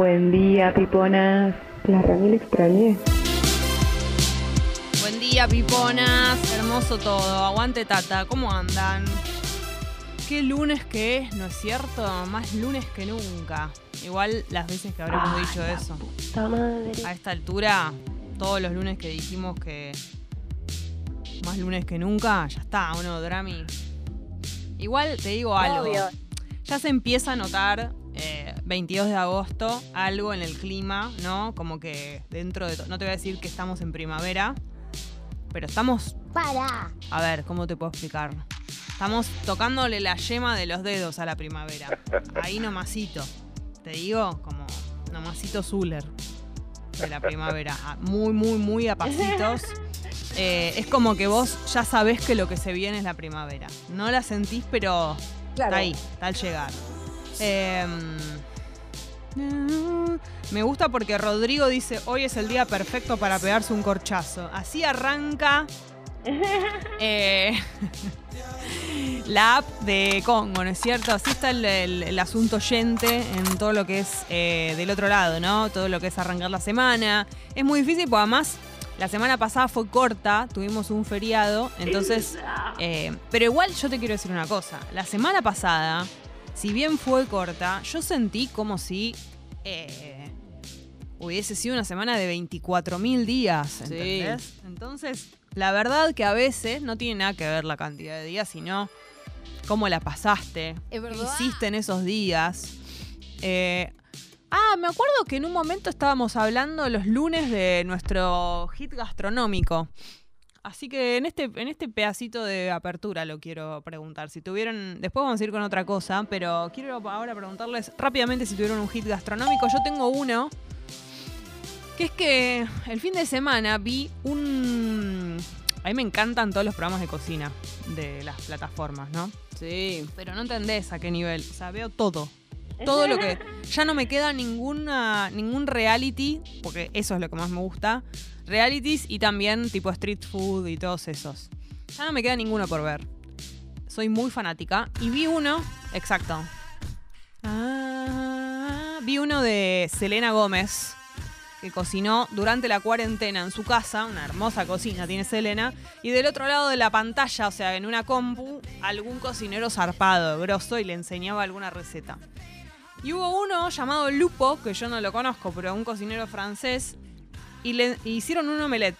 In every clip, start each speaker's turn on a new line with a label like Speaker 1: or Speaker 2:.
Speaker 1: Buen día, piponas. La Ramil extrañé.
Speaker 2: Buen día, piponas. Hermoso todo. Aguante, Tata. ¿Cómo andan? Qué lunes que es, ¿no es cierto? Más lunes que nunca. Igual las veces que habremos dicho eso.
Speaker 1: Puta madre.
Speaker 2: A esta altura, todos los lunes que dijimos que más lunes que nunca, ya está, ¿o no, Drami? Igual te digo algo.
Speaker 3: Obvio.
Speaker 2: Ya se empieza a notar, 22 de agosto, algo en el clima, ¿no? Como que dentro de todo. No te voy a decir que estamos en primavera, pero estamos.
Speaker 3: Para.
Speaker 2: A ver, ¿cómo te puedo explicar? Estamos tocándole la yema de los dedos a la primavera. Ahí nomasito. Te digo, como nomasito Zuller de la primavera. Ah, Muy, muy, muy a pasitos. Eh, es como que vos ya sabés que lo que se viene es la primavera. No la sentís, pero
Speaker 3: Claro.
Speaker 2: está ahí, está al llegar. Eh, me gusta porque Rodrigo dice, hoy es el día perfecto para pegarse un corchazo. Así arranca eh, la app de Congo, ¿no es cierto? Así está el, el- el asunto oyente en todo lo que es eh, del otro lado, ¿no? Todo lo que es arrancar la semana. Es muy difícil porque además la semana pasada fue corta, tuvimos un feriado, entonces... eh, pero igual yo te quiero decir una cosa. La semana pasada, si bien fue corta, yo sentí como si... eh, hubiese sido una semana de 24.000 días, ¿entendés? Entonces, la verdad que a veces no tiene nada que ver la cantidad de días, sino cómo la pasaste,
Speaker 3: Es
Speaker 2: qué hiciste en esos días. Eh, ah, me acuerdo que en un momento estábamos hablando los lunes de nuestro hit gastronómico. Así que en este, en este pedacito de apertura lo quiero preguntar. Si tuvieron. Después vamos a ir con otra cosa, pero quiero ahora preguntarles rápidamente si tuvieron un hit gastronómico. Yo tengo uno. Que es que el fin de semana vi un. A mí me encantan todos los programas de cocina de las plataformas, ¿no?
Speaker 4: Sí.
Speaker 2: Pero no entendés a qué nivel. O sea, veo todo. Todo lo que. Ya no me queda ninguna, ningún reality, porque eso es lo que más me gusta. Realities y también tipo street food y todos esos. Ya no me queda ninguno por ver. Soy muy fanática. Y vi uno. Exacto. Ah, vi uno de Selena Gómez. Que cocinó durante la cuarentena en su casa, una hermosa cocina tiene Selena, y del otro lado de la pantalla, o sea, en una compu, algún cocinero zarpado, grosso, y le enseñaba alguna receta. Y hubo uno llamado Lupo, que yo no lo conozco, pero un cocinero francés, y le hicieron un omelette.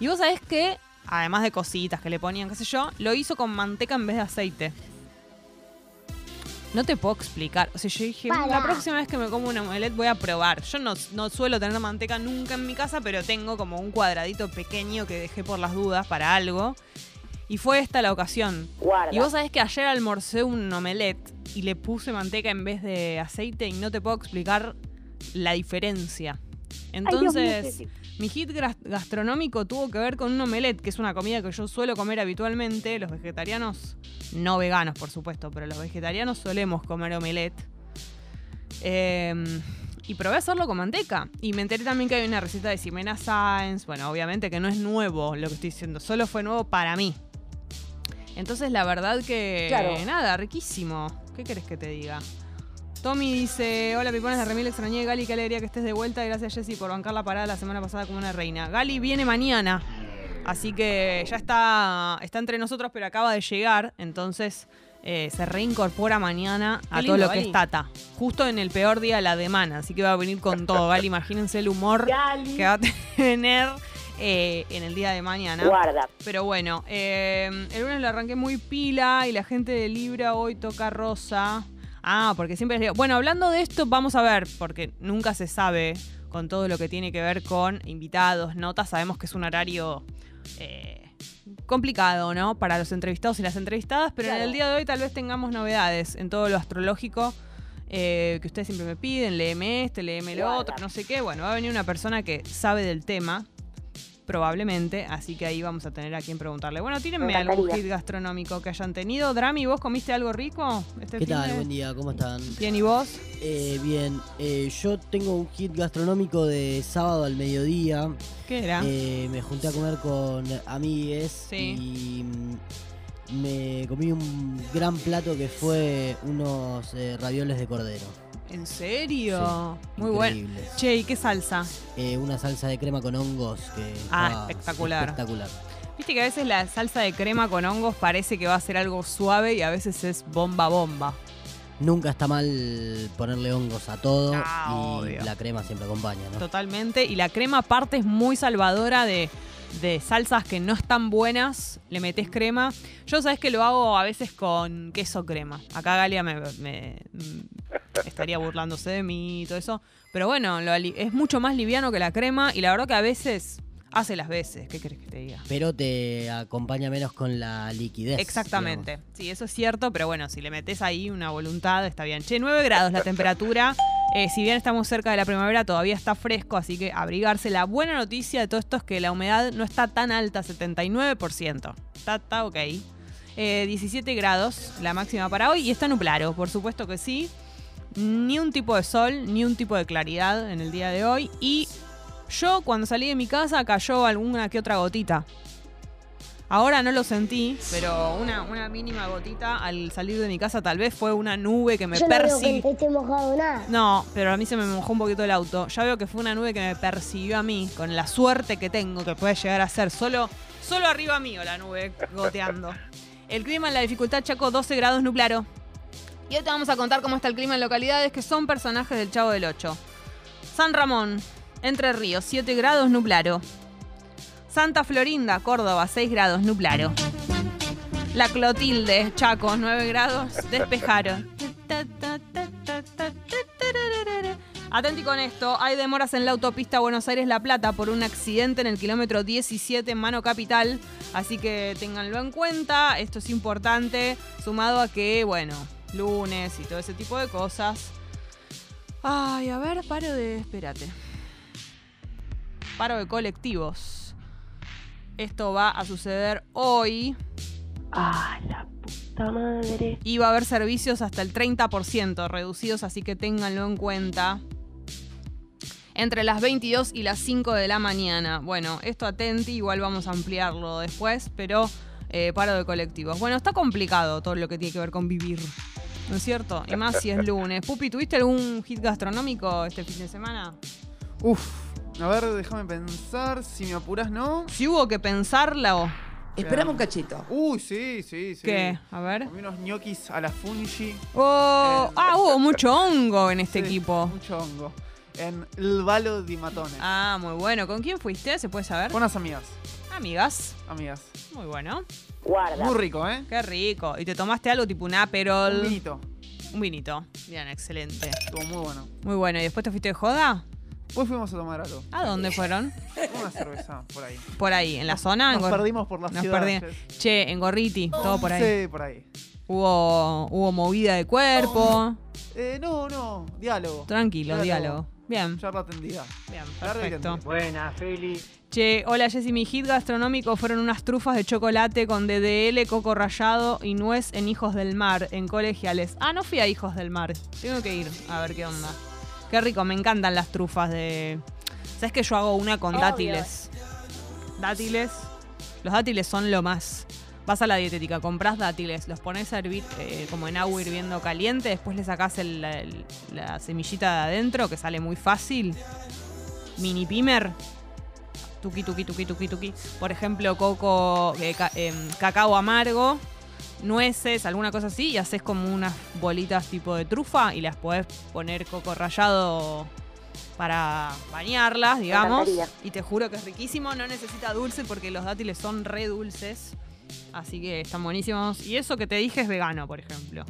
Speaker 2: Y vos sabés que, además de cositas que le ponían, qué sé yo, lo hizo con manteca en vez de aceite. No te puedo explicar. O sea, yo dije,
Speaker 3: Para.
Speaker 2: la próxima vez que me como un omelette voy a probar. Yo no, no suelo tener manteca nunca en mi casa, pero tengo como un cuadradito pequeño que dejé por las dudas para algo. Y fue esta la ocasión.
Speaker 3: Guarda.
Speaker 2: Y vos sabés que ayer almorcé un omelette y le puse manteca en vez de aceite y no te puedo explicar la diferencia. Entonces, mi hit gastronómico tuvo que ver con un omelette, que es una comida que yo suelo comer habitualmente. Los vegetarianos, no veganos por supuesto, pero los vegetarianos solemos comer omelette. Eh, y probé a hacerlo con manteca. Y me enteré también que hay una receta de Ximena Sáenz. Bueno, obviamente que no es nuevo lo que estoy diciendo, solo fue nuevo para mí. Entonces, la verdad que.
Speaker 3: Claro.
Speaker 2: Nada, riquísimo. ¿Qué querés que te diga? Tommy dice: Hola, pipones de Remil, extrañé Gali, qué alegría que estés de vuelta. Y gracias, Jessy, por bancar la parada la semana pasada como una reina. Gali viene mañana. Así que ya está, está entre nosotros, pero acaba de llegar. Entonces eh, se reincorpora mañana a todo lo que
Speaker 4: Gali.
Speaker 2: es Tata. Justo en el peor día de la semana. Así que va a venir con todo. Gali, imagínense el humor
Speaker 3: Gali.
Speaker 2: que va a tener eh, en el día de mañana.
Speaker 3: Guarda.
Speaker 2: Pero bueno, eh, el lunes lo arranqué muy pila y la gente de Libra hoy toca rosa. Ah, porque siempre les digo. Bueno, hablando de esto, vamos a ver, porque nunca se sabe con todo lo que tiene que ver con invitados, notas. Sabemos que es un horario eh, complicado, ¿no? Para los entrevistados y las entrevistadas, pero en el día de hoy tal vez tengamos novedades en todo lo astrológico. eh, que ustedes siempre me piden, léeme este, léeme lo otro, no sé qué. Bueno, va a venir una persona que sabe del tema, probablemente, así que ahí vamos a tener a quien preguntarle. Bueno, tírenme
Speaker 3: Me
Speaker 2: algún hit gastronómico que hayan tenido. Drami, ¿vos comiste algo rico? Este
Speaker 5: ¿Qué
Speaker 2: fin
Speaker 5: tal?
Speaker 2: de-
Speaker 5: Buen día, ¿cómo están?
Speaker 2: Bien, ¿y vos?
Speaker 5: Eh, bien, eh, yo tengo un hit gastronómico de sábado al mediodía.
Speaker 2: ¿Qué era?
Speaker 5: Eh, me junté a comer con amigues
Speaker 2: Sí.
Speaker 5: y mm, me comí un gran plato que fue unos eh, ravioles de cordero.
Speaker 2: ¿En serio? Muy bueno. Che, ¿y qué salsa?
Speaker 5: Eh, una salsa de crema con hongos que
Speaker 2: Ah, espectacular.
Speaker 5: espectacular.
Speaker 2: Viste que a veces la salsa de crema con hongos parece que va a ser algo suave y a veces es bomba bomba.
Speaker 5: Nunca está mal ponerle hongos a todo
Speaker 2: Ah,
Speaker 5: y
Speaker 2: obvio.
Speaker 5: la crema siempre acompaña, ¿no?
Speaker 2: Totalmente. Y la crema aparte es muy salvadora de, de salsas que no están buenas. Le metes crema. Yo sabes que lo hago a veces con queso crema. Acá Galia me, mm, estaría burlándose de mí y todo eso. Pero bueno, lo es mucho más liviano que la crema y la verdad que a veces hace las veces. ¿Qué crees que te diga?
Speaker 5: Pero te acompaña menos con la liquidez.
Speaker 2: Exactamente. Sí, eso es cierto, pero bueno, si le metes ahí una voluntad, está bien. Che, 9 grados la temperatura. Eh, si bien estamos cerca de la primavera, todavía está fresco, así que abrigarse. La buena noticia de todo esto es que la humedad no está tan alta, 79%. Está, está ok. Eh, 17 grados la máxima para hoy y está nublado, por supuesto que sí. Ni un tipo de sol, ni un tipo de claridad en el día de hoy. Y yo cuando salí de mi casa cayó alguna que otra gotita. Ahora no lo sentí, pero una, una mínima gotita al salir de mi casa tal vez fue una nube que me
Speaker 3: Yo no
Speaker 2: persiguió.
Speaker 3: esté mojado nada.
Speaker 2: No, pero a mí se me mojó un poquito el auto. Ya veo que fue una nube que me persiguió a mí, con la suerte que tengo que puede llegar a ser. Solo, solo arriba mío la nube goteando. El clima en la dificultad Chaco 12 grados nublado. Y hoy te vamos a contar cómo está el clima en localidades que son personajes del Chavo del 8. San Ramón, Entre Ríos, 7 grados nublado. Santa Florinda, Córdoba, 6 grados nublado. La Clotilde, Chaco, 9 grados, despejaron. Atenti con esto, hay demoras en la autopista Buenos Aires-La Plata por un accidente en el kilómetro 17 en Mano Capital, así que ténganlo en cuenta, esto es importante, sumado a que, bueno, lunes y todo ese tipo de cosas. Ay, a ver, paro de... espérate. Paro de colectivos. Esto va a suceder hoy.
Speaker 1: Ah, la puta madre.
Speaker 2: Y va a haber servicios hasta el 30% reducidos, así que ténganlo en cuenta. Entre las 22 y las 5 de la mañana. Bueno, esto atenti, igual vamos a ampliarlo después, pero eh, paro de colectivos. Bueno, está complicado todo lo que tiene que ver con vivir. ¿No es cierto? Y más si es lunes. Pupi, ¿tuviste algún hit gastronómico este fin de semana?
Speaker 4: Uf, a ver, déjame pensar. Si me apuras, no.
Speaker 2: Si hubo que pensarlo.
Speaker 6: Esperame un cachito.
Speaker 4: Uy, sí, sí, sí.
Speaker 2: ¿Qué? A ver.
Speaker 4: Comí unos ñoquis a la fungi.
Speaker 2: Oh,
Speaker 4: Eh,
Speaker 2: ah, hubo mucho hongo en este
Speaker 4: Sí,
Speaker 2: equipo.
Speaker 4: Mucho hongo. En El Valo di Matone.
Speaker 2: Ah, muy bueno. ¿Con quién fuiste? ¿Se puede saber?
Speaker 4: Con unas amigas.
Speaker 2: Amigas.
Speaker 4: Amigas.
Speaker 2: Muy bueno.
Speaker 4: Muy rico, ¿eh?
Speaker 2: Qué rico. ¿Y te tomaste algo tipo un aperol?
Speaker 4: Un vinito.
Speaker 2: Un vinito. Bien, excelente.
Speaker 4: Estuvo muy bueno.
Speaker 2: Muy bueno. ¿Y después te fuiste de joda?
Speaker 4: Después fuimos a tomar algo.
Speaker 2: ¿A dónde fueron?
Speaker 4: Una cerveza por ahí.
Speaker 2: Por ahí, en la zona.
Speaker 4: Nos perdimos por la
Speaker 2: Nos
Speaker 4: ciudad.
Speaker 2: perdimos. Che, en Gorriti, todo por ahí.
Speaker 4: Sí, por ahí.
Speaker 2: Hubo, hubo movida de cuerpo.
Speaker 4: Eh, no, no. Diálogo.
Speaker 2: Tranquilo, diálogo. Bien,
Speaker 4: Charla atendida.
Speaker 2: bien, perfecto.
Speaker 7: Buena, Feli.
Speaker 2: Che, hola Jessy, mi hit gastronómico fueron unas trufas de chocolate con DDL, coco rallado y nuez en Hijos del Mar, en colegiales. Ah, no fui a Hijos del Mar. Tengo que ir a ver qué onda. Qué rico, me encantan las trufas de... ¿Sabes que yo hago una con
Speaker 3: Obvio.
Speaker 2: dátiles? Dátiles. Los dátiles son lo más. Vas a la dietética, compras dátiles, los pones a hervir eh, como en agua hirviendo caliente, después le sacás el- la, el- la semillita de adentro, que sale muy fácil. Mini pimer, tuki tuki tuki tuki tuki. Por ejemplo, coco, eh, ca- em, cacao amargo, nueces, alguna cosa así, y haces como unas bolitas tipo de trufa y las podés poner coco rallado para bañarlas, digamos. Y te juro que es riquísimo, no necesita dulce porque los dátiles son re dulces. Así que están buenísimos. Y eso que te dije es vegano, por ejemplo.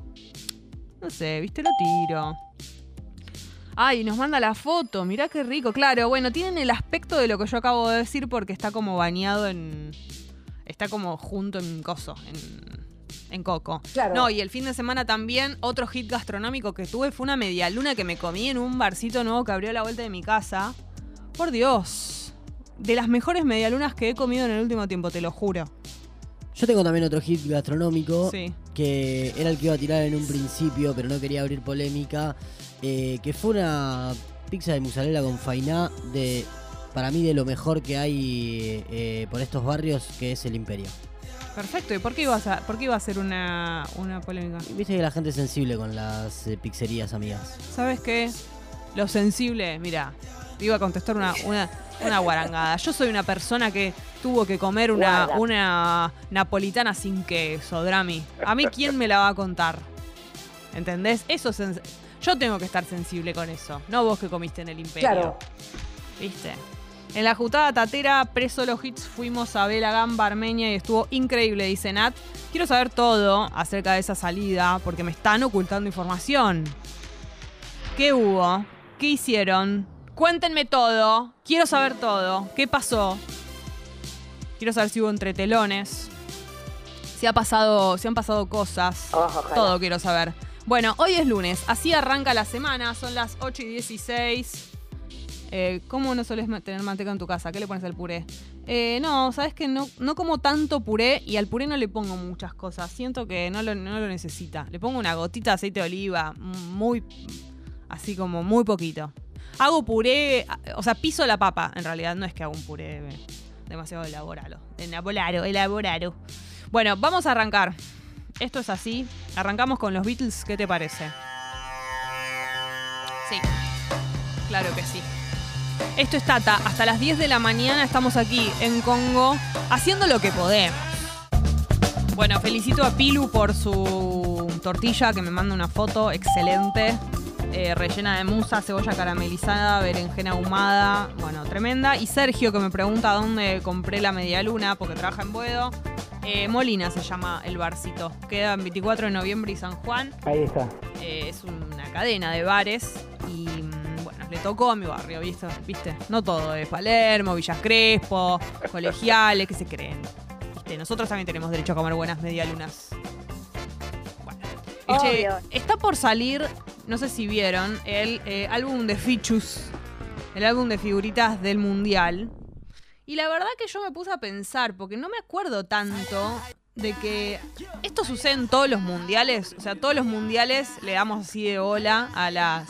Speaker 2: No sé, viste, lo tiro. Ay, nos manda la foto, mirá qué rico. Claro, bueno, tienen el aspecto de lo que yo acabo de decir porque está como bañado en. Está como junto en coso, en, en coco.
Speaker 6: Claro.
Speaker 2: No, y el fin de semana también, otro hit gastronómico que tuve fue una media luna que me comí en un barcito nuevo que abrió a la vuelta de mi casa. Por Dios. De las mejores medialunas que he comido en el último tiempo, te lo juro.
Speaker 5: Yo tengo también otro hit gastronómico
Speaker 2: Sí.
Speaker 5: que era el que iba a tirar en un principio, pero no quería abrir polémica, eh, que fue una pizza de mozzarella con fainá de, para mí, de lo mejor que hay eh, por estos barrios, que es el Imperio.
Speaker 2: Perfecto. ¿Y por qué, ibas a, por qué iba a ser una, una polémica?
Speaker 5: Y Viste que la gente es sensible con las eh, pizzerías amigas.
Speaker 2: ¿Sabes qué? Lo sensible, mira, te iba a contestar una, una, una guarangada. Yo soy una persona que tuvo que comer una,
Speaker 3: Guarda.
Speaker 2: una napolitana sin queso, Drami. A mí, ¿quién me la va a contar? ¿Entendés? Eso es sens- Yo tengo que estar sensible con eso, no vos que comiste en el imperio.
Speaker 3: Claro.
Speaker 2: ¿Viste? En la jutada tatera, preso los hits, fuimos a Bela Gamba, Armenia y estuvo increíble, dice Nat. Quiero saber todo acerca de esa salida porque me están ocultando información. ¿Qué hubo? ¿Qué hicieron? Cuéntenme todo. Quiero saber todo. ¿Qué pasó? Quiero saber si hubo entretelones. Si ha pasado, si han pasado cosas.
Speaker 3: Oh.
Speaker 2: Todo quiero saber. Bueno, hoy es lunes, así arranca la semana, son las 8 y 16. Eh, ¿Cómo no ma- tener manteca en tu casa? ¿Qué le pones al puré? Eh, no, sabes que no, no como tanto puré y al puré no le pongo muchas cosas. Siento que no lo, no lo necesita. Le pongo una gotita de aceite de oliva, muy. así como muy poquito. Hago puré, o sea, piso la papa, en realidad, no es que hago un puré demasiado elaborado. Elaborado, elaborado. Bueno, vamos a arrancar. Esto es así. Arrancamos con los Beatles, ¿qué te parece? Sí. Claro que sí. Esto es Tata. Hasta las 10 de la mañana estamos aquí en Congo haciendo lo que podemos. Bueno, felicito a Pilu por su tortilla que me manda una foto excelente. eh, rellena de musa, cebolla caramelizada, berenjena ahumada. Bueno, tremenda. Y Sergio que me pregunta dónde compré la media luna porque trabaja en Buedo. Eh, Molina se llama el barcito. Queda en 24 de noviembre y San Juan.
Speaker 6: Ahí está.
Speaker 2: Eh, es una cadena de bares y le tocó a mi barrio, ¿viste? ¿Viste? No todo es Palermo, Villas Crespo, colegiales, ¿qué se creen? ¿Viste? Nosotros también tenemos derecho a comer buenas medialunas. Bueno. Che, está por salir, no sé si vieron, el eh, álbum de Fichus, el álbum de figuritas del Mundial. Y la verdad que yo me puse a pensar, porque no me acuerdo tanto de que esto sucede en todos los mundiales. O sea, todos los mundiales le damos así de hola a las,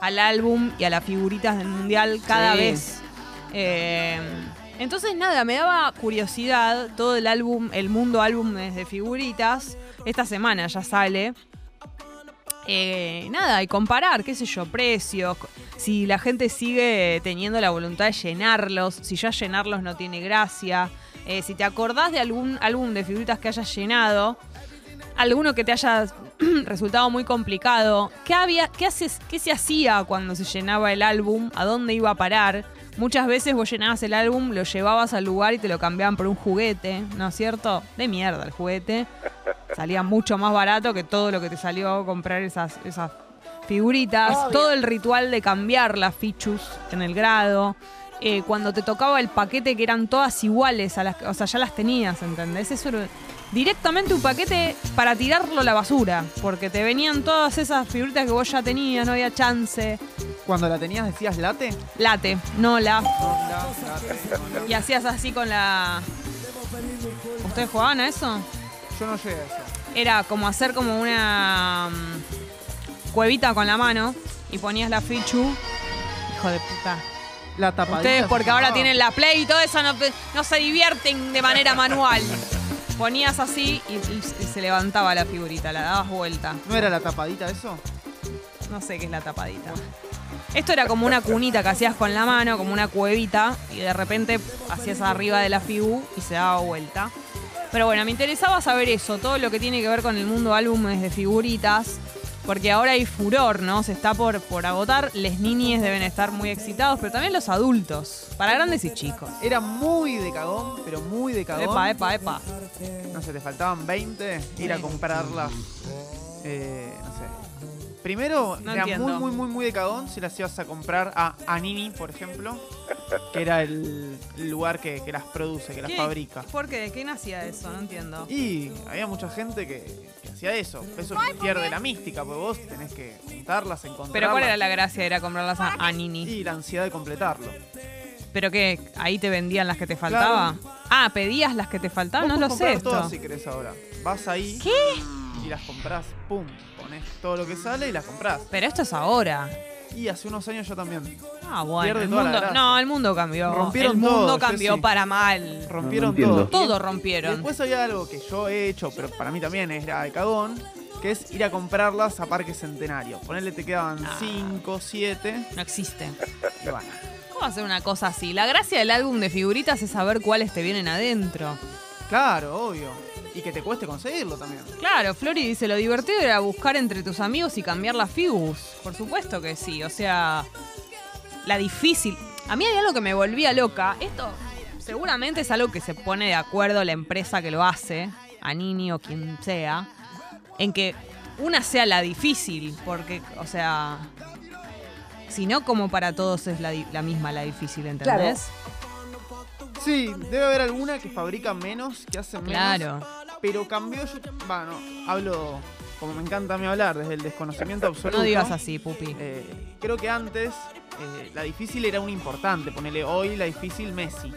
Speaker 2: al álbum y a las figuritas del mundial cada
Speaker 4: Sí.
Speaker 2: vez. Eh, entonces, nada, me daba curiosidad todo el álbum, el mundo álbumes de figuritas. Esta semana ya sale. Eh, nada, y comparar, qué sé yo, precios, si la gente sigue teniendo la voluntad de llenarlos, si ya llenarlos no tiene gracia, eh, si te acordás de algún álbum de figuritas que hayas llenado, alguno que te haya resultado muy complicado, ¿qué, había, qué, haces, ¿qué se hacía cuando se llenaba el álbum? ¿A dónde iba a parar? Muchas veces vos llenabas el álbum, lo llevabas al lugar y te lo cambiaban por un juguete, ¿no es cierto? De mierda el juguete. Salía mucho más barato que todo lo que te salió comprar esas, esas figuritas.
Speaker 3: Obvio.
Speaker 2: Todo el ritual de cambiar las fichus en el grado. Eh, cuando te tocaba el paquete que eran todas iguales, a las, o sea, ya las tenías, ¿entendés? Eso era directamente un paquete para tirarlo a la basura, porque te venían todas esas figuritas que vos ya tenías, no había chance.
Speaker 4: Cuando la tenías decías late.
Speaker 2: Late, no la. Y hacías así con la... ¿Ustedes jugaban a eso?
Speaker 4: Yo no llegué a eso.
Speaker 2: Era como hacer como una mm, cuevita con la mano y ponías la fichu. Hijo de puta.
Speaker 4: La tapadita.
Speaker 2: Ustedes porque ahora tienen la play y todo eso no, no se divierten de manera manual. Ponías así y, y- y se levantaba la figurita, la dabas vuelta.
Speaker 4: ¿No era la tapadita eso?
Speaker 2: No sé qué es la tapadita. Esto era como una cunita que hacías con la mano, como una cuevita, y de repente hacías arriba de la figu y se daba vuelta. Pero bueno, me interesaba saber eso, todo lo que tiene que ver con el mundo álbumes de figuritas, porque ahora hay furor, ¿no? Se está por, por agotar, les niñes deben estar muy excitados, pero también los adultos, para grandes y chicos.
Speaker 4: Era muy de cagón, pero muy de cagón.
Speaker 2: Epa, epa, epa.
Speaker 4: No sé, te faltaban 20, ir a comprarlas. Eh. Primero,
Speaker 2: No
Speaker 4: era
Speaker 2: entiendo.
Speaker 4: muy, muy, muy, muy de cagón si las ibas a comprar a Anini, por ejemplo, que era el lugar que, que las produce, que las
Speaker 2: ¿Qué?
Speaker 4: fabrica.
Speaker 2: ¿Por qué? ¿Qué nacía eso? No entiendo.
Speaker 4: Y había mucha gente que, que hacía eso. Eso pierde la mística, porque vos tenés que juntarlas, encontrarlas.
Speaker 2: Pero ¿cuál era la gracia? Era comprarlas a, a Nini.
Speaker 4: Y la ansiedad de completarlo.
Speaker 2: ¿Pero qué? ¿Ahí te vendían las que te faltaba? Ah, ¿pedías las que te faltaban? No lo sé esto.
Speaker 4: todas si querés ahora. Vas ahí y las comprás, pum, pones todo lo que sale y las comprás.
Speaker 2: Pero esto es ahora.
Speaker 4: Y hace unos años yo también.
Speaker 2: Ah, bueno.
Speaker 4: Pierde
Speaker 2: El mundo, no, el mundo cambió.
Speaker 4: Rompieron
Speaker 2: el mundo
Speaker 4: todo,
Speaker 2: cambió para mal.
Speaker 4: Rompieron
Speaker 3: entiendo.
Speaker 4: todo.
Speaker 2: Todo
Speaker 4: Y
Speaker 2: rompieron.
Speaker 4: Después había algo que yo he hecho, pero para mí también era de cagón, que es ir a comprarlas a Parque Centenario. Ponerle te quedaban
Speaker 2: Ah.
Speaker 4: 5, 7.
Speaker 2: No existe.
Speaker 4: Y bueno,
Speaker 2: ¿Cómo hacer una cosa así? La gracia del álbum de figuritas es saber cuáles te vienen adentro.
Speaker 4: claro, obvio. Y que te cueste conseguirlo también.
Speaker 2: Claro, Flori dice, lo divertido era buscar entre tus amigos y cambiar las figus. Por supuesto que sí, o sea, la difícil. A mí hay algo que me volvía loca. Esto seguramente es algo que se pone de acuerdo la empresa que lo hace, a Nini o quien sea, en que una sea la difícil, porque, o sea, si no, como para todos es la, misma la difícil, ¿entendés?
Speaker 4: Sí, debe haber alguna que fabrica menos, que hace menos.
Speaker 2: Claro.
Speaker 4: Pero cambió yo. Bueno, hablo como me encanta a mí hablar, desde el desconocimiento absoluto.
Speaker 2: No digas así, pupi.
Speaker 4: Eh, creo que antes eh, la difícil era un importante. Ponele hoy la difícil Messi.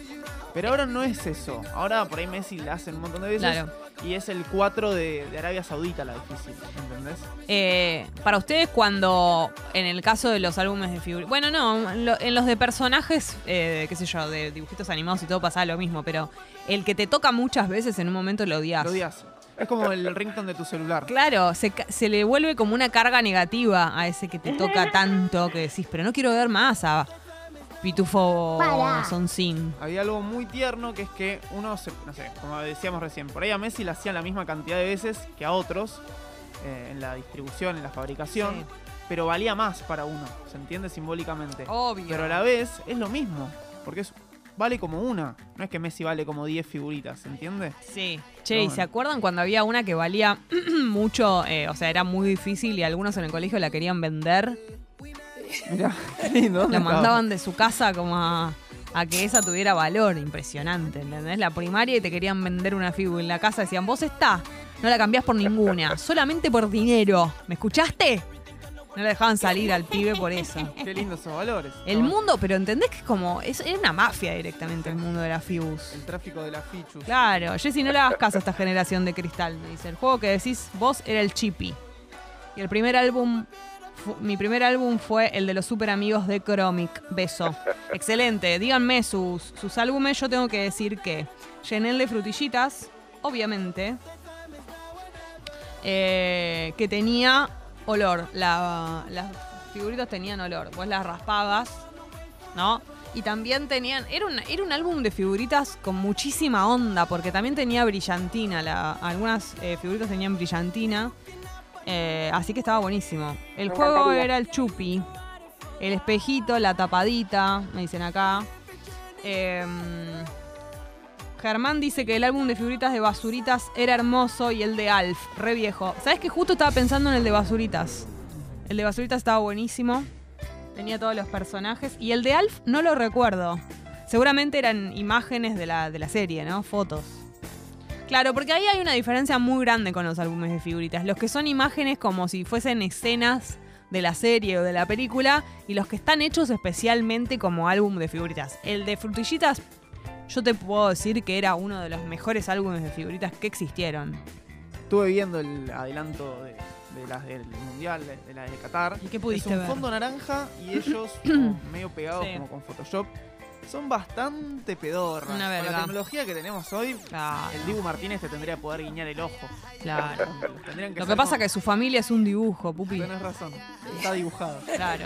Speaker 4: Pero ahora no es eso. Ahora por ahí Messi la hacen un montón de veces.
Speaker 2: Claro.
Speaker 4: Y es el 4 de, de Arabia Saudita la difícil. ¿Entendés?
Speaker 2: Eh, para ustedes, cuando en el caso de los álbumes de figuras. Bueno, no, en, lo- en los de personajes, eh, qué sé yo, de dibujitos animados y todo pasa lo mismo, pero el que te toca muchas veces en un momento lo odias.
Speaker 4: Lo odias. Es como el ringtone de tu celular.
Speaker 2: Claro, se, se le vuelve como una carga negativa a ese que te toca tanto que decís, pero no quiero ver más a Pitufo Sonsin.
Speaker 4: Había algo muy tierno que es que uno, se, no sé, como decíamos recién, por ahí a Messi le hacían la misma cantidad de veces que a otros eh, en la distribución, en la fabricación,
Speaker 2: Sí.
Speaker 4: pero valía más para uno, ¿se entiende simbólicamente?
Speaker 2: Obvio.
Speaker 4: Pero a la vez es lo mismo, porque es, vale como una, no es que Messi vale como 10 figuritas, ¿se entiende?
Speaker 2: Sí. Che, ¿y
Speaker 4: bueno.
Speaker 2: se acuerdan cuando había una que valía mucho? eh, o sea, era muy difícil y algunos en el colegio la querían vender.
Speaker 4: Mirá, qué lindo. ¿dónde
Speaker 2: La
Speaker 4: estaba?
Speaker 2: mandaban de su casa como a, a que esa tuviera valor. Impresionante, ¿entendés? La primaria y te querían vender una figura. En la casa decían, vos está, no la cambiás por ninguna, solamente por dinero. ¿Me escuchaste? No la dejaban salir al pibe por eso.
Speaker 4: Qué lindos esos valores.
Speaker 2: El
Speaker 4: No,
Speaker 2: mundo, pero ¿entendés que es como, es, es una mafia directamente el mundo de la Fibus?
Speaker 4: El tráfico de la fichus.
Speaker 2: Claro, Jessy, no le hagas caso a esta generación de cristal, me dice. El juego que decís vos era el Chippy. Y el primer álbum, mi primer álbum fue el de los super amigos de Chromic. Beso. Excelente. Díganme sus, sus álbumes. Yo tengo que decir que llené el de frutillitas, obviamente. eh, que tenía olor. La- las figuritas tenían olor. Vos las raspabas, ¿no? Y también tenían. Era un, era un álbum de figuritas con muchísima onda, porque también tenía brillantina. La, algunas eh, figuritas tenían brillantina. Eh, así que estaba buenísimo. El
Speaker 1: Me
Speaker 2: juego
Speaker 1: encantaría.
Speaker 2: era el chupi. El espejito, la tapadita, me dicen acá. Em, Germán dice que el álbum de figuritas de basuritas era hermoso y el de Alf, re viejo. ¿Sabes que justo estaba pensando en el de basuritas? El de basuritas estaba buenísimo. Tenía todos los personajes. Y el de Alf no lo recuerdo. Seguramente eran imágenes de la, de la serie, ¿no? Fotos. Claro, porque ahí hay una diferencia muy grande con los álbumes de figuritas. Los que son imágenes como si fuesen escenas de la serie o de la película y los que están hechos especialmente como álbum de figuritas. El de frutillitas, yo te puedo decir que era uno de los mejores álbumes de figuritas que existieron.
Speaker 4: Estuve viendo el adelanto de, de las del mundial, de, de las de Qatar.
Speaker 2: ¿Y qué pudiste
Speaker 4: es un
Speaker 2: ver?
Speaker 4: fondo naranja y ellos medio pegados
Speaker 2: Sí.
Speaker 4: como con Photoshop. Son bastante pedorras.
Speaker 2: Una
Speaker 4: Con la tecnología que tenemos hoy,
Speaker 2: Claro,
Speaker 4: el Dibu Martínez te tendría que poder guiñar el ojo.
Speaker 2: claro. Lo que pasa
Speaker 4: con-
Speaker 2: es que su familia es un dibujo, pupi.
Speaker 4: Tenés razón, está dibujado.
Speaker 2: Claro.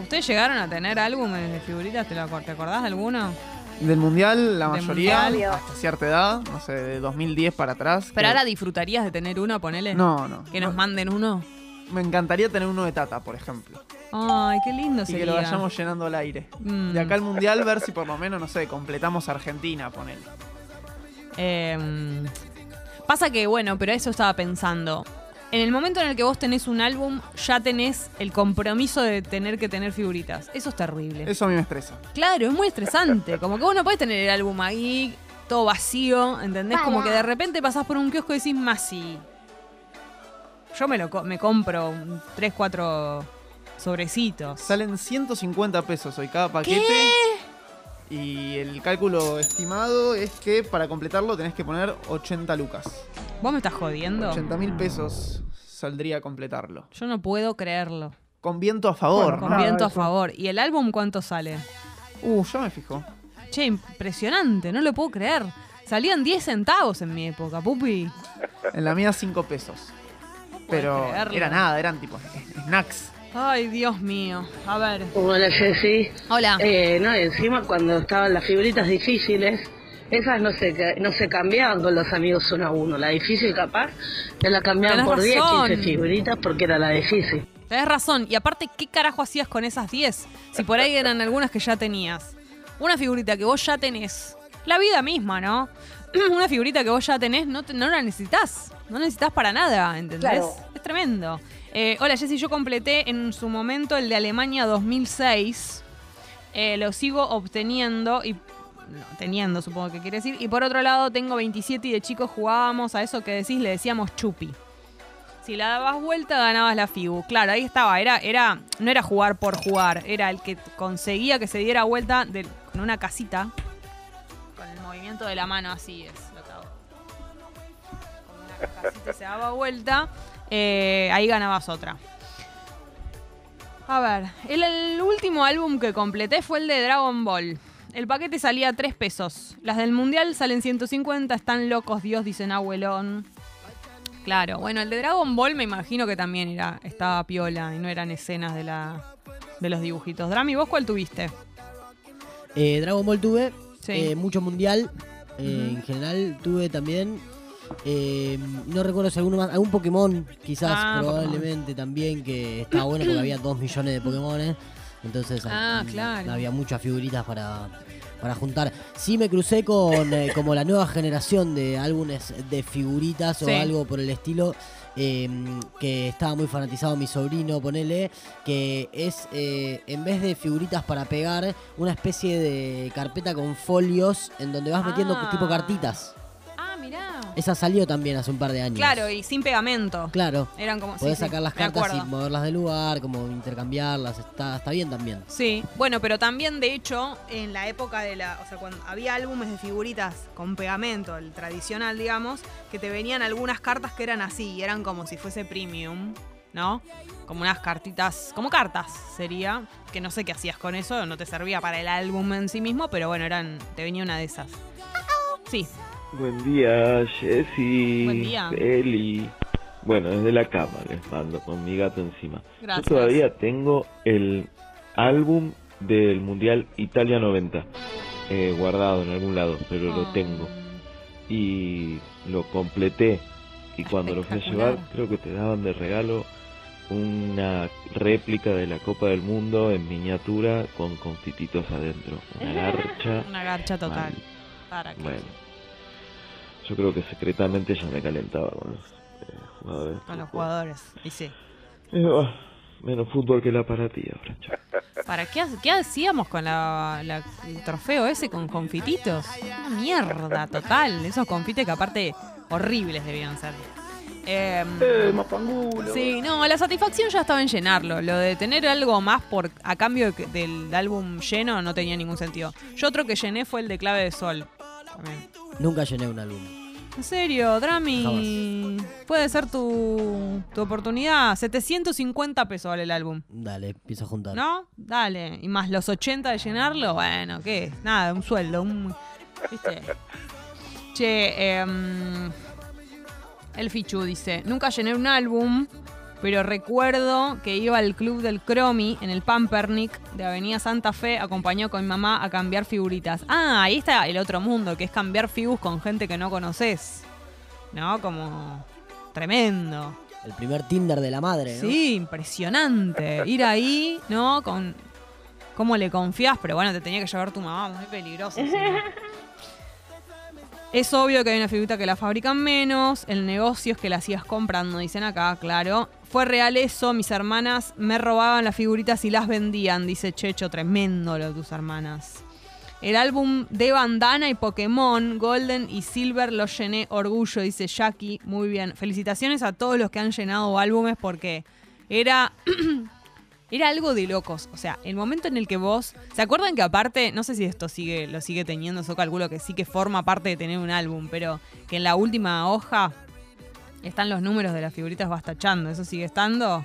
Speaker 2: ¿Ustedes llegaron a tener álbumes de figuritas? ¿Te, lo te acordás de alguno?
Speaker 4: Del mundial, la
Speaker 2: Del
Speaker 4: mayoría,
Speaker 1: mundial.
Speaker 4: hasta cierta edad, no sé, de 2010 para atrás.
Speaker 2: Pero
Speaker 4: que-
Speaker 2: ahora disfrutarías de tener uno, ponele.
Speaker 4: No, no.
Speaker 2: Que nos
Speaker 4: no.
Speaker 2: manden uno.
Speaker 4: Me encantaría tener uno de Tata, por ejemplo.
Speaker 2: Ay, qué lindo
Speaker 4: Y
Speaker 2: sería.
Speaker 4: que lo vayamos llenando al aire.
Speaker 2: Mm.
Speaker 4: De acá al mundial, ver si por lo menos, no sé, completamos Argentina, ponele.
Speaker 2: Eh, pasa que, bueno, pero eso estaba pensando. En el momento en el que vos tenés un álbum, ya tenés el compromiso de tener que tener figuritas. Eso es terrible.
Speaker 4: Eso a mí me estresa.
Speaker 2: Claro, es muy estresante. Como que vos no podés tener el álbum ahí, todo vacío, ¿entendés? Como que de repente pasás por un kiosco y decís, más sí. Yo me lo me compro un 3, 4 sobrecitos.
Speaker 4: Salen 150 pesos hoy cada paquete. Y el cálculo estimado es que para completarlo tenés que poner 80 lucas.
Speaker 2: ¿Vos me estás jodiendo?
Speaker 4: 80 mil pesos saldría a completarlo.
Speaker 2: Yo no puedo creerlo.
Speaker 4: con viento a favor.
Speaker 2: Con viento a favor. ¿Y el álbum cuánto sale?
Speaker 4: Uh, yo me fijo.
Speaker 2: Che, impresionante, no lo puedo creer. Salían 10 centavos en mi época, pupi.
Speaker 4: En la mía 5 pesos. Pero
Speaker 2: creerlo.
Speaker 4: era nada, eran tipo snacks.
Speaker 2: Ay, Dios mío. A ver.
Speaker 3: Hola Jessy.
Speaker 2: Hola.
Speaker 3: Eh, no, y encima cuando estaban las figuritas difíciles, esas no se, no se cambiaban con los amigos uno a uno. La difícil capaz, te la cambiaban
Speaker 2: Tenés
Speaker 3: por 10,
Speaker 2: razón.
Speaker 3: 15 figuritas porque era la difícil.
Speaker 2: Tenés razón. Y aparte, ¿qué carajo hacías con esas 10? Si por ahí eran algunas que ya tenías. Una figurita que vos ya tenés. La vida misma, ¿no? Una figurita que vos ya tenés, no, te- no la necesitas. No necesitas para nada, ¿entendés?
Speaker 1: Claro.
Speaker 2: Es tremendo. Eh, hola, Jessy, yo completé en su momento el de Alemania 2006. Eh, lo sigo obteniendo y... no, teniendo, supongo que quiere decir. Y por otro lado, tengo 27 y de chicos jugábamos a eso que decís, le decíamos chupi. Si la dabas vuelta, ganabas la Figu. Claro, ahí estaba. Era, era, no era jugar por jugar. Era el que conseguía que se diera vuelta de- con una casita. Con el movimiento de la mano, así es casita se daba vuelta. eh, ahí ganabas otra. A ver, el, el último álbum que completé fue el de Dragon Ball. El paquete salía a 3 pesos. Las del mundial salen 150. Están locos, Dios, dicen abuelón. Claro, bueno, el de Dragon Ball me imagino que también era, estaba piola y no eran escenas de la de los dibujitos. Drami, ¿vos cuál tuviste?
Speaker 5: Eh, Dragon Ball tuve,
Speaker 2: Sí.
Speaker 5: eh, mucho mundial. eh. En general tuve también. Eh, no recuerdo si alguno más. Algún Pokémon, quizás,
Speaker 2: Ah,
Speaker 5: probablemente también, que estaba bueno porque había dos millones de Pokémones. Entonces
Speaker 2: Ah, claro.
Speaker 5: había muchas figuritas para, para juntar. Sí me crucé con eh, como la nueva generación de álbumes de figuritas
Speaker 2: Sí.
Speaker 5: o algo por el estilo. eh, que estaba muy fanatizado mi sobrino, ponele, que es eh, en vez de figuritas para pegar, una especie de carpeta con folios en donde vas metiendo
Speaker 2: Ah.
Speaker 5: tipo cartitas.
Speaker 2: Mirá.
Speaker 5: Esa salió también hace un par de años.
Speaker 2: Claro, y sin pegamento.
Speaker 5: Claro.
Speaker 2: Eran como.
Speaker 5: Podés
Speaker 2: sí,
Speaker 5: sacar las cartas y moverlas del lugar, como intercambiarlas, está, está bien también.
Speaker 2: Sí, bueno, pero también de hecho en la época de la, o sea, cuando había álbumes de figuritas con pegamento, el tradicional, digamos, que te venían algunas cartas que eran así, y eran como si fuese premium, ¿no? Como unas cartitas, como cartas sería, que no sé qué hacías con eso, no te servía para el álbum en sí mismo, pero bueno, eran te venía una de esas. Sí,
Speaker 6: Buen día, Jessy.
Speaker 2: Buen día.
Speaker 6: Eli. Bueno, desde la cama les mando con mi gato encima.
Speaker 2: Gracias.
Speaker 6: Yo todavía tengo el álbum del Mundial Italia 90 eh, guardado en algún lado, pero lo
Speaker 2: Ah.
Speaker 6: tengo. Y lo completé. Y cuando lo fui a llevar, creo que te daban de regalo una réplica de la Copa del Mundo en miniatura con confititos adentro. Una garcha.
Speaker 2: una garcha total.
Speaker 6: Mal.
Speaker 2: ¿Para qué?
Speaker 6: Bueno, yo creo que secretamente ya me calentaba con los eh, jugadores.
Speaker 2: Con los jugadores. Y sí.
Speaker 6: Eh, bah, menos fútbol que la para ti ahora.
Speaker 2: ¿Para qué, qué hacíamos con la, la- el trofeo ese con confititos? Una mierda total. Esos confites que aparte horribles debían ser. Em, sí, no, la satisfacción ya estaba en llenarlo. Lo de tener algo más por a cambio de del álbum lleno no tenía ningún sentido. Yo otro que llené fue el de clave de sol. También.
Speaker 5: Nunca llené un álbum.
Speaker 2: En serio, Drami. Puede ser tu, tu oportunidad. 750 pesos vale el álbum.
Speaker 5: Dale, empiezo a juntar.
Speaker 2: ¿No? Dale. Y más los 80 de llenarlo, bueno, ¿qué? Nada, un sueldo, un. ¿Viste? Che, em, el Fichu dice: Nunca llené un álbum, pero recuerdo que iba al club del Cromi en el Pampernick de Avenida Santa Fe, acompañado con mi mamá a cambiar figuritas. Ah, ahí está el otro mundo, que es cambiar figus con gente que no conoces. ¿No? Como. Tremendo.
Speaker 5: El primer Tinder de la madre, ¿no?
Speaker 2: Sí, impresionante. Ir ahí, ¿no? Con cómo le confías, pero bueno, te tenía que llevar tu mamá, muy peligroso. encima. Es obvio que hay una figurita que la fabrican menos, el negocio es que la sigas comprando, dicen acá, claro. Fue real eso, mis hermanas me robaban las figuritas y las vendían, dice Checho, tremendo lo de tus hermanas. El álbum de Bandana y Pokémon, Golden y Silver, lo llené orgullo, dice Jackie. Muy bien. Felicitaciones a todos los que han llenado álbumes porque era. Era algo de locos. O sea, el momento en el que vos. ¿Se acuerdan que aparte, no sé si esto sigue, lo sigue teniendo, yo calculo que sí que forma parte de tener un álbum, pero que en la última hoja están los números de las figuritas bastachando. ¿Eso sigue estando?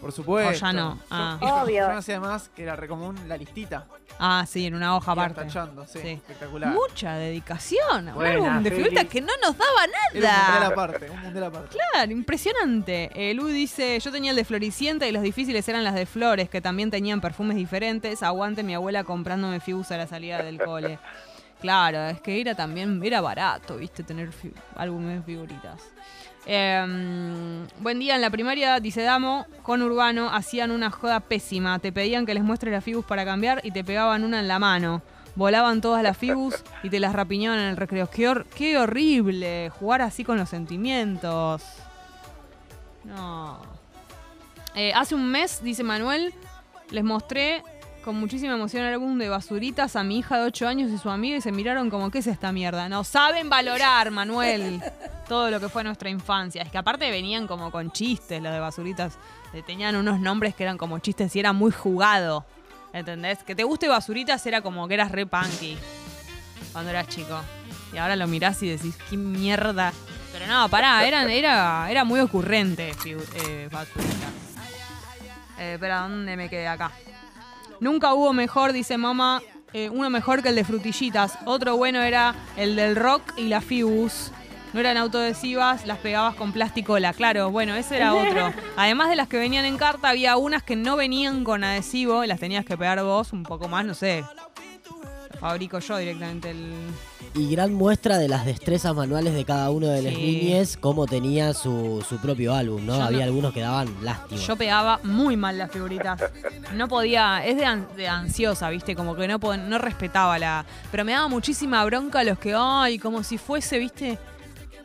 Speaker 4: Por supuesto.
Speaker 2: O ya no. Ah.
Speaker 4: yo,
Speaker 7: Obvio.
Speaker 4: Yo no hacía más que era recomún la listita.
Speaker 2: Ah, sí, en una hoja aparte.
Speaker 4: tachando, sí,
Speaker 2: Sí.
Speaker 4: espectacular.
Speaker 2: Mucha dedicación. Un
Speaker 3: Buena,
Speaker 2: álbum de figuritas que no nos daba
Speaker 4: Era un mundial
Speaker 2: nada.
Speaker 4: aparte, un mundial aparte.
Speaker 2: Claro, impresionante. Eh, Lu dice, yo tenía el de Floricienta y los difíciles eran las de Flores, que también tenían perfumes diferentes. Aguante mi abuela comprándome fibus a la salida del cole. Claro, es que era también, era barato, viste, tener fi- álbumes figuritas. Eh, buen día, en la primaria, dice Damo, con Urbano, hacían una joda pésima. Te pedían que les muestre las fibus para cambiar y te pegaban una en la mano. Volaban todas las fibus y te las rapiñaban en el recreo. Qué horrible jugar así con los sentimientos. No. Eh, hace un mes, dice Manuel, les mostré con muchísima emoción el álbum de basuritas a mi hija de 8 años y su amiga y se miraron como, ¿qué es esta mierda? No saben valorar, Manuel, todo lo que fue nuestra infancia. Es que aparte venían como con chistes los de basuritas. Eh, Tenían unos nombres que eran como chistes y era muy jugado. ¿Entendés? Que te guste basuritas era como que eras re punky cuando eras chico. Y ahora lo mirás y decís, qué mierda. Pero no, pará, eran, era, era muy ocurrente eh, basuritas. Eh, espera, ¿dónde me quedé acá? Nunca hubo mejor, dice mamá, eh, uno mejor que el de frutillitas. Otro bueno era el del rock y la fibus. No eran autoadhesivas, las pegabas con plasticola. Claro, bueno, ese era otro. Además de las que venían en carta, había unas que no venían con adhesivo, las tenías que pegar vos un poco más, no sé. Lo fabrico yo directamente el.
Speaker 5: Y gran muestra de las destrezas manuales de cada uno de las
Speaker 2: Sí.
Speaker 5: niñes, cómo tenía su, su propio álbum, ¿no?
Speaker 2: Yo
Speaker 5: Había
Speaker 2: no-
Speaker 5: algunos que daban lástima.
Speaker 2: Yo pegaba muy mal las figuritas. No podía, es de, an- de ansiosa, ¿viste? Como que no, no respetaba la... Pero me daba muchísima bronca los que, ay, como si fuese, ¿viste?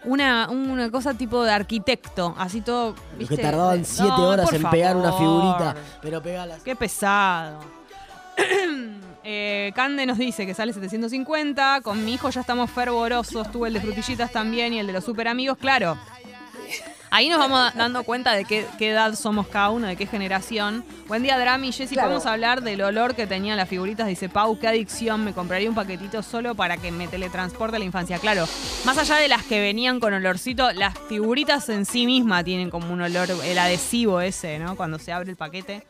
Speaker 2: Una, una cosa tipo de arquitecto, así todo,
Speaker 5: Los
Speaker 2: ¿viste?
Speaker 5: que tardaban siete
Speaker 2: No,
Speaker 5: horas en pegar una figurita, pero pegalas.
Speaker 2: Qué pesado. Eh, Cande nos dice que sale 750. Con mi hijo ya estamos fervorosos. Tuve el de frutillitas también y el de los super amigos, claro. Ahí nos vamos dando cuenta de qué, qué edad somos cada uno, de qué generación. Buen día, Drami y Jessy.
Speaker 7: Claro.
Speaker 2: Podemos hablar del olor que tenían las figuritas. Dice Pau, qué adicción. Me compraría un paquetito solo para que me teletransporte a la infancia. Claro, más allá de las que venían con olorcito, las figuritas en sí mismas tienen como un olor, el adhesivo ese, ¿no? Cuando se abre el paquete.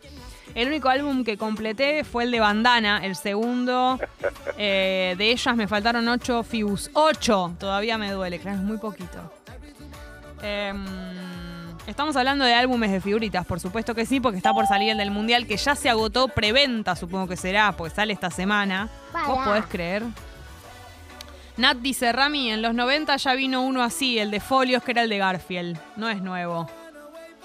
Speaker 2: El único álbum que completé fue el de Bandana, el segundo. eh, de ellas me faltaron ocho Fibus. ¡Ocho! Todavía me duele, claro, es muy poquito. Em, estamos hablando de álbumes de figuritas, por supuesto que sí, porque está por salir el del Mundial, que ya se agotó preventa, supongo que será, porque sale esta semana. ¿Vos podés creer? Nat dice, Rami, en los 90 ya vino uno así, el de folios, que era el de Garfield. No es nuevo.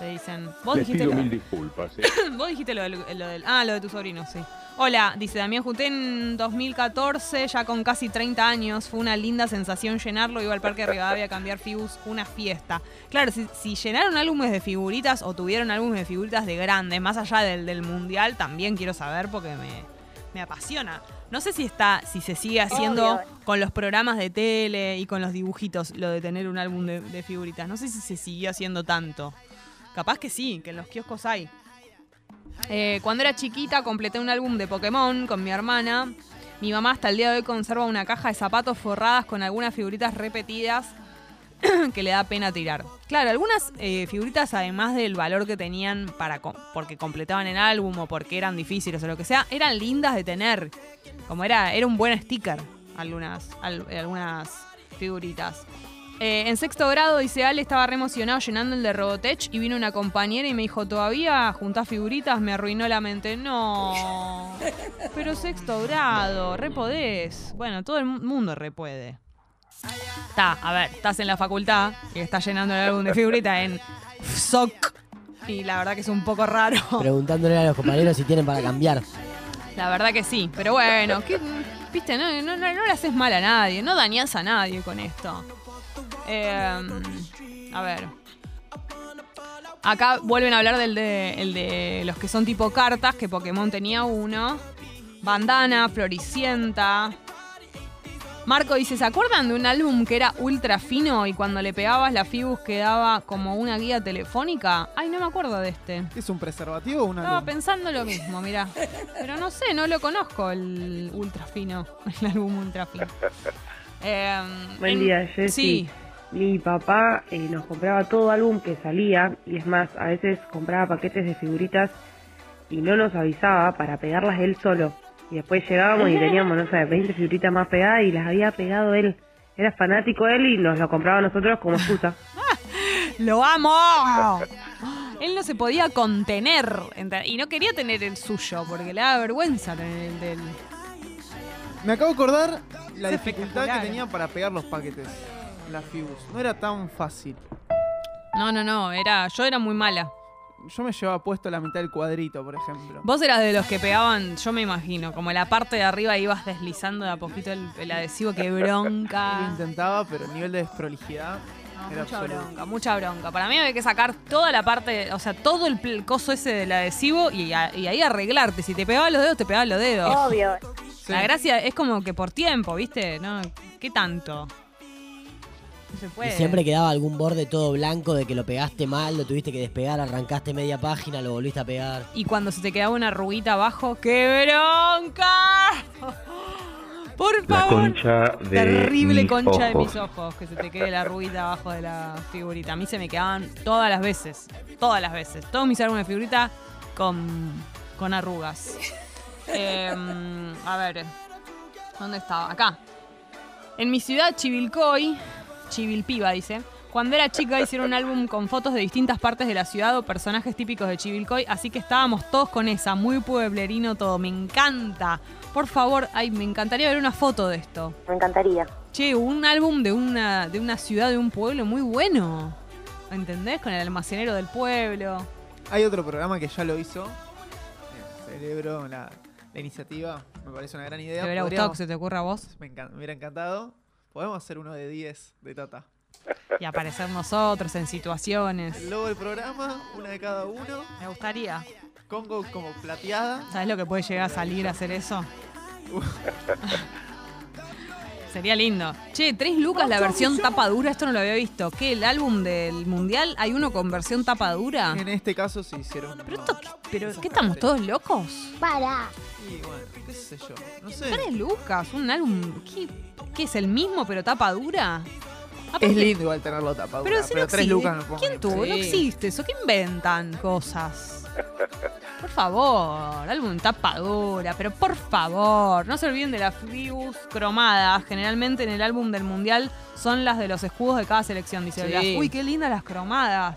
Speaker 2: Te dicen. Vos
Speaker 8: Les
Speaker 2: dijiste
Speaker 8: pido
Speaker 2: lo-
Speaker 8: mil disculpas. ¿eh?
Speaker 2: Vos dijiste lo del, lo del- Ah, lo de tu sobrino, sí. Hola, dice Damián Juté en 2014, ya con casi 30 años. Fue una linda sensación llenarlo. Iba al Parque de Rivadavia a cambiar fibus, una fiesta. Claro, si, si llenaron álbumes de figuritas o tuvieron álbumes de figuritas de grandes, más allá del, del mundial, también quiero saber porque me, me apasiona. No sé si está, si se sigue haciendo
Speaker 7: Obvio.
Speaker 2: con los programas de tele y con los dibujitos lo de tener un álbum de, de figuritas. No sé si se siguió haciendo tanto. Capaz que sí, que en los kioscos hay. Eh, cuando era chiquita completé un álbum de Pokémon con mi hermana. Mi mamá hasta el día de hoy conserva una caja de zapatos forradas con algunas figuritas repetidas que le da pena tirar. Claro, algunas eh, figuritas, además del valor que tenían para porque completaban el álbum o porque eran difíciles o lo que sea, eran lindas de tener. Como era, era un buen sticker algunas, al- algunas figuritas. Eh, en sexto grado, dice Ale, estaba re emocionado llenando el de Robotech y vino una compañera y me dijo, ¿todavía juntás figuritas? Me arruinó la mente. No, pero sexto grado, re podés. Bueno, todo el mu- mundo re puede. Está, a ver, estás en la facultad y estás llenando el álbum de figuritas en SOC. Y la verdad que es un poco raro.
Speaker 5: Preguntándole a los compañeros si tienen para cambiar.
Speaker 2: La verdad que sí, pero bueno, ¿qué- viste, no, no, no- no le haces mal a nadie, no dañas a nadie con esto. Eh, a ver. Acá vuelven a hablar del de, el de los que son tipo cartas, que Pokémon tenía uno. Bandana, Floricienta. Marco dice, ¿se acuerdan de un álbum que era ultra fino y cuando le pegabas la fibus quedaba como una guía telefónica? Ay, no me acuerdo de este.
Speaker 4: ¿Es un preservativo o una
Speaker 2: Estaba pensando lo mismo, mira. Pero no sé, no lo conozco el ultra fino, el álbum ultra fino. Eh,
Speaker 3: Buen
Speaker 2: en-
Speaker 3: día, Jessy.
Speaker 2: Sí.
Speaker 1: Mi papá eh, nos compraba todo álbum que salía y es más, a veces compraba paquetes de figuritas y no nos avisaba para pegarlas él solo. Y después llegábamos y teníamos, no sé, 20 figuritas más pegadas y las había pegado él. Era fanático él y nos lo compraba a nosotros como excusa.
Speaker 2: ¡Lo amo! Él no se podía contener y no quería tener el suyo porque le daba vergüenza tener el del.
Speaker 4: Me acabo de acordar la
Speaker 2: Es
Speaker 4: dificultad que tenía para pegar los paquetes. Las Fibus. No era tan fácil.
Speaker 2: No, no, no, era, yo era muy mala.
Speaker 4: Yo me llevaba puesto la mitad del cuadrito, por ejemplo.
Speaker 2: Vos eras de los que pegaban, yo me imagino, como la parte de arriba ibas deslizando de a poquito el, el adhesivo, que
Speaker 4: Lo
Speaker 2: bronca.
Speaker 4: intentaba, pero el nivel de desprolijidad
Speaker 2: No,
Speaker 4: era
Speaker 2: mucha
Speaker 4: absoluto.
Speaker 2: bronca, mucha bronca. Para mí había que sacar toda la parte, o sea, todo el coso ese del adhesivo y, a- y ahí arreglarte. Si te pegaba los dedos, te pegaba los dedos.
Speaker 7: Obvio.
Speaker 4: Sí.
Speaker 2: La gracia es como que por tiempo, ¿viste? ¿No? ¿Qué tanto? No se
Speaker 5: Y
Speaker 2: puede.
Speaker 5: siempre quedaba algún borde todo blanco de que lo pegaste mal, lo tuviste que despegar, arrancaste media página, lo volviste a pegar.
Speaker 2: Y cuando se te quedaba una arruguita abajo, ¡qué bronca! Por
Speaker 6: La
Speaker 2: favor.
Speaker 6: concha de
Speaker 2: Terrible concha de mis ojos, que se te quede la arruguita abajo de la figurita. A mí se me quedaban todas las veces, todas las veces. Todos mis álbumes de figurita con, con arrugas. Em, a ver, ¿dónde estaba? Acá. En mi ciudad, Chivilcoy, Chivilpiba dice, cuando era chica hicieron un álbum con fotos de distintas partes de la ciudad o personajes típicos de Chivilcoy, así que estábamos todos con esa, muy pueblerino todo, me encanta. Por favor, ay, me encantaría ver una foto de esto.
Speaker 7: Me encantaría.
Speaker 2: Che, un álbum de una, de una ciudad, de un pueblo muy bueno. ¿Entendés? Con el almacenero del pueblo.
Speaker 4: Hay otro programa que ya lo hizo. Eh, Celebro la, la iniciativa. Me parece una gran idea.
Speaker 2: ¿Te hubiera gustado que se te ocurra a vos?
Speaker 4: me, encan- me hubiera encantado. Podemos hacer uno de 10 de Tata.
Speaker 2: Y aparecer nosotros en situaciones.
Speaker 4: El logo del programa, una de cada uno.
Speaker 2: Me gustaría.
Speaker 4: Congo como plateada.
Speaker 2: ¿Sabes lo que puede llegar a salir a hacer eso? Sería lindo. Che, tres lucas la versión tapa dura, esto no lo había visto. ¿Qué? ¿El álbum del mundial? ¿Hay uno con versión tapa dura?
Speaker 4: En este caso se hicieron.
Speaker 2: ¿Pero, esto, qué- pero ¿qué estamos todos locos?
Speaker 7: Para.
Speaker 4: Y bueno, qué sé yo. No sé.
Speaker 2: Lucas, un álbum. ¿Qué, qué es el mismo pero tapa dura? Aparte-
Speaker 4: Es lindo igual tenerlo tapado.
Speaker 2: Pero
Speaker 4: Pero,
Speaker 2: si no
Speaker 4: tres
Speaker 2: existe,
Speaker 4: lucas no pongo
Speaker 2: ¿Quién tuvo? No
Speaker 4: Sí.
Speaker 2: existe eso. ¿Qué inventan cosas? Por favor, álbum tapadura, pero por favor, no se olviden de las fibus cromadas. Generalmente en el álbum del mundial son las de los escudos de cada selección. Dice,
Speaker 5: Sí.
Speaker 2: Uy, qué lindas las cromadas.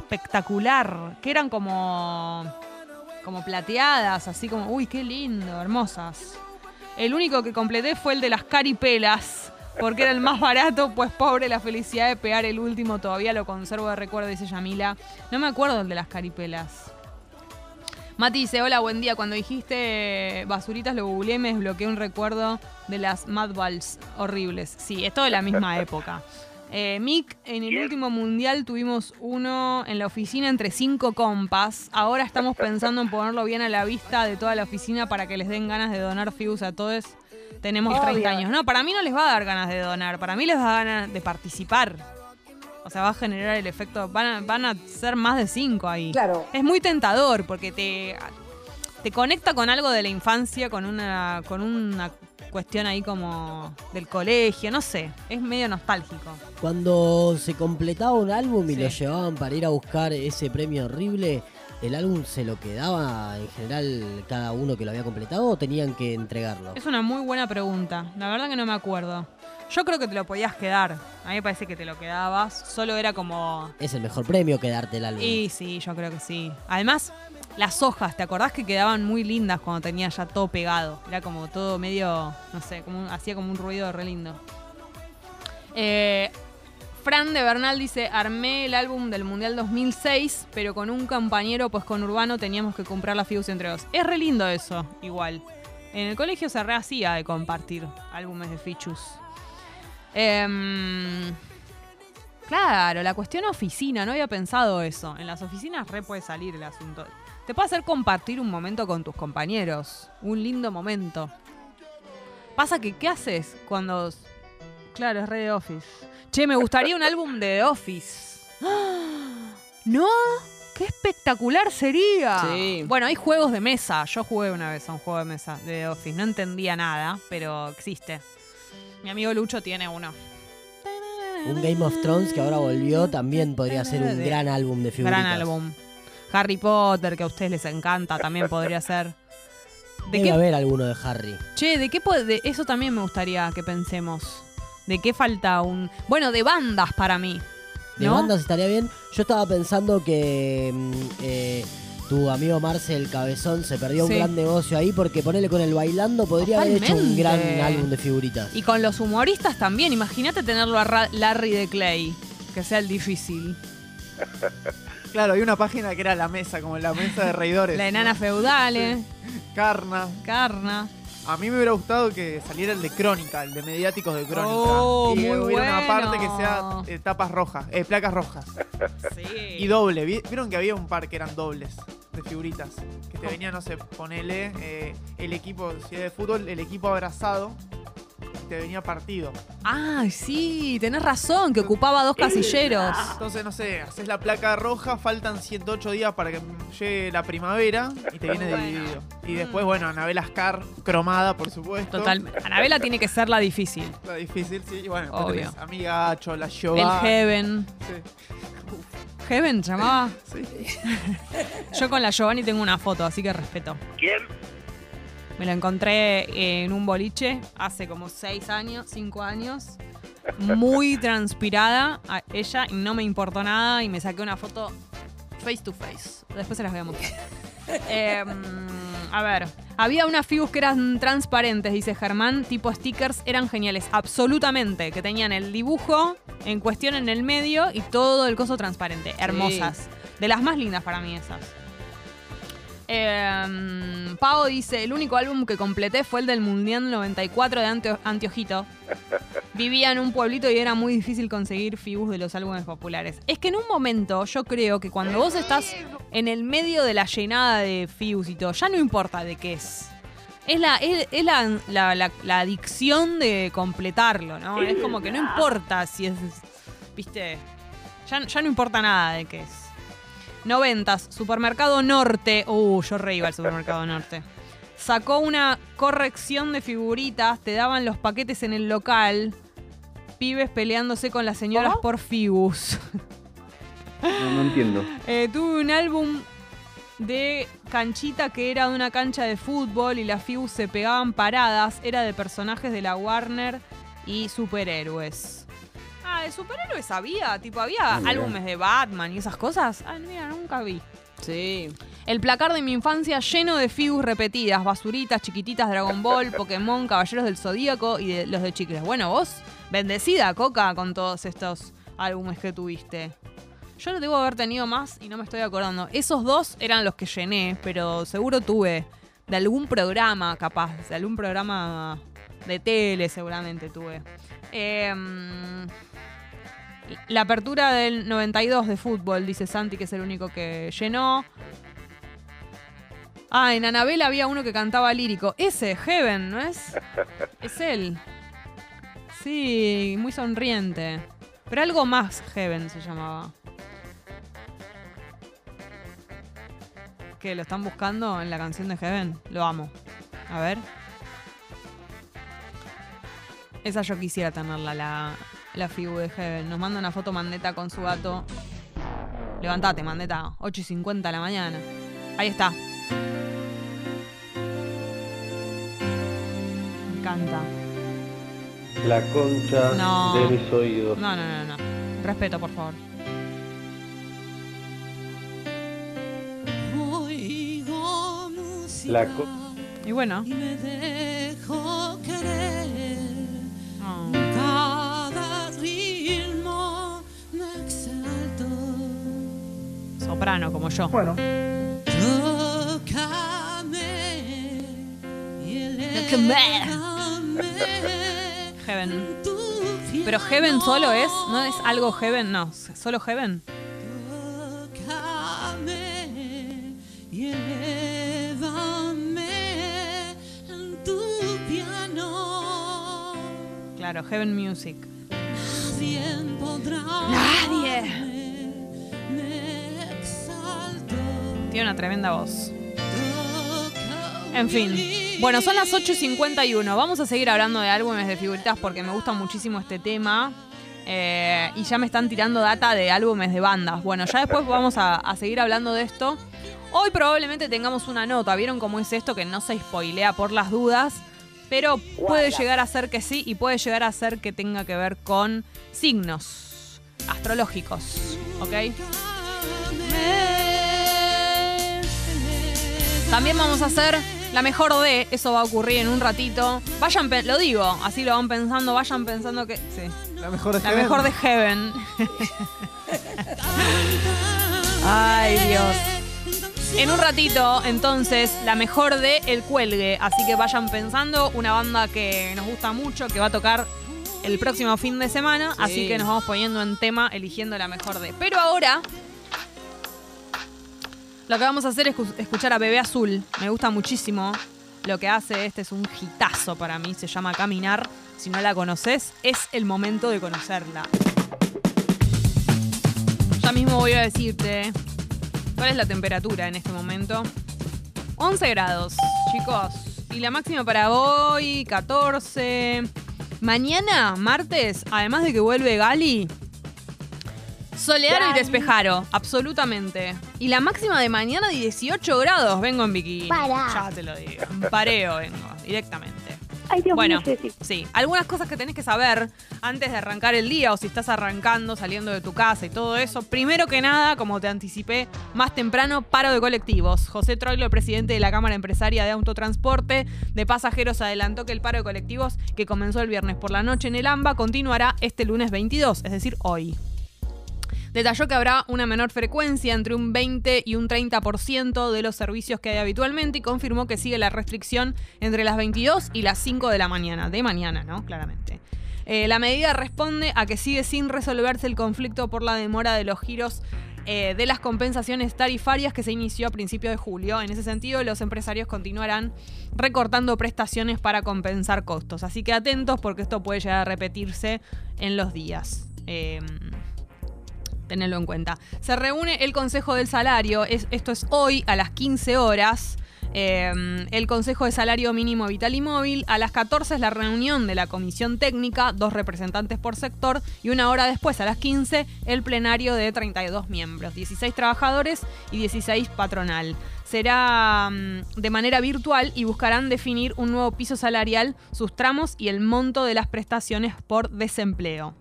Speaker 2: Espectacular. Que eran como, como plateadas, así como, uy, qué lindo, hermosas. El único que completé fue el de las caripelas. Porque era el más barato, pues pobre la felicidad de pegar el último, todavía lo conservo de recuerdo, dice Yamila. No me acuerdo el de las caripelas. Mati dice, hola, buen día. Cuando dijiste basuritas lo googleé me desbloqueé un recuerdo de las Mad Balls horribles. Sí, es todo de la misma época. Eh, Mick, en el último mundial tuvimos uno en la oficina entre cinco compas. Ahora estamos pensando en ponerlo bien a la vista de toda la oficina para que les den ganas de donar fibus a todos. Tenemos
Speaker 7: Obvio.
Speaker 2: 30 años. No, para mí no les va a dar ganas de donar. Para mí les va a dar ganas de participar. O sea, va a generar el efecto. Van a, van a ser más de cinco ahí.
Speaker 7: Claro.
Speaker 2: Es muy tentador porque te, te conecta con algo de la infancia, con una, con una cuestión ahí como del colegio, no sé. Es medio nostálgico.
Speaker 5: Cuando se completaba un álbum y
Speaker 2: Sí.
Speaker 5: lo llevaban para ir a buscar ese premio horrible, ¿el álbum se lo quedaba en general cada uno que lo había completado o tenían que entregarlo?
Speaker 2: Es una muy buena pregunta. La verdad que no me acuerdo. Yo creo que te lo podías quedar. A mí me parece que te lo quedabas. Solo era como
Speaker 5: Es el mejor premio quedarte el álbum.
Speaker 2: Y sí, yo creo que sí. Además, las hojas, ¿te acordás que quedaban muy lindas cuando tenía ya todo pegado? Era como todo medio, no sé, hacía como un ruido re lindo. Eh, Fran de Bernal dice, armé el álbum del Mundial 2006, pero con un compañero, pues con Urbano teníamos que comprar la Fibus entre dos. Es re lindo eso, igual. En el colegio se rehacía de compartir álbumes de Fichus. Em, Claro, la cuestión oficina, no había pensado eso. En las oficinas re puede salir el asunto. Te puede hacer compartir un momento con tus compañeros, un lindo momento. Pasa que, ¿qué haces cuando... Claro, es re de Office. Che, me gustaría un álbum de The Office. ¡Ah! ¿No? ¡Qué espectacular sería!
Speaker 5: Sí.
Speaker 2: Bueno, hay juegos de mesa. Yo jugué una vez a un juego de mesa de The Office. No entendía nada, pero existe. Mi amigo Lucho tiene uno.
Speaker 5: un Game of Thrones que ahora volvió también podría ser un gran álbum de figuritas.
Speaker 2: Gran álbum. Harry Potter, que a ustedes les encanta, también podría ser. ¿De
Speaker 5: Debe
Speaker 2: qué,
Speaker 5: haber alguno de Harry.
Speaker 2: che, ¿de qué puede, de- eso también me gustaría que pensemos. ¿De qué falta un. Bueno, de bandas para mí.
Speaker 5: De bandas estaría bien. Yo estaba pensando que mm, eh, tu amigo Marcel Cabezón se perdió
Speaker 2: Sí.
Speaker 5: un gran negocio ahí porque ponerle con el bailando podría haber hecho un gran álbum de figuritas.
Speaker 2: Y con los humoristas también. Imagínate tenerlo a Ra- Larry de Clay. Que sea el difícil.
Speaker 4: Claro, hay una página que era la mesa, como la mesa de reidores.
Speaker 2: La enana feudale,
Speaker 4: Carna.
Speaker 2: Carna.
Speaker 4: A mí me hubiera gustado que saliera el de Crónica, el de mediáticos de Crónica.
Speaker 2: Oh,
Speaker 4: y
Speaker 2: muy
Speaker 4: hubiera una parte que
Speaker 2: bueno.
Speaker 4: sea eh, tapas rojas, eh, placas rojas.
Speaker 2: Sí.
Speaker 4: Y doble. Vi- ¿Vieron que había un par que eran dobles de figuritas? Que te venían, no sé, ponele eh, el equipo, si es de fútbol, el equipo abrazado. Te venía partido.
Speaker 2: Ah, sí, tenés razón, que ocupaba dos casilleros.
Speaker 4: Entonces, no sé, haces la placa roja, faltan 108 días para que llegue la primavera y te viene
Speaker 2: Bueno.
Speaker 4: dividido. Y después, bueno, Anabel Ascar, cromada, por supuesto.
Speaker 2: Total. Anabela tiene que ser la difícil.
Speaker 4: Está difícil, sí. Y bueno,
Speaker 2: Obvio.
Speaker 4: tenés Amiga Acho, la
Speaker 2: El. Heaven.
Speaker 4: Sí.
Speaker 2: Heaven llamaba.
Speaker 4: Sí.
Speaker 2: Yo con la Giovanni tengo una foto, así que respeto.
Speaker 7: ¿Quién?
Speaker 2: Me la encontré en un boliche hace como seis años, cinco años. Muy transpirada a ella y no me importó nada y me saqué una foto face to face. Después se las voy a mostrar. Eh, a ver, había unas figuras que eran transparentes, dice Germán, tipo stickers, eran geniales, absolutamente, que tenían el dibujo en cuestión en el medio y todo el coso transparente, hermosas. De las más lindas para mí esas. Eh, Pau dice, el único álbum que completé fue el del Mundial 94 de Antio- Antiojito. Vivía en un pueblito y era muy difícil conseguir fibus de los álbumes populares. Es que en un momento yo creo que cuando vos estás en el medio de la llenada de fibus y todo, ya no importa de qué es. Es la, es, la- la- la adicción de completarlo, ¿no? Es como que no importa si es, viste, ya, ya no importa nada de qué es. Noventas, Supermercado Norte. Uh, yo re iba al Supermercado Norte. Sacó una corrección de figuritas, te daban los paquetes en el local. Pibes peleándose con las señoras por Fibus.
Speaker 7: No, no entiendo.
Speaker 2: Eh, tuve un álbum de canchita que era de una cancha de fútbol y las Fibus se pegaban paradas. Era de personajes de la Warner y superhéroes. Ah, de superhéroes había, tipo, había
Speaker 7: Ah,
Speaker 2: álbumes de Batman y esas cosas. Ah, mira, nunca vi.
Speaker 8: Sí.
Speaker 2: El placar de mi infancia lleno de figures repetidas, basuritas, chiquititas, Dragon Ball, Pokémon, Caballeros del Zodíaco y de, los de chicles. Bueno, vos, bendecida, Coca, con todos estos álbumes que tuviste. Yo lo debo haber tenido más y no me estoy acordando. Esos dos eran los que llené, pero seguro tuve de algún programa, capaz, de algún programa de tele seguramente tuve. Em, la apertura del 92 de fútbol, dice Santi, que es el único que llenó. Ah, en Anabel había uno que cantaba lírico. Ese, Heaven, ¿no es? Es él. Sí, muy sonriente. Pero algo más Heaven se llamaba. ¿Qué? ¿Lo están buscando en la canción de Heaven? Lo amo. A ver. Esa yo quisiera tenerla, la, la figu de Heaven. Nos manda una foto Mandeta con su gato. Levantate, Mandeta. 8 y 50 de la mañana. Ahí está. Me encanta.
Speaker 7: La concha
Speaker 2: No.
Speaker 7: de mis oídos.
Speaker 2: No, no, no, no. Respeto, por favor.
Speaker 7: La co-
Speaker 2: Y bueno.
Speaker 9: y me dejo querer.
Speaker 2: Soprano, como yo.
Speaker 4: Bueno,
Speaker 9: Tócame
Speaker 2: Heaven. Pero Heaven solo es, ¿no es algo Heaven? No, solo Heaven. Claro, Heaven Music.
Speaker 9: Nadie podrá.
Speaker 2: Nadie. Tiene una tremenda voz. En fin. Bueno, son las 8.51. Vamos a seguir hablando de álbumes de figuritas porque me gusta muchísimo este tema. Eh, y ya me están tirando data de álbumes de bandas. Bueno, ya después vamos a, a seguir hablando de esto. Hoy probablemente tengamos una nota. ¿Vieron cómo es esto? Que no se spoilea por las dudas. Pero puede llegar a ser que sí y puede llegar a ser que tenga que ver con signos astrológicos. ¿Ok? También vamos a hacer la mejor de, eso va a ocurrir en un ratito. Vayan, lo digo, así lo van pensando, vayan pensando que. Sí.
Speaker 4: La mejor de
Speaker 2: La
Speaker 4: Heaven.
Speaker 2: mejor de Heaven. Ay, Dios. En un ratito, entonces, la mejor de El Cuelgue. Así que vayan pensando, una banda que nos gusta mucho, que va a tocar el próximo fin de semana. Así que nos vamos poniendo en tema, eligiendo la mejor de. Pero ahora, lo que vamos a hacer es escu- escuchar a Bebé Azul. Me gusta muchísimo lo que hace. Este es un hitazo para mí. Se llama Caminar. Si no la conoces, es el momento de conocerla. Ya mismo voy a decirte cuál es la temperatura en este momento. 11 grados, chicos. Y la máxima para hoy, 14. Mañana, martes, además de que vuelve Gali, soleado y despejaro, absolutamente. Y la máxima de mañana, 18 grados, vengo en bikini.
Speaker 8: Pará.
Speaker 2: Ya te lo digo, en pareo vengo, directamente.
Speaker 8: Ay, Dios
Speaker 2: Bueno,
Speaker 8: mío, Ceci.
Speaker 2: sí, algunas cosas que tenés que saber antes de arrancar el día o si estás arrancando, saliendo de tu casa y todo eso. Primero que nada, como te anticipé más temprano, paro de colectivos. José Troilo, presidente de la Cámara Empresaria de Autotransporte de Pasajeros, adelantó que el paro de colectivos que comenzó el viernes por la noche en el AMBA continuará este lunes 22, es decir, hoy. Detalló que habrá una menor frecuencia entre un 20 y un 30% de los servicios que hay habitualmente y confirmó que sigue la restricción entre las 22 y las 5 de la mañana, de mañana, ¿no? Claramente. Eh, la medida responde a que sigue sin resolverse el conflicto por la demora de los giros eh, de las compensaciones tarifarias que se inició a principios de julio. En ese sentido, los empresarios continuarán recortando prestaciones para compensar costos. Así que atentos porque esto puede llegar a repetirse en los días. Eh, Tenedlo en cuenta. Se reúne el Consejo del Salario, es- esto es hoy a las 15 horas. eh, el Consejo de Salario Mínimo Vital y Móvil. A las 14 es la reunión de la Comisión Técnica, dos representantes por sector. Y una hora después, a las 15, el plenario de 32 miembros, 16 trabajadores y 16 patronal. Será mm, de manera virtual y buscarán definir un nuevo piso salarial, sus tramos y el monto de las prestaciones por desempleo.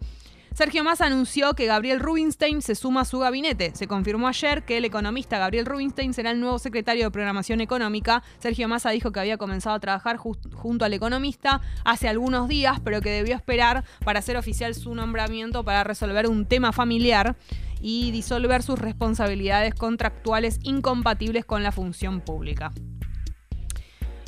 Speaker 2: Sergio Massa anunció que Gabriel Rubinstein se suma a su gabinete. Se confirmó ayer que el economista Gabriel Rubinstein será el nuevo secretario de Programación Económica. Sergio Massa dijo que había comenzado a trabajar junto al economista hace algunos días, pero que debió esperar para hacer oficial su nombramiento para resolver un tema familiar y disolver sus responsabilidades contractuales incompatibles con la función pública.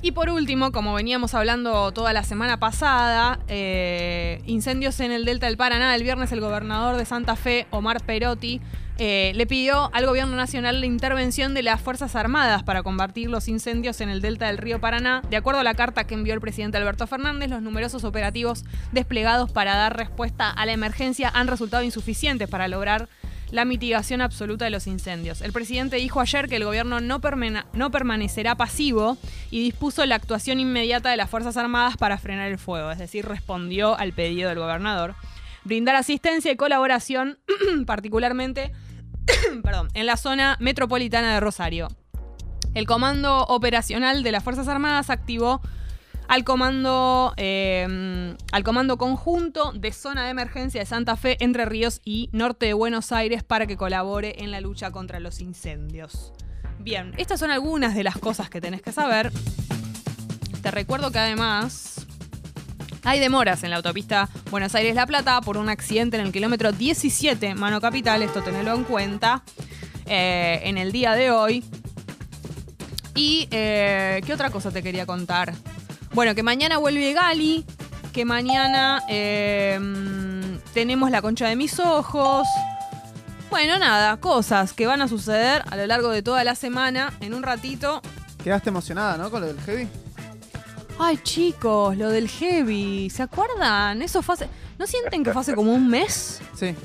Speaker 2: Y por último, como veníamos hablando toda la semana pasada, eh, incendios en el Delta del Paraná. El viernes el gobernador de Santa Fe, Omar Perotti, eh, le pidió al gobierno nacional la intervención de las Fuerzas Armadas para combatir los incendios en el Delta del río Paraná. De acuerdo a la carta que envió el presidente Alberto Fernández, los numerosos operativos desplegados para dar respuesta a la emergencia han resultado insuficientes para lograr la mitigación absoluta de los incendios. El presidente dijo ayer que el gobierno no, permanecerá pasivo y dispuso la actuación inmediata de las Fuerzas Armadas para frenar el fuego, es decir, respondió al pedido del gobernador. Brindar asistencia y colaboración, particularmente perdón, en la zona metropolitana de Rosario. El Comando Operacional de las Fuerzas Armadas activó al comando, eh, al comando conjunto de zona de emergencia de Santa Fe, Entre Ríos y Norte de Buenos Aires para que colabore en la lucha contra los incendios. Bien, estas son algunas de las cosas que tenés que saber. Te recuerdo que además hay demoras en la autopista Buenos Aires-La Plata por un accidente en el kilómetro 17, Mano Capital, esto tenelo en cuenta, eh, en el día de hoy. Y, eh, ¿qué otra cosa te quería contar? Bueno, que mañana vuelve Gali, que mañana eh, mm, tenemos la concha de mis ojos. Bueno, nada, cosas que van a suceder a lo largo de toda la semana. En un ratito.
Speaker 4: Quedaste emocionada, ¿no? Con lo del heavy.
Speaker 2: Ay, chicos, lo del heavy. ¿Se acuerdan? Eso fue hace- ¿No sienten que fue hace como un mes?
Speaker 4: Sí.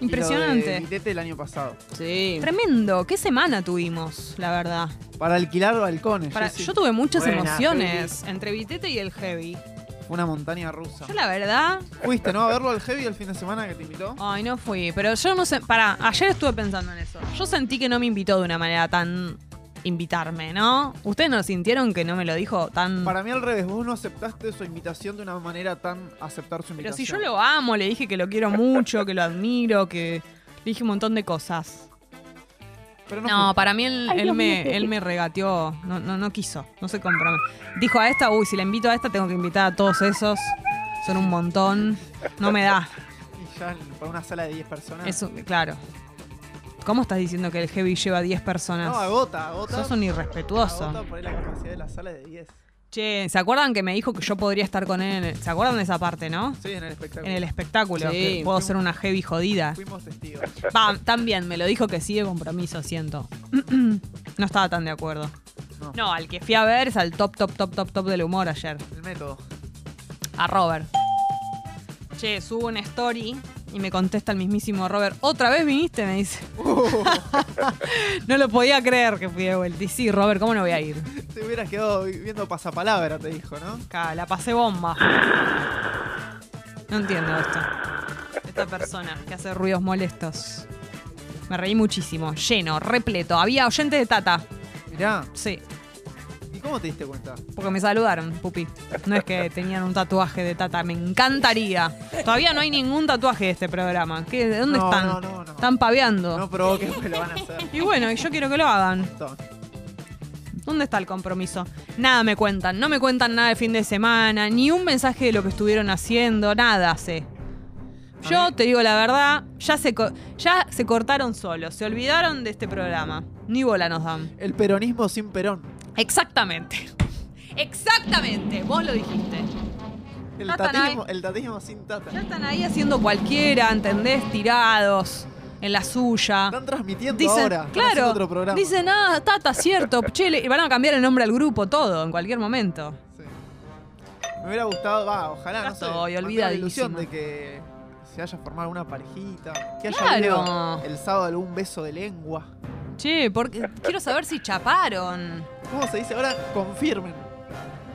Speaker 2: Impresionante.
Speaker 4: Y lo de Vitete el año pasado.
Speaker 5: Sí.
Speaker 2: Tremendo. ¿Qué semana tuvimos, la verdad?
Speaker 4: Para alquilar balcones.
Speaker 2: Para-
Speaker 4: Jessy.
Speaker 2: yo tuve muchas
Speaker 10: Buena,
Speaker 2: emociones entre Vitete y el heavy.
Speaker 4: Una montaña rusa.
Speaker 2: Yo la verdad,
Speaker 4: Fuiste, ¿no? A verlo al Heavy el fin de semana que te invitó.
Speaker 2: ay, no fui, pero yo no sé, pará, ayer estuve pensando en eso. Yo sentí que no me invitó de una manera tan invitarme, ¿no? ¿Ustedes no sintieron que no me lo dijo tan...
Speaker 4: Para mí al revés, vos no aceptaste su invitación de una manera tan aceptar su
Speaker 2: Pero
Speaker 4: invitación.
Speaker 2: si yo lo amo, le dije que lo quiero mucho, que lo admiro, que le dije un montón de cosas.
Speaker 4: Pero
Speaker 2: No,
Speaker 4: fue.
Speaker 2: para mí él,
Speaker 1: Ay,
Speaker 2: él
Speaker 1: Dios
Speaker 2: me,
Speaker 1: mío.
Speaker 2: él me regateó, no, no, no quiso, no se comprometió. Dijo a esta, uy, si la invito a esta tengo que invitar a todos esos, son un montón, no me da.
Speaker 4: Y ya para una sala de 10 personas.
Speaker 2: Eso, claro. ¿Cómo estás diciendo que el Heavy lleva 10 personas?
Speaker 4: No, agota, agota.
Speaker 2: Sos un irrespetuoso.
Speaker 4: Agota por la capacidad de la sala de 10.
Speaker 2: Che, ¿se acuerdan que me dijo que yo podría estar con él? en el- ¿Se acuerdan de esa parte, no?
Speaker 4: Sí, en el espectáculo.
Speaker 2: En el espectáculo,
Speaker 5: Sí.
Speaker 2: que puedo ser una heavy jodida.
Speaker 4: Fuimos testigos.
Speaker 2: Va, también me lo dijo que sí de compromiso, siento. no estaba tan de acuerdo.
Speaker 4: No.
Speaker 2: No, al que fui a ver es al top, top, top, top, top del humor ayer.
Speaker 4: El método.
Speaker 2: A Robert. Che, subo una story y me contesta el mismísimo Robert. ¿Otra vez viniste? Me dice. no lo podía creer que fui de vuelta. Y sí, Robert, ¿cómo no voy a ir?
Speaker 4: Te hubieras quedado viendo pasapalabra, te dijo, ¿no?
Speaker 2: Acá, la pasé bomba. No entiendo esto. Esta persona que hace ruidos molestos. Me reí muchísimo. Lleno, repleto. Había oyentes de Tata.
Speaker 4: Mirá,
Speaker 2: Sí,
Speaker 4: ¿y cómo te diste cuenta?
Speaker 2: porque me saludaron, pupi. No es que tenían un tatuaje de Tata. Me encantaría. Todavía no hay ningún tatuaje de este programa. ¿Qué, ¿De dónde
Speaker 4: No,
Speaker 2: están?
Speaker 4: no, no, no.
Speaker 2: Están paveando.
Speaker 4: No provoques, pues lo van a hacer.
Speaker 2: Y bueno, y yo quiero que lo hagan. ¿Dónde está el compromiso? Nada me cuentan. No me cuentan nada de fin de semana, ni un mensaje de lo que estuvieron haciendo, nada sé. Yo te digo la verdad, ya se, ya se cortaron solos, se olvidaron de este programa. Ni bola nos dan.
Speaker 4: El peronismo sin perón.
Speaker 2: Exactamente. Exactamente, vos lo dijiste.
Speaker 4: El
Speaker 2: Ya
Speaker 4: tatismo, el tatismo sin tata.
Speaker 2: Ya están ahí haciendo cualquiera, ¿entendés? Tirados en la suya.
Speaker 4: Están transmitiendo
Speaker 2: Dicen,
Speaker 4: ahora.
Speaker 2: claro,
Speaker 4: otro programa.
Speaker 2: dicen, ah, Tata, cierto, che, le- van a cambiar el nombre al grupo, todo, en cualquier momento.
Speaker 4: Sí. Me hubiera gustado, va, ojalá,
Speaker 2: Ya
Speaker 4: no sé. mantener la ilusión de que se haya formado una parejita. Que haya
Speaker 2: Claro.
Speaker 4: habido el sábado algún beso de lengua.
Speaker 2: Che, porque quiero saber si chaparon.
Speaker 4: ¿Cómo se dice ahora? Confirmen.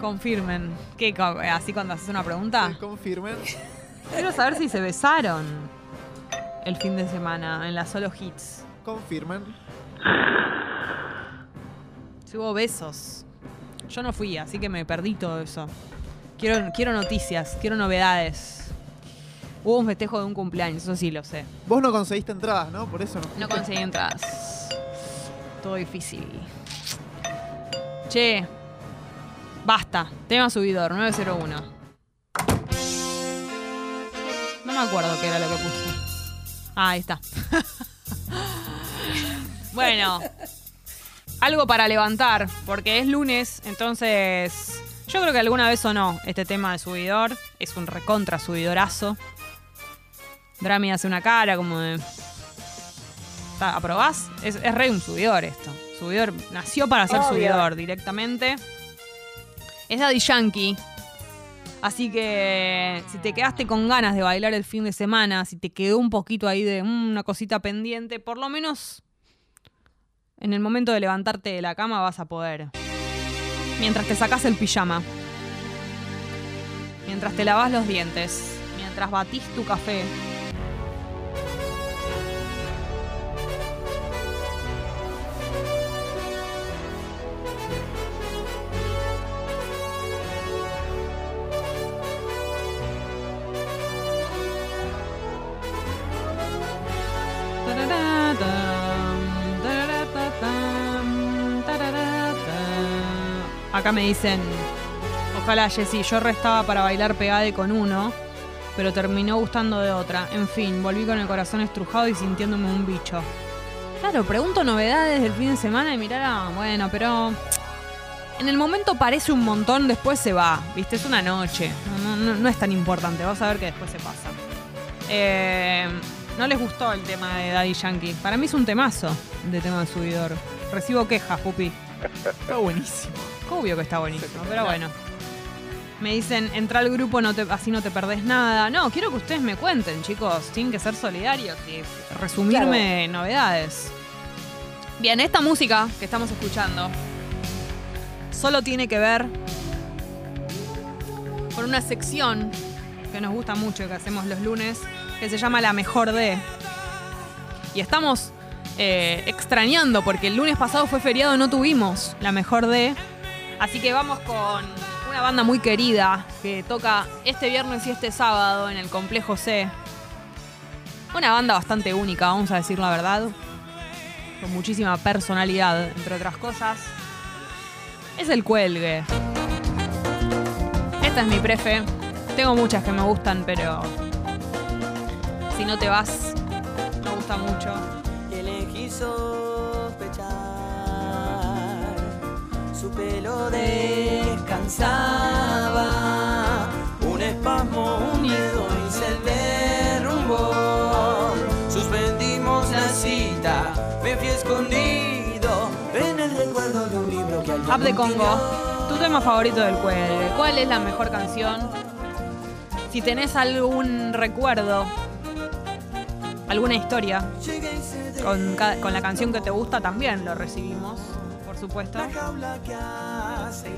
Speaker 2: Confirmen. ¿Qué? Así cuando haces una pregunta.
Speaker 4: Sí, confirmen.
Speaker 2: Quiero saber si se besaron el fin de semana en la solo hits.
Speaker 4: Confirmen.
Speaker 2: Si hubo besos. Yo no fui, así que me perdí todo eso. Quiero, quiero noticias, quiero novedades. Hubo un festejo de un cumpleaños, eso sí lo sé.
Speaker 4: Vos no conseguiste entradas, ¿no? Por eso no.
Speaker 2: No conseguí entradas. Todo difícil. Che. Basta. Tema subidor, 901. No me acuerdo qué era lo que puse. Ah, ahí está. bueno. Algo para levantar, porque es lunes, entonces yo creo que alguna vez o no este tema de subidor es un recontra subidorazo. Drami hace una cara como de... ¿Aprobás? Es, es re un subidor esto. Subidor nació para ser
Speaker 1: Obvio.
Speaker 2: subidor directamente. Es Daddy Yankee. Así que si te quedaste con ganas de bailar el fin de semana, si te quedó un poquito ahí de mm, una cosita pendiente, por lo menos en el momento de levantarte de la cama vas a poder. Mientras te sacas el pijama. Mientras te lavas los dientes. Mientras batís tu café. Acá me dicen, ojalá Jessy, yo restaba para bailar pegade con uno, pero terminó gustando de otra. En fin, volví con el corazón estrujado y sintiéndome un bicho. Claro, pregunto novedades del fin de semana y mirar, bueno, pero en el momento parece un montón, después se va, ¿viste? Es una noche, no, no- no es tan importante, vas a ver que después se pasa. Eh, no les gustó el tema de Daddy Yankee. Para mí es un temazo de tema de subidor. Recibo quejas, pupi.
Speaker 4: Está buenísimo.
Speaker 2: Obvio que está buenísimo, pero bueno. Me dicen, entra al grupo, no te, así no te perdés nada. No, quiero que ustedes me cuenten, chicos. Tienen que ser solidarios y resumirme novedades. Bien, esta música que estamos escuchando solo tiene que ver con una sección que nos gusta mucho que hacemos los lunes, que se llama La Mejor de. Y estamos eh, extrañando porque el lunes pasado fue feriado, no tuvimos La Mejor de. Así que vamos con una banda muy querida que toca este viernes y este sábado en el Complejo C. Una banda bastante única, vamos a decir la verdad. Con muchísima personalidad, entre otras cosas. Es el cuelgue. Esta es mi prefe. Tengo muchas que me gustan, pero si no te vas, me gusta mucho.
Speaker 8: Pelo descansaba, un espasmo, un miedo y se derrumbó. Suspendimos la cita, me fui escondido en el recuerdo de un libro que alguien
Speaker 2: Up de Congo. Tu tema favorito del cuelgue. ¿Cuál es la mejor canción? Si tenés algún recuerdo, alguna historia con, con la canción que te gusta, también lo recibimos,
Speaker 8: La jaula que aceitaba,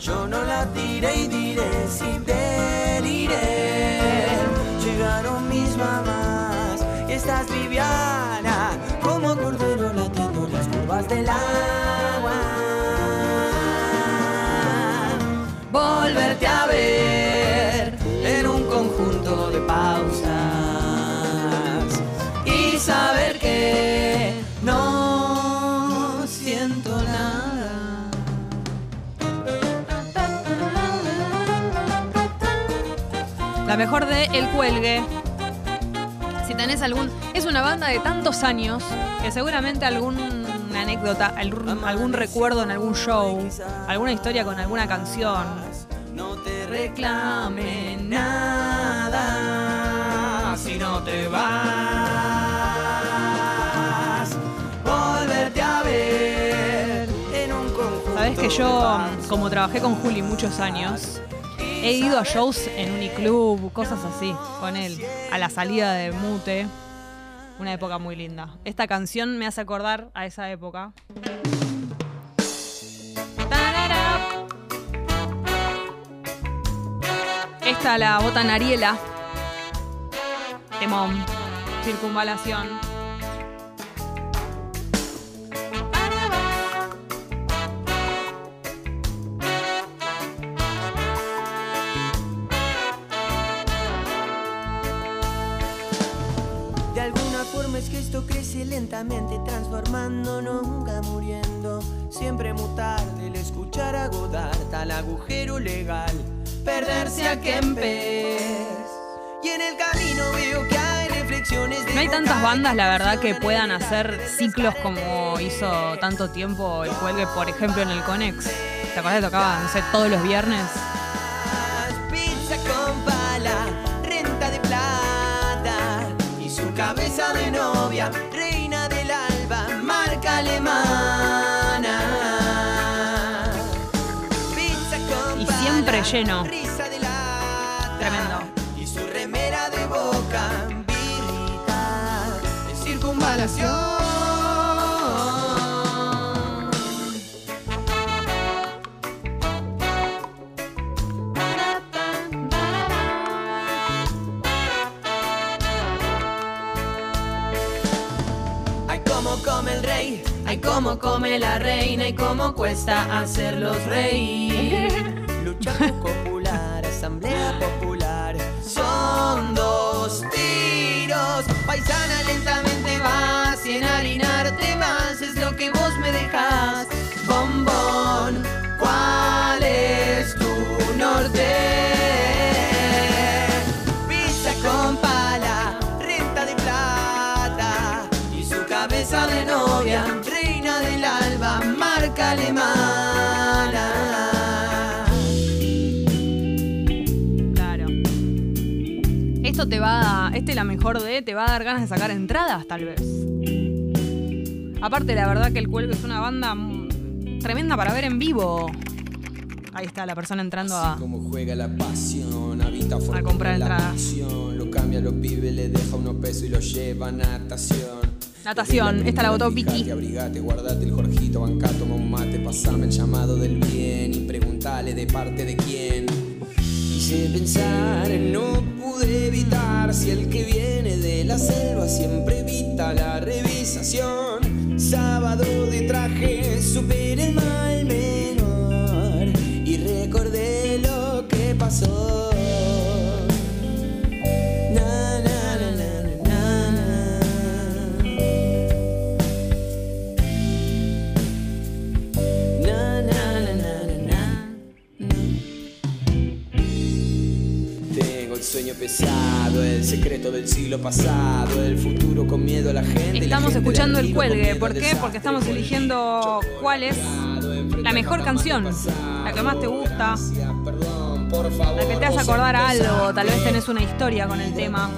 Speaker 8: yo no la tiré y diré sin deliré. Llegaron mis mamás y estás liviana, como cordero latiendo las curvas del agua.
Speaker 2: La mejor de El Cuelgue. Si tenés algún. Es una banda de tantos años que seguramente alguna anécdota, algún, algún recuerdo en algún show, alguna historia con alguna canción.
Speaker 8: No te reclame nada si no te vas. Volverte a ver en un conjunto.
Speaker 2: Sabés que yo, como trabajé con Juli muchos años, he ido a shows en Uniclub, cosas así, con él, a la salida de Mute. Una época muy linda. Esta canción me hace acordar a esa época. Esta la botan Ariela. Temón. Circunvalación.
Speaker 8: Alguna forma es que esto crece lentamente, transformando, nunca muriendo. Siempre mutar del escuchar a Godard tal agujero legal, perderse a Kempes. Y en el camino veo que hay reflexiones de
Speaker 2: No hay tantas bandas, la verdad, que puedan hacer ciclos como hizo tanto tiempo el cuelgue, por ejemplo, en el Conex. ¿Te acordás que tocaba, no sé, todos los viernes?
Speaker 8: Reina del alba, marca alemana. Pizza con
Speaker 2: Y siempre lleno.
Speaker 8: risa de lata,
Speaker 2: Tremendo.
Speaker 8: Y su remera de boca, birrita, circunvalación. Cómo come la reina, y cómo cuesta hacerlos reír. Lucha popular, asamblea popular, son dos tiros. Paisana lentamente vas y enharinarte alemana.
Speaker 2: Claro. Esto te va a, este la mejor de, te va a dar ganas de sacar entradas, tal vez. Aparte, la verdad que el cuelgue es una banda tremenda para ver en vivo. Ahí está la persona entrando a...
Speaker 10: Como juega la pasión, habita
Speaker 2: A comprar entradas.
Speaker 10: Lo cambia a los pibes, le deja unos pesos y lo lleva a natación.
Speaker 2: Natación, esta la votó Vicky.
Speaker 10: Abrigate, guardate el Jorgito, bancá, toma un mate, pasame el llamado del bien y pregúntale de parte de quién. Quise pensar, no pude evitar si el que viene de la selva siempre evita la revisación. Sábado de traje, superé el mal menor y recordé lo que pasó. Sueño pesado, el secreto del siglo pasado, el futuro con miedo a la gente. la
Speaker 2: Estamos
Speaker 10: gente
Speaker 2: escuchando el cuelgue. ¿Por qué?
Speaker 10: desastre.
Speaker 2: Porque estamos eligiendo cuál es la mejor canción, la que más te gusta,
Speaker 10: Por favor,
Speaker 2: la que te hace acordar a algo. Tal vez tenés una historia con el tema.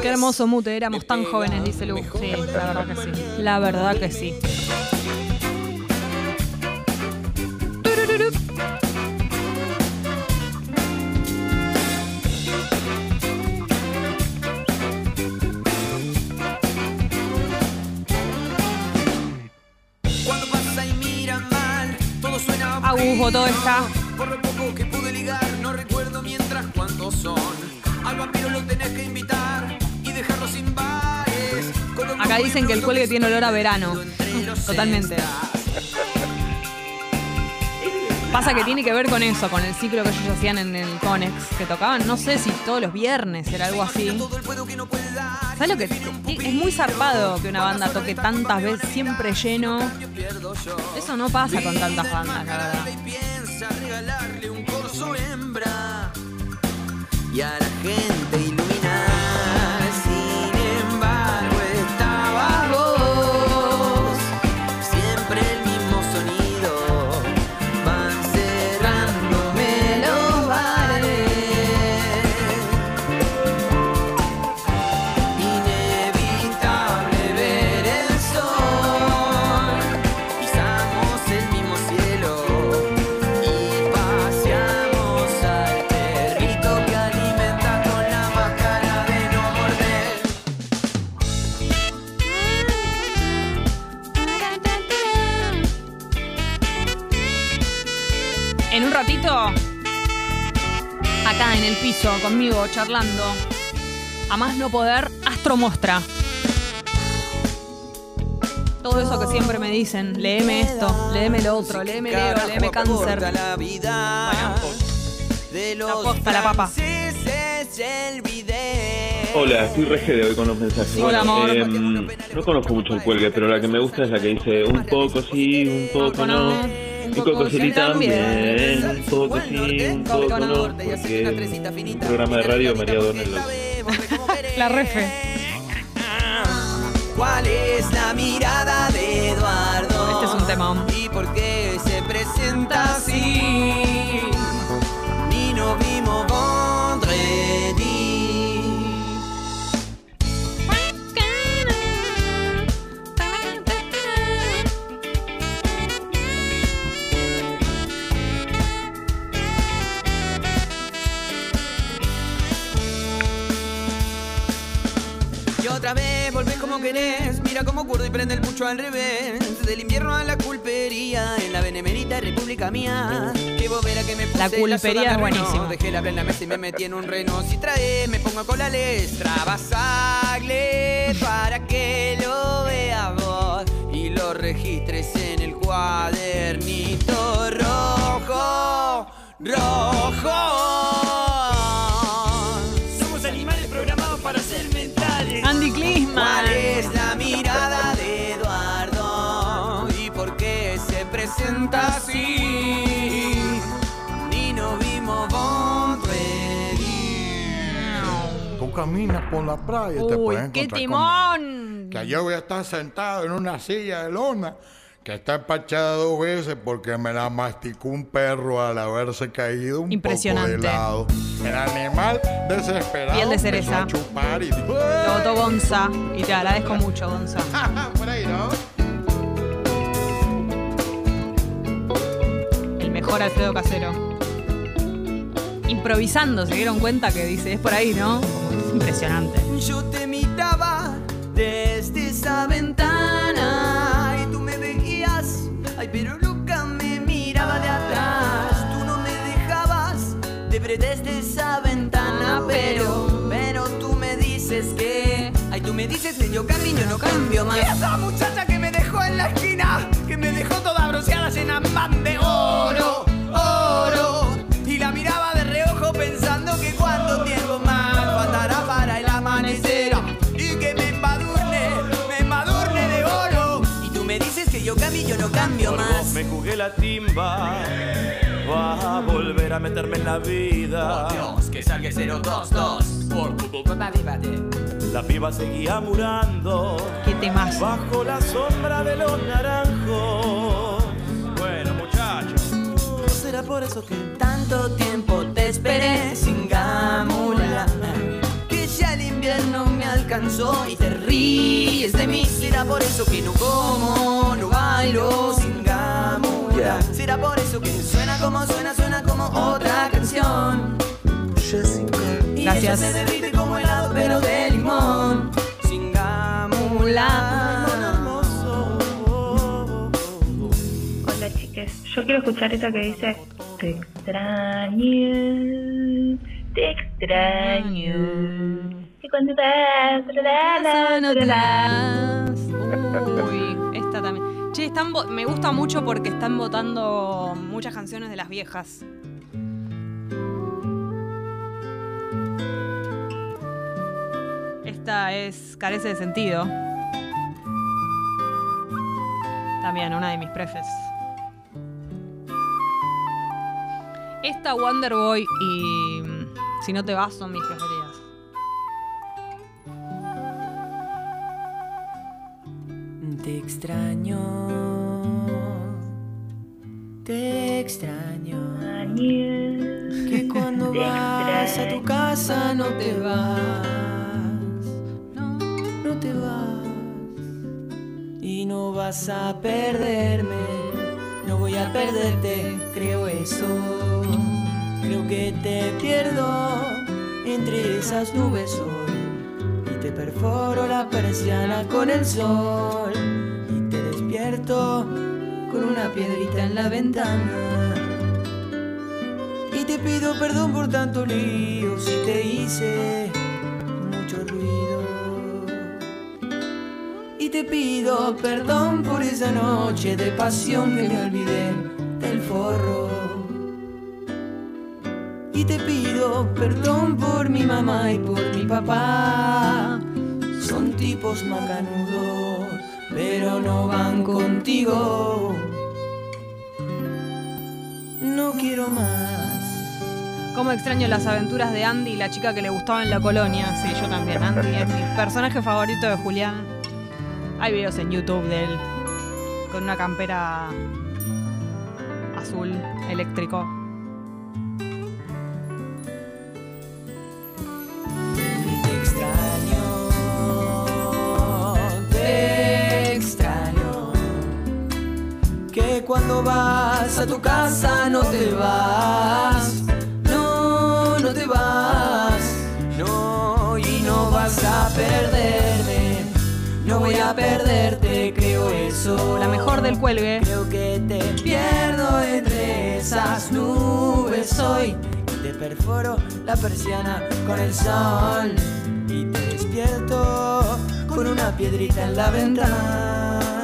Speaker 2: Qué hermoso mute, éramos tan jóvenes, dice Lu. Sí, la verdad que sí. La verdad que sí.
Speaker 8: Suena
Speaker 2: Agus votó esta.
Speaker 8: Por lo poco que pude ligar, no recuerdo mientras cuántos son. Al vampiro lo tenés que invitar y dejarlo sin bares. Con lo
Speaker 2: Acá dicen que el cuelgue tiene olor a verano. Totalmente. Pasa que tiene que ver con eso, con el ciclo que ellos hacían en el Conex, que tocaban, no sé si todos los viernes era algo así. ¿Sabes lo que? Es muy zarpado que una banda toque tantas veces, siempre lleno. Eso no pasa con tantas bandas, la verdad.
Speaker 8: y a la gente
Speaker 2: en el piso, conmigo, charlando. A más no poder, Astro Mostra. Todo eso que siempre me dicen, léeme esto, léeme lo otro, léeme Leo, léeme cáncer.
Speaker 8: la vida de los
Speaker 2: posta, la papa.
Speaker 6: Hola, estoy rege de hoy con los mensajes.
Speaker 2: Hola, amor.
Speaker 6: em, no conozco mucho el cuelgue, pero la que me gusta es la que dice un poco sí, un poco no. Poco sí también, un poco sí, un poco no. Porque en un programa de radio María Donel
Speaker 2: La refe.
Speaker 8: ¿Cuál es la mirada de Eduardo?
Speaker 2: Este es un tema.
Speaker 8: ¿Y por qué se presenta así? Querés, mira como curdo y prende el mucho al revés. Del invierno a la culpería, en la benemerita república mía. Qué bobera que me puse
Speaker 2: La culpería es buenísima.
Speaker 8: Dejé la en la mesa y me metí en un reno. Si trae, me pongo con la lestra. Basagle para que lo veas vos y lo registres en el cuadernito rojo, rojo.
Speaker 11: Caminas por la playa y te
Speaker 2: Uy,
Speaker 11: puedes
Speaker 2: qué
Speaker 11: encontrar
Speaker 2: timón.
Speaker 11: con- Que yo voy a estar sentado en una silla de lona que está empachada dos veces porque me la masticó un perro al haberse caído un
Speaker 2: Impresionante.
Speaker 11: poco de lado. El animal desesperado
Speaker 2: Piel de cereza.
Speaker 11: a chupar y dijo,
Speaker 2: Lo votó Gonza. Y te agradezco mucho, Gonza.
Speaker 11: por ahí, ¿no?
Speaker 2: El mejor Alfredo Casero. Improvisando, se dieron cuenta que dice, es por ahí, ¿no? Impresionante.
Speaker 8: Yo te miraba desde esa ventana y tú me
Speaker 10: veías, ay, pero nunca me miraba de atrás. Tú no me dejabas de ver desde esa ventana, pero, pero tú me dices que, ay, tú me dices que yo cariño no cambio más. esa muchacha que me dejó en la
Speaker 8: esquina, que me dejó toda bronceada llena de oro. Cambio,
Speaker 12: Por
Speaker 8: más.
Speaker 12: vos me jugué la timba. Va a volver a meterme en la vida.
Speaker 10: Dios, que salga el 022. Por
Speaker 12: La piba seguía murando.
Speaker 2: Qué temas.
Speaker 12: Bajo la sombra de los naranjos. Bueno, muchachos. Será por eso que
Speaker 8: Tanto tiempo te esperé sin gamula. Invierno me alcanzó y te ríes de mí. Será por eso que no como, no bailo sin gamula. Será por eso que suena como suena, suena como otra canción. Y ella
Speaker 2: Gracias.
Speaker 8: se derrite como helado, pero de limón. Sin gamula.
Speaker 13: Hola chiques, yo quiero escuchar esa que dice Te extraño, te extraño Cuando.
Speaker 2: Uy, esta también. Che, están me gusta mucho porque están votando muchas canciones de las viejas. Esta es Carece de sentido. También una de mis prefes. Esta Wonderboy y Si no te vas son mis preferidas.
Speaker 8: Te extraño, te extraño. Que cuando
Speaker 13: Te
Speaker 8: vas a tu casa no te vas, no, no te vas. Y no vas a perderme, no voy a perderte, creo eso. Creo que te pierdo entre esas nubes hoy. Y te perforo la persiana con el sol. Con una piedrita en la ventana. Y te pido perdón por tanto lío si te hice mucho ruido. Y te pido perdón por esa noche de pasión que me olvidé del forro. Y te pido perdón por mi mamá y por mi papá. Son tipos macanudos, pero no van contigo. No quiero más.
Speaker 2: Cómo extraño las aventuras de Andy, la chica que le gustaba en la colonia. Sí, yo también. Andy es mi personaje favorito de Julián. Hay videos en YouTube de él con una campera azul eléctrico.
Speaker 8: Cuando vas a tu casa no te vas, no, no te vas, no, y no vas a perderme, no voy a perderte, creo eso.
Speaker 2: La mejor del cuelgue.
Speaker 8: Creo que te pierdo entre esas nubes hoy. Y te perforo la persiana con el sol. Y te despierto con una piedrita en la ventana.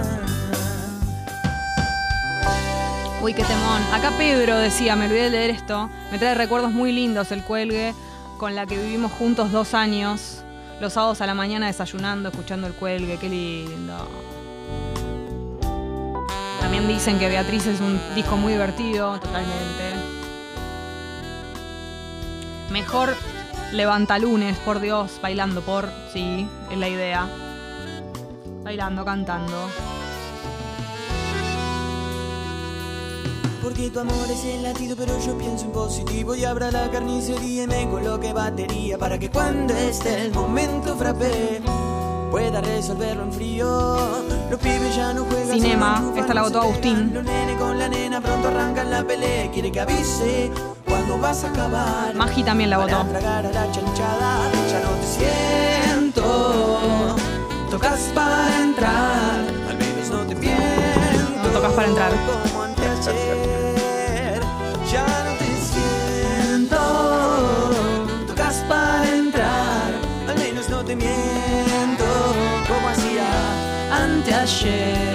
Speaker 2: Uy, qué temón. Acá Pedro decía, me olvidé de leer esto, me trae recuerdos muy lindos el cuelgue, con la que vivimos juntos dos años, los sábados a la mañana desayunando, escuchando el cuelgue, qué lindo. También dicen que Beatriz es un disco muy divertido, totalmente. Mejor levanta lunes, por Dios, bailando por, sí, es la idea. Bailando, cantando.
Speaker 8: Porque tu amor es el latido, pero yo pienso en positivo y abra la carnicería y me coloque batería para que cuando esté el momento frappé pueda resolverlo en frío. Los pibes ya no juegan.
Speaker 2: Cinema, esta la votó Agustín.
Speaker 8: Los nenes con la nena pronto arrancan la pelea. Quiere que avise cuando vas a acabar.
Speaker 2: Magi también la votó.
Speaker 8: tragar a la chanchada, ya no te siento. Tocas para entrar, al menos no te miento.
Speaker 2: No tocas para entrar.
Speaker 8: Ayer.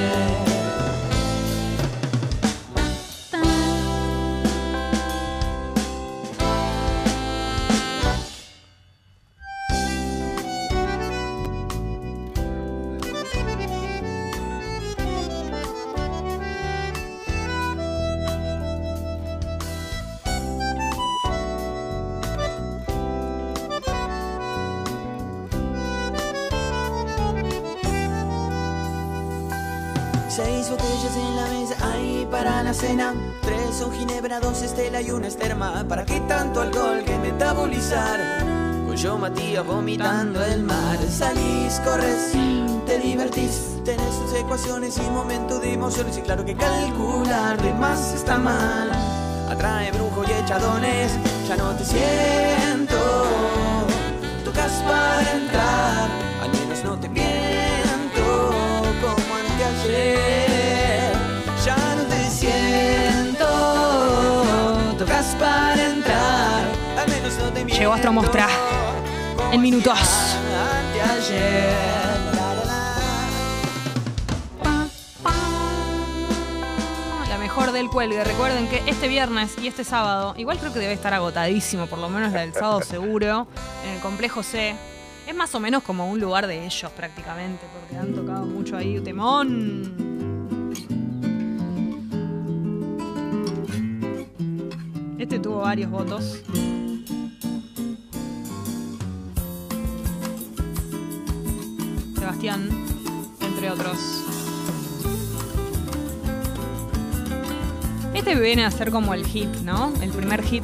Speaker 8: La cena. Tres son ginebra, dos estela y una esterma. ¿Para qué tanto alcohol que metabolizar? Con yo Matías vomitando el mar. Salís, corres, te divertís. Tenés tus ecuaciones y momento de emociones. Y claro que calcular de más está mal. Atrae brujo y echadones, ya no te siento. Tocas para entrar,
Speaker 2: Llegó Astro Mostra en minutos. La mejor del cuelgue. Recuerden que este viernes y este sábado, igual creo que debe estar agotadísimo, por lo menos la del sábado seguro, en el complejo C. Es más o menos como un lugar de ellos prácticamente, porque han tocado mucho ahí temón. Este tuvo varios votos. Entre otros. Este viene a ser como el hit, ¿no? El primer hit.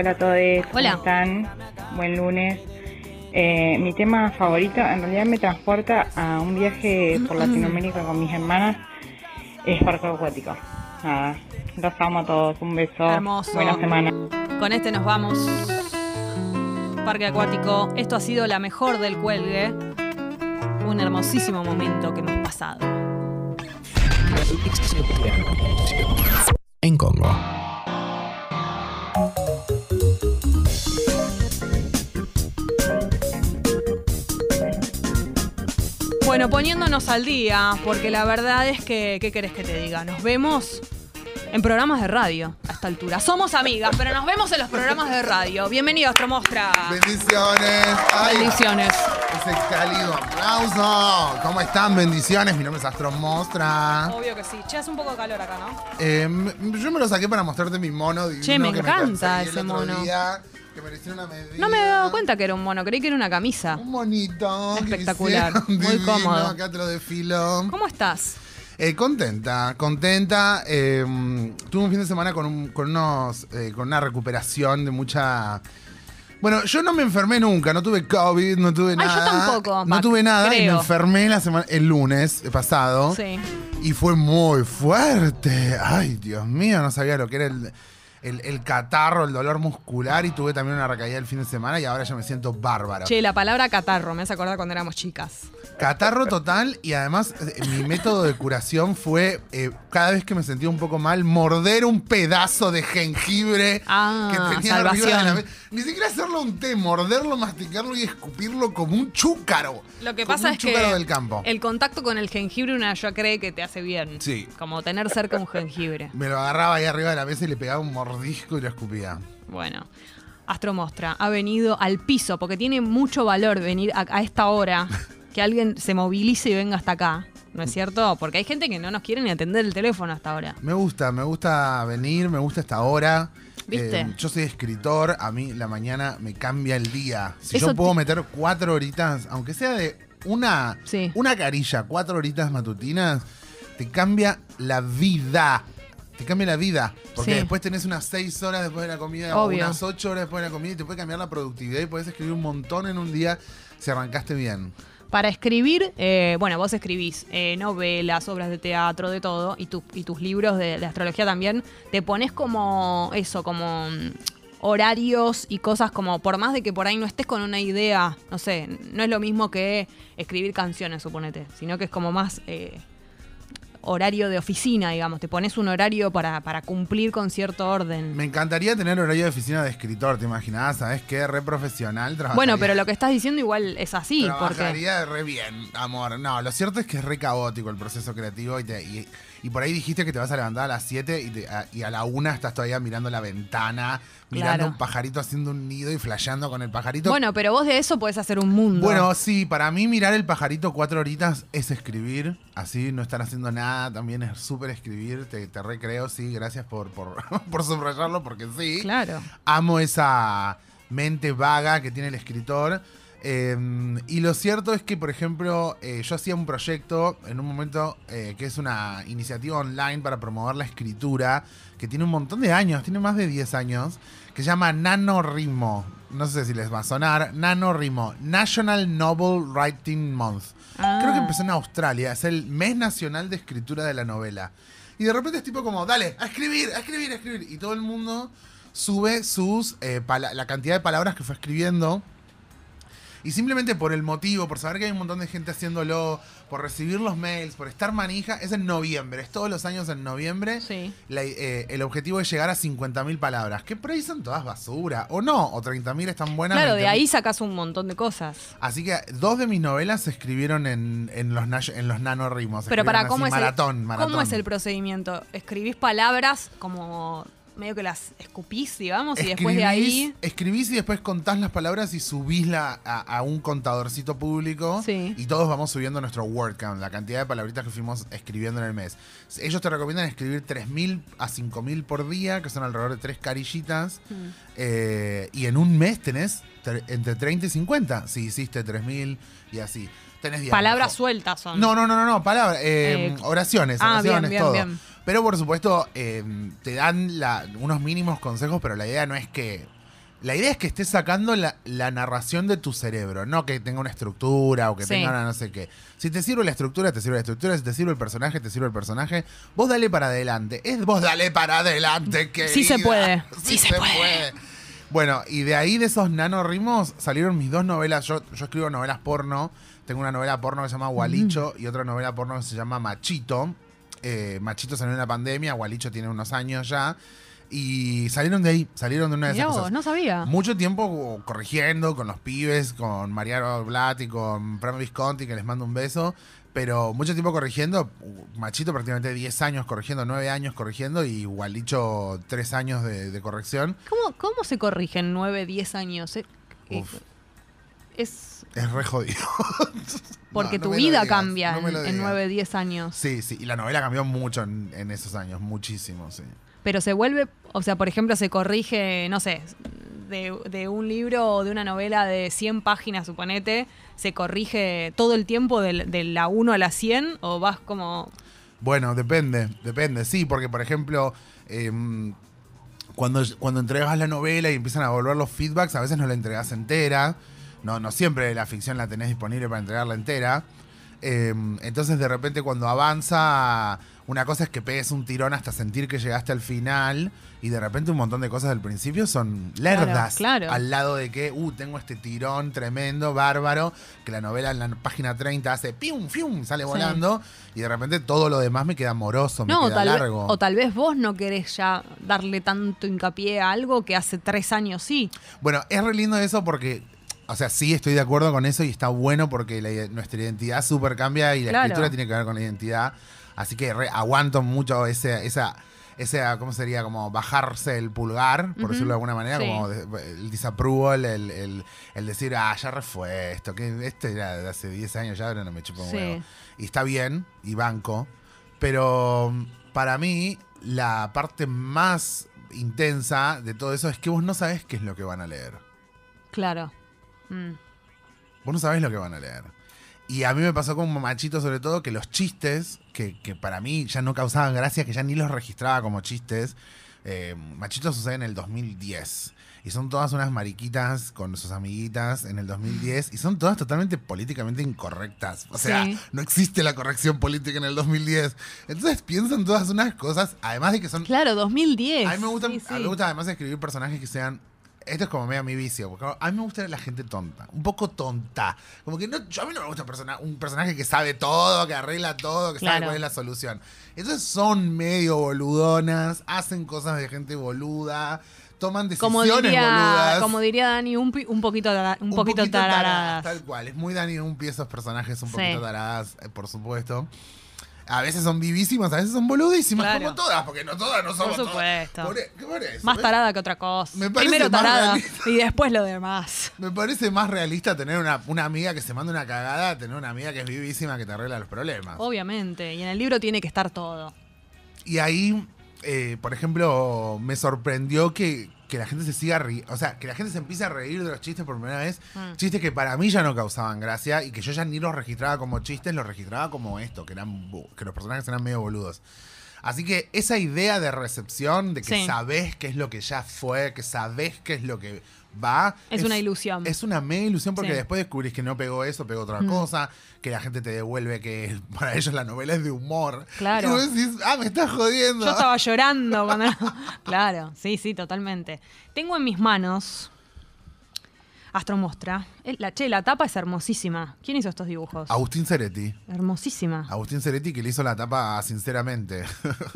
Speaker 14: Hola a todos.
Speaker 2: Hola.
Speaker 14: ¿Cómo están? Buen lunes. Eh, mi tema favorito en realidad me transporta a un viaje por Latinoamérica con mis hermanas. Es parque acuático. Nada, los amo a todos. Un beso.
Speaker 2: Hermoso.
Speaker 14: Buena semana.
Speaker 2: Con este nos vamos. Parque acuático. Esto ha sido la mejor del cuelgue. Un hermosísimo momento que hemos pasado.
Speaker 15: En Congo.
Speaker 2: Bueno, poniéndonos al día, porque la verdad es que, ¿qué querés que te diga? Nos vemos en programas de radio a esta altura. Somos amigas, pero nos vemos en los programas de radio. Bienvenido, Astromostra.
Speaker 16: Bendiciones. Ay,
Speaker 2: Bendiciones.
Speaker 16: Ese cálido aplauso. ¿Cómo están? Bendiciones. Mi nombre es Astro Mostra.
Speaker 2: Obvio que sí. Che, hace un poco de calor acá, ¿no?
Speaker 16: Eh, m- yo me lo saqué para mostrarte mi mono divino
Speaker 2: Che, me
Speaker 16: que
Speaker 2: encanta ese mono.
Speaker 16: día, que me lo hicieron a medida.
Speaker 2: No me he dado cuenta que era un mono, creí que era una camisa.
Speaker 16: Un monito.
Speaker 2: Espectacular, muy
Speaker 16: divino,
Speaker 2: cómodo.
Speaker 16: Acá te lo desfilo.
Speaker 2: ¿Cómo estás?
Speaker 16: Eh, contenta, contenta. eh, tuve un fin de semana con, un- con unos, eh, con una recuperación de mucha. Bueno, yo no me enfermé nunca, no tuve COVID, no tuve
Speaker 2: Ay,
Speaker 16: nada.
Speaker 2: yo tampoco,
Speaker 16: No tuve nada y me enfermé la semana, el lunes pasado.
Speaker 2: Sí.
Speaker 16: Y fue muy fuerte. Ay, Dios mío, no sabía lo que era el, el- el catarro, el dolor muscular. Y tuve también una recaída el fin de semana y ahora ya me siento bárbaro.
Speaker 2: Che, la palabra catarro, me hace acordar cuando éramos chicas.
Speaker 16: Catarro total y además eh, mi método de curación fue eh, cada vez que me sentía un poco mal morder un pedazo de jengibre
Speaker 2: Ah,
Speaker 16: que tenía arriba de la
Speaker 2: salvación.
Speaker 16: mesa. Ni siquiera hacerlo un té, morderlo, masticarlo y escupirlo como un chúcaro.
Speaker 2: Lo que pasa es que
Speaker 16: del campo.
Speaker 2: el contacto con el jengibre una ya cree que te hace bien.
Speaker 16: Sí.
Speaker 2: Como tener cerca un jengibre.
Speaker 16: Me lo agarraba ahí arriba de la mesa y le pegaba un mordisco y lo escupía.
Speaker 2: Bueno. Astromostra ha venido al piso porque tiene mucho valor venir a, a esta hora, que alguien se movilice y venga hasta acá. ¿No es cierto? Porque hay gente que no nos quiere ni atender el teléfono hasta ahora.
Speaker 16: Me gusta, me gusta venir, me gusta esta hora.
Speaker 2: ¿Viste?
Speaker 16: Eh, yo soy escritor, a mí la mañana me cambia el día. Si
Speaker 2: Eso
Speaker 16: yo puedo
Speaker 2: te-
Speaker 16: meter cuatro horitas, aunque sea de una, una carilla, cuatro horitas matutinas, te cambia la vida. Te cambia la vida. Porque
Speaker 2: Sí.
Speaker 16: después tenés unas seis horas después de la comida,
Speaker 2: Obvio.
Speaker 16: o unas ocho horas después de la comida y te puede cambiar la productividad y podés escribir un montón en un día si arrancaste bien.
Speaker 2: Para escribir, eh, bueno, vos escribís eh, novelas, obras de teatro, de todo, y, tu- y tus libros de, de astrología también, te pones como eso, como mm, horarios y cosas como, por más de que por ahí no estés con una idea, no sé, no es lo mismo que escribir canciones, suponete, sino que es como más eh, horario de oficina, digamos, te pones un horario para, para cumplir con cierto orden.
Speaker 16: Me encantaría tener horario de oficina de escritor, ¿te imaginás? ¿Sabes qué? Re profesional.
Speaker 2: Bueno, pero lo que estás diciendo igual es así, porque...
Speaker 16: Trabajaría re bien, amor. No, lo cierto es que es re caótico el proceso creativo y, te- y- y por ahí dijiste que te vas a levantar a las 7 y, te- a, y a la 1 estás todavía mirando la ventana, mirando
Speaker 2: Claro.
Speaker 16: un pajarito haciendo un nido y flasheando con el pajarito.
Speaker 2: Bueno, pero vos de eso podés hacer un mundo.
Speaker 16: Bueno, sí, para mí mirar el pajarito cuatro horitas es escribir, así no están haciendo nada, también es súper escribir, te, te recreo, sí, gracias por, por, por subrayarlo, porque sí.
Speaker 2: Claro.
Speaker 16: Amo esa mente vaga que tiene el escritor. Eh, y lo cierto es que, por ejemplo, eh, yo hacía un proyecto en un momento eh, que es una iniciativa online para promover la escritura, que tiene un montón de años, tiene más de 10 años, que se llama NaNoWriMo. No sé si les va a sonar. NaNoWriMo, National Novel Writing Month. Creo que empezó en Australia, es el mes nacional de escritura de la novela. Y de repente es tipo como, dale, a escribir, a escribir, a escribir. Y todo el mundo sube sus eh, la cantidad de palabras que fue escribiendo. Y simplemente por el motivo, por saber que hay un montón de gente haciéndolo, por recibir los mails, por estar manija, es en noviembre, es todos los años en noviembre. La- eh, el objetivo es llegar a 50.000 palabras, que por ahí son todas basura, o no, o 30.000 están buenas.
Speaker 2: Claro, de
Speaker 16: 20.000.
Speaker 2: ahí sacas un montón de cosas.
Speaker 16: Así que dos de mis novelas se escribieron en, en los, en los nanorrimos.
Speaker 2: Pero para cómo
Speaker 16: así,
Speaker 2: es,
Speaker 16: maratón,
Speaker 2: el,
Speaker 16: maratón.
Speaker 2: cómo es el procedimiento. Escribís palabras como medio que las escupís, digamos, y después de ahí.
Speaker 16: Escribís y después contás las palabras y subísla a, a un contadorcito público. Y todos vamos subiendo nuestro word count, la cantidad de palabritas que fuimos escribiendo en el mes. Ellos te recomiendan escribir 3.000 a 5.000 por día, que son alrededor de tres carillitas.
Speaker 2: Mm.
Speaker 16: Eh, y en un mes tenés tre- entre 30 y 50. Si hiciste 3.000 y así. Tenés digamos,
Speaker 2: Palabras sueltas son.
Speaker 16: no, no, no, no, no, palabras, eh,
Speaker 2: Eh,
Speaker 16: oraciones,
Speaker 2: ah, bien,
Speaker 16: oraciones,
Speaker 2: bien,
Speaker 16: todo.
Speaker 2: bien.
Speaker 16: Pero por supuesto, eh, te dan la- unos mínimos consejos, pero la idea no es que. La idea es que estés sacando la, la narración de tu cerebro, no que tenga una estructura o que
Speaker 2: Sí.
Speaker 16: tenga una no sé qué. Si te sirve la estructura, te sirve la estructura. Si te sirve el personaje, te sirve el personaje. Vos dale para adelante. Es vos dale para adelante, que
Speaker 2: Sí se puede.
Speaker 16: Sí, se, puede. Bueno, y de ahí de esos nanorrimos salieron mis dos novelas. Yo, yo escribo novelas porno. Tengo una novela porno que se llama Gualicho y otra novela porno que se llama Machito. Eh, Machito salió en la pandemia, Gualicho tiene unos años ya. Y salieron de ahí, salieron de una de
Speaker 2: Mirá
Speaker 16: esas
Speaker 2: vos,
Speaker 16: cosas.
Speaker 2: no sabía.
Speaker 16: Mucho tiempo corrigiendo con los pibes, con Mariano Blatt y con Pramo Visconti, que les mando un beso. Pero mucho tiempo corrigiendo. Machito prácticamente 10 años corrigiendo, 9 años corrigiendo y Gualicho 3 años de, de corrección.
Speaker 2: ¿Cómo, ¿Cómo se corrigen 9, 10 años? Eh, eh,
Speaker 16: Uf.
Speaker 2: Es
Speaker 16: Es re jodido.
Speaker 2: porque
Speaker 16: No, no
Speaker 2: tu vida
Speaker 16: digas,
Speaker 2: cambia
Speaker 16: no
Speaker 2: en, en
Speaker 16: digas.
Speaker 2: 9, 10 años.
Speaker 16: Sí, sí. Y la novela cambió mucho en, en esos años, muchísimo, sí.
Speaker 2: Pero se vuelve, o sea, por ejemplo, se corrige, no sé, de, de un libro o de una novela de 100 páginas, suponete, se corrige todo el tiempo del- de, la 1 a la 100 o vas como...
Speaker 16: Bueno, depende, depende. Sí, porque por ejemplo, em, cuando, cuando entregas la novela y empiezan a volver los feedbacks, a veces no la entregas entera. No, no siempre la ficción la tenés disponible para entregarla entera. Em, entonces de repente cuando avanza, una cosa es que pegues un tirón hasta sentir que llegaste al final y de repente un montón de cosas del principio son lerdas.
Speaker 2: Claro, claro.
Speaker 16: Al lado de que, uh, tengo este tirón tremendo, bárbaro, que la novela en la página 30 hace pium, fium, sale
Speaker 2: Sí.
Speaker 16: volando y de repente todo lo demás me queda moroso, me
Speaker 2: No,
Speaker 16: queda
Speaker 2: vez-
Speaker 16: largo.
Speaker 2: o tal vez vos no querés ya darle tanto hincapié a algo que hace tres años sí.
Speaker 16: Bueno, es re lindo eso porque, o sea, sí estoy de acuerdo con eso y está bueno porque la- nuestra identidad súper cambia y la
Speaker 2: Claro.
Speaker 16: escritura tiene que ver con la identidad. Así que re- aguanto mucho ese, esa, esa, ¿cómo sería? Como bajarse el pulgar, por decirlo de alguna manera,
Speaker 2: Sí.
Speaker 16: como el disapproval, el, el- el decir, ah, ya refue esto, que este era de hace 10 años, ya ahora no me chupa un
Speaker 2: Sí.
Speaker 16: huevo. Y está bien, y banco, pero mm, para mí la parte más intensa de todo eso es que vos no sabés qué es lo que van a leer.
Speaker 2: Claro. Mm.
Speaker 16: Vos no sabés lo que van a leer. Y a mí me pasó con Machito sobre todo que los chistes, que, que para mí ya no causaban gracia, que ya ni los registraba como chistes, eh, Machito sucede en el 2010. Y son todas unas mariquitas con sus amiguitas en el 2010. Y son todas totalmente políticamente incorrectas. O sea,
Speaker 2: Sí.
Speaker 16: no existe la corrección política en el 2010. Entonces piensan todas unas cosas, además de que son
Speaker 2: Claro, 2010.
Speaker 16: a mí me gusta,
Speaker 2: Sí,
Speaker 16: a mí
Speaker 2: sí.
Speaker 16: me gusta además escribir personajes que sean. Esto es como medio mi vicio. Porque a mí me gusta la gente tonta. Un poco tonta. Como que no, yo a mí no me gusta persona- un personaje que sabe todo, que arregla todo, que sabe cuál es la solución. Entonces son medio boludonas, hacen cosas de gente boluda, toman
Speaker 2: Como
Speaker 16: decisiones
Speaker 2: diría,
Speaker 16: boludas.
Speaker 2: como diría Dani, un, pi- un poquito, tara- un poquito
Speaker 16: taradas. Tal cual. Es muy Dani un pie esos personajes un
Speaker 2: Sí.
Speaker 16: poquito taradas, eh, por supuesto. A veces son vivísimas, a veces son boludísimas,
Speaker 2: Claro.
Speaker 16: como todas, porque no todas no somos
Speaker 2: Por
Speaker 16: todas.
Speaker 2: supuesto.
Speaker 16: Por, e- por eso,
Speaker 2: Más
Speaker 16: ¿ves?
Speaker 2: tarada que otra cosa.
Speaker 16: Me
Speaker 2: Primero tarada y después lo demás.
Speaker 16: Me parece más realista tener una, una amiga que se manda una cagada, tener una amiga que es vivísima que te arregla los problemas.
Speaker 2: Obviamente. Y en el libro tiene que estar todo.
Speaker 16: Y ahí, eh, por ejemplo, me sorprendió que, que la gente se siga riendo. O sea, que la gente se empiece a reír de los chistes por primera vez.
Speaker 2: Mm.
Speaker 16: Chistes que para mí ya no causaban gracia y que yo ya ni los registraba como chistes, los registraba como esto, que, eran, que los personajes eran medio boludos. Así que esa idea de recepción, de que
Speaker 2: Sí.
Speaker 16: sabés qué es lo que ya fue, que sabés qué es lo que va.
Speaker 2: Es una ilusión.
Speaker 16: Es una mega ilusión porque
Speaker 2: Sí.
Speaker 16: después descubrís que no pegó eso, pegó otra
Speaker 2: Mm.
Speaker 16: cosa, que la gente te devuelve que para ellos la novela es de humor.
Speaker 2: Claro.
Speaker 16: Y vos decís, ah, me estás jodiendo.
Speaker 2: Yo estaba llorando cuando. claro, sí, sí, totalmente. Tengo en mis manos. Astromostra. El- La, che, la tapa es hermosísima. ¿Quién hizo estos dibujos?
Speaker 16: Agustín Ceretti.
Speaker 2: Hermosísima.
Speaker 16: Agustín Ceretti que le hizo la tapa sinceramente.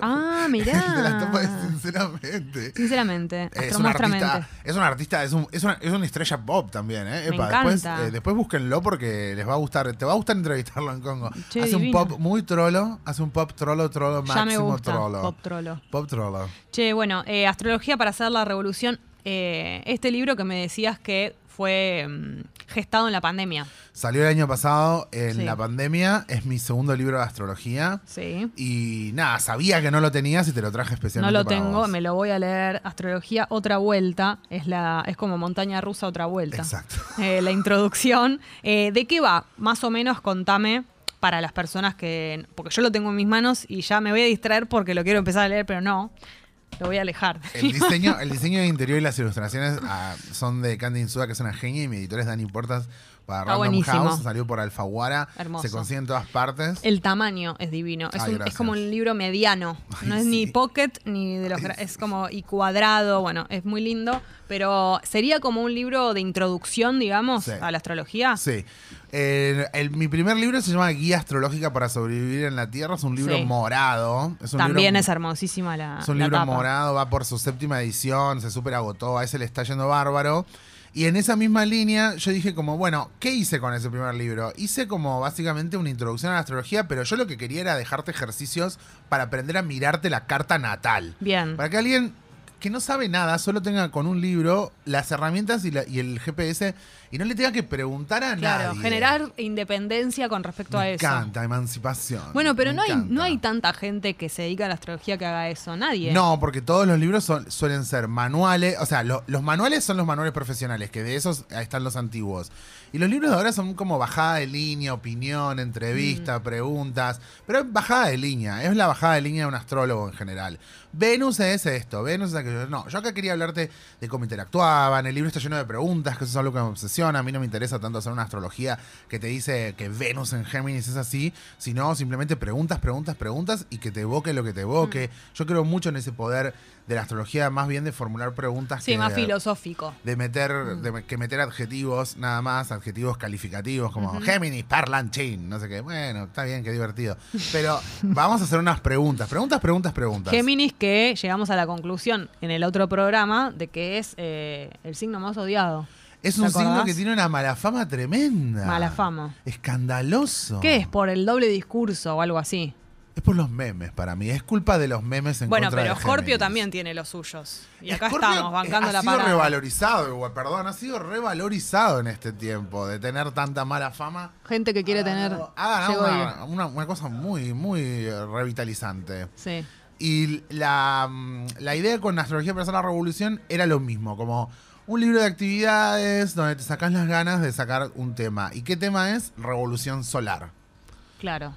Speaker 2: Ah,
Speaker 16: de la tapa
Speaker 2: mirá.
Speaker 16: sinceramente.
Speaker 2: Sinceramente,
Speaker 16: Es un
Speaker 2: Astromostramente.
Speaker 16: artista, es un artista, es, un- es una, es una estrella pop también, ¿eh?
Speaker 2: Me
Speaker 16: después,
Speaker 2: encanta.
Speaker 16: eh, después búsquenlo porque les va a gustar, te va a gustar entrevistarlo en Congo.
Speaker 2: Che,
Speaker 16: hace un pop muy trolo, hace un pop trolo, trolo,
Speaker 2: Ya me
Speaker 16: máximo
Speaker 2: gusta.
Speaker 16: trolo.
Speaker 2: Pop trolo.
Speaker 16: Pop trolo.
Speaker 2: Che, bueno, eh, Astrología para hacer la revolución. eh, este libro que me decías que fue mm, gestado en la pandemia.
Speaker 16: Salió el año pasado en
Speaker 2: Sí.
Speaker 16: la pandemia, es mi segundo libro de astrología.
Speaker 2: Sí.
Speaker 16: Y nada, sabía que no lo tenías y te lo traje
Speaker 2: No
Speaker 16: especialmente
Speaker 2: lo
Speaker 16: para
Speaker 2: tengo,
Speaker 16: vos.
Speaker 2: me lo voy a leer. Astrología, otra vuelta. Es la, es como montaña rusa, otra vuelta.
Speaker 16: Exacto.
Speaker 2: Eh, la introducción. Eh, ¿De qué va? Más o menos contame para las personas que. Porque yo lo tengo en mis manos y ya me voy a distraer porque lo quiero empezar a leer, pero no. Lo voy a alejar.
Speaker 16: El diseño, el diseño de interior y las ilustraciones ah, son de Candy Insuda, que es una genia, y mi editor es Dani Portas para
Speaker 2: Está
Speaker 16: Random
Speaker 2: buenísimo.
Speaker 16: House. Salió por Alfaguara.
Speaker 2: Hermoso.
Speaker 16: Se consigue en todas partes.
Speaker 2: El tamaño es divino. Es,
Speaker 16: Ay,
Speaker 2: un- es
Speaker 16: gracias.
Speaker 2: como un libro mediano. No es ni pocket ni de los. gra- Es como. Y cuadrado. Bueno, es muy lindo. Pero sería como un libro de introducción, digamos,
Speaker 16: Sí.
Speaker 2: a la astrología.
Speaker 16: Sí. Eh, el- mi primer libro se llama Guía Astrológica para Sobrevivir en la Tierra. Es un libro
Speaker 2: Sí.
Speaker 16: morado. Es un
Speaker 2: También
Speaker 16: libro-
Speaker 2: es hermosísima la.
Speaker 16: Es un
Speaker 2: la
Speaker 16: libro
Speaker 2: tapa.
Speaker 16: morado, va por su séptima edición, se super agotó, a ese le está yendo bárbaro. Y en esa misma línea yo dije como, bueno, ¿qué hice con ese primer libro? Hice como básicamente una introducción a la astrología, pero yo lo que quería era dejarte ejercicios para aprender a mirarte la carta natal.
Speaker 2: Bien.
Speaker 16: Para que alguien que no sabe nada, solo tenga con un libro las herramientas y, la- y el GPS y no le tenga que preguntar a
Speaker 2: Claro,
Speaker 16: nadie.
Speaker 2: generar independencia con respecto a
Speaker 16: Me
Speaker 2: eso.
Speaker 16: encanta, emancipación.
Speaker 2: Bueno, pero
Speaker 16: Me
Speaker 2: no hay, no hay tanta gente que se dedica a la astrología que haga eso. Nadie.
Speaker 16: No, porque todos los libros son- suelen ser manuales, o sea, lo- los manuales son los manuales profesionales, que de esos están los antiguos. Y los libros de ahora son como bajada de línea, opinión, entrevista, preguntas, pero es bajada de línea, es la bajada de línea de un astrólogo en general. Venus es esto, Venus es aquello. No, yo acá quería hablarte de cómo interactuaban, el libro está lleno de preguntas, que eso es algo que me obsesiona, a mí no me interesa tanto hacer una astrología que te dice que Venus en Géminis es así, sino simplemente preguntas, preguntas, preguntas y que te evoque lo que te evoque. Yo creo mucho en ese poder de la astrología, más bien de formular preguntas
Speaker 2: Sí,
Speaker 16: que
Speaker 2: más
Speaker 16: de-
Speaker 2: filosófico.
Speaker 16: de meter, de me- que meter adjetivos, nada más, adjetivos calificativos como. Géminis, parlanchín, no sé qué. Bueno, está bien, qué divertido. Pero vamos a hacer unas preguntas, preguntas, preguntas, preguntas.
Speaker 2: Géminis que llegamos a la conclusión en el otro programa de que es eh, el signo más odiado.
Speaker 16: es
Speaker 2: ¿te
Speaker 16: un signo que tiene una mala fama tremenda.
Speaker 2: Mala fama.
Speaker 16: Escandaloso.
Speaker 2: ¿Qué es? ¿Por el doble discurso o algo así?
Speaker 16: Es por los memes para mí. Es culpa de los memes en
Speaker 2: Bueno,
Speaker 16: contra
Speaker 2: pero
Speaker 16: de
Speaker 2: Scorpio también tiene los suyos. Y acá
Speaker 16: Scorpio,
Speaker 2: estamos, bancando la
Speaker 16: Ha sido
Speaker 2: parada.
Speaker 16: revalorizado, perdón, ha sido revalorizado en este tiempo de tener tanta mala fama.
Speaker 2: Gente que quiere tener.
Speaker 16: Ha ganado
Speaker 2: Llegó
Speaker 16: una, una- una cosa muy, muy revitalizante.
Speaker 2: Sí.
Speaker 16: Y la, mm, la idea con Astrología para hacer la revolución era lo mismo, como un libro de actividades donde te sacas las ganas de sacar un tema. ¿Y qué tema es? Revolución solar.
Speaker 2: Claro.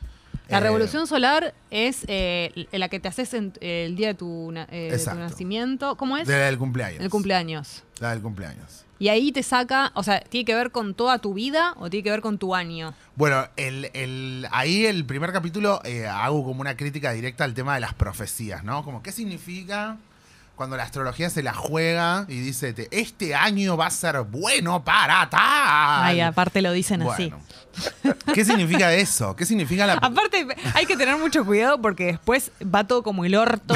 Speaker 2: La
Speaker 16: Eh,
Speaker 2: revolución solar es eh, la que te haces en- el día de tu, eh, de tu
Speaker 16: Exacto.
Speaker 2: nacimiento. ¿Cómo es?
Speaker 16: De la del cumpleaños.
Speaker 2: El cumpleaños.
Speaker 16: La del cumpleaños.
Speaker 2: Y ahí te saca, o sea, ¿tiene que ver con toda tu vida o tiene que ver con tu año?
Speaker 16: Bueno, el, el- ahí el primer capítulo hago como una crítica directa al tema de las profecías, ¿no? Como qué significa cuando la astrología se la juega y dice, te- este año va a ser bueno para tal.
Speaker 2: Ay, aparte lo dicen así.
Speaker 16: ¿Qué significa eso? ¿Qué significa la...
Speaker 2: Aparte, hay que tener mucho cuidado porque después va todo como el orto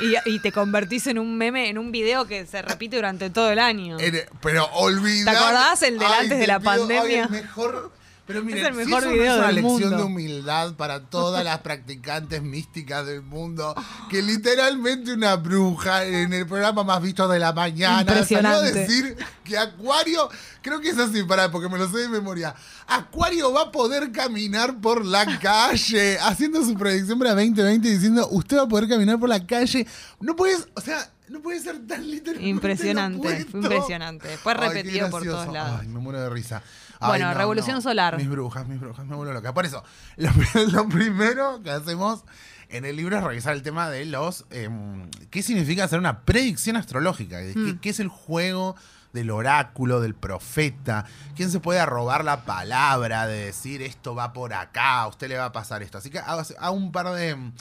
Speaker 2: y, y te convertís en un meme, en un video que se repite durante todo el año.
Speaker 16: Pero olvidar...
Speaker 2: ¿Te acordás el del
Speaker 16: Ay,
Speaker 2: antes de la
Speaker 16: pido, ay,
Speaker 2: pandemia?
Speaker 16: el mejor... Pero miren,
Speaker 2: Es el
Speaker 16: si
Speaker 2: mejor
Speaker 16: eso no
Speaker 2: video
Speaker 16: es una lección
Speaker 2: mundo.
Speaker 16: de humildad para todas las practicantes místicas del mundo, que literalmente una bruja en el programa más visto de la mañana salió a decir que Acuario, creo que es así, para porque me lo sé de memoria, Acuario va a poder caminar por la calle, haciendo su predicción para 2020 diciendo, usted va a poder caminar por la calle. No puedes, o sea, no puede ser tan literalmente
Speaker 2: Impresionante, fue impresionante. Fue
Speaker 16: Ay,
Speaker 2: repetido por todos lados.
Speaker 16: Ay, me muero de risa.
Speaker 2: Bueno,
Speaker 16: Ay, no,
Speaker 2: Revolución
Speaker 16: no.
Speaker 2: Solar.
Speaker 16: Mis brujas, mis brujas, me vuelvo loca. Por eso, lo, lo primero que hacemos en el libro es revisar el tema de los. em, ¿Qué significa hacer una predicción astrológica? De ¿Qué,
Speaker 2: Mm.
Speaker 16: qué es el juego del oráculo, del profeta? ¿Quién se puede robar la palabra de decir esto va por acá, a usted le va a pasar esto? Así que hago, hago un par de em,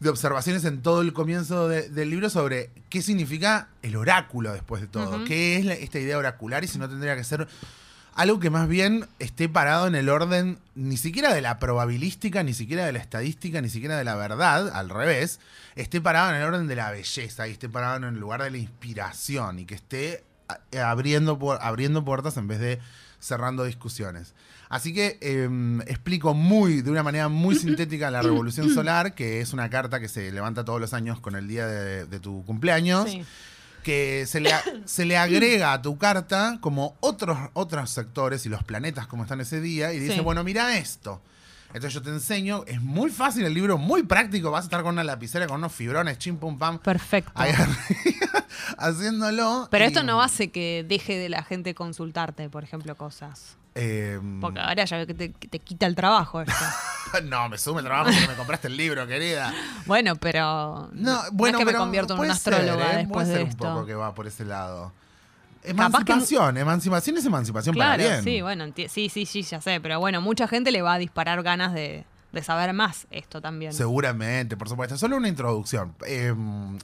Speaker 16: de observaciones en todo el comienzo de- del libro sobre qué significa el oráculo después de todo. ¿Qué es la- esta idea oracular y si no tendría que ser algo que más bien esté parado en el orden ni siquiera de la probabilística, ni siquiera de la estadística, ni siquiera de la verdad, al revés, esté parado en el orden de la belleza y esté parado en el lugar de la inspiración y que esté abriendo, abriendo puertas en vez de cerrando discusiones. Así que em, explico muy, de una manera muy sintética la revolución solar, que es una carta que se levanta todos los años con el día de, de tu cumpleaños
Speaker 2: Sí.
Speaker 16: Que se le, a- se le agrega a tu carta como otros, otros sectores y los planetas como están ese día y dice,
Speaker 2: Sí.
Speaker 16: bueno, mira esto. Entonces yo te enseño, es muy fácil el libro, muy práctico, vas a estar con una lapicera, con unos fibrones, chim pum pam,
Speaker 2: Perfecto.
Speaker 16: ahí arriba, haciéndolo.
Speaker 2: Pero
Speaker 16: y,
Speaker 2: esto no hace que deje de la gente consultarte, por ejemplo, cosas.
Speaker 16: Em,
Speaker 2: Porque ahora ya veo que te, que te quita el trabajo esto.
Speaker 16: no, me sume el trabajo porque me compraste el libro, querida.
Speaker 2: Bueno, pero
Speaker 16: No,
Speaker 2: no
Speaker 16: bueno,
Speaker 2: es que me convierto en una astróloga
Speaker 16: ser, ¿eh?
Speaker 2: después
Speaker 16: puede
Speaker 2: de
Speaker 16: ser
Speaker 2: esto.
Speaker 16: un poco que va por ese lado.
Speaker 2: Capaz que-
Speaker 16: Emancipación, emancipación es emancipación
Speaker 2: Claro,
Speaker 16: para bien.
Speaker 2: sí, bueno, sí, sí, sí, ya sé. Pero bueno, mucha gente le va a disparar ganas de, de saber más esto también.
Speaker 16: Seguramente, por supuesto. Solo una introducción. Eh,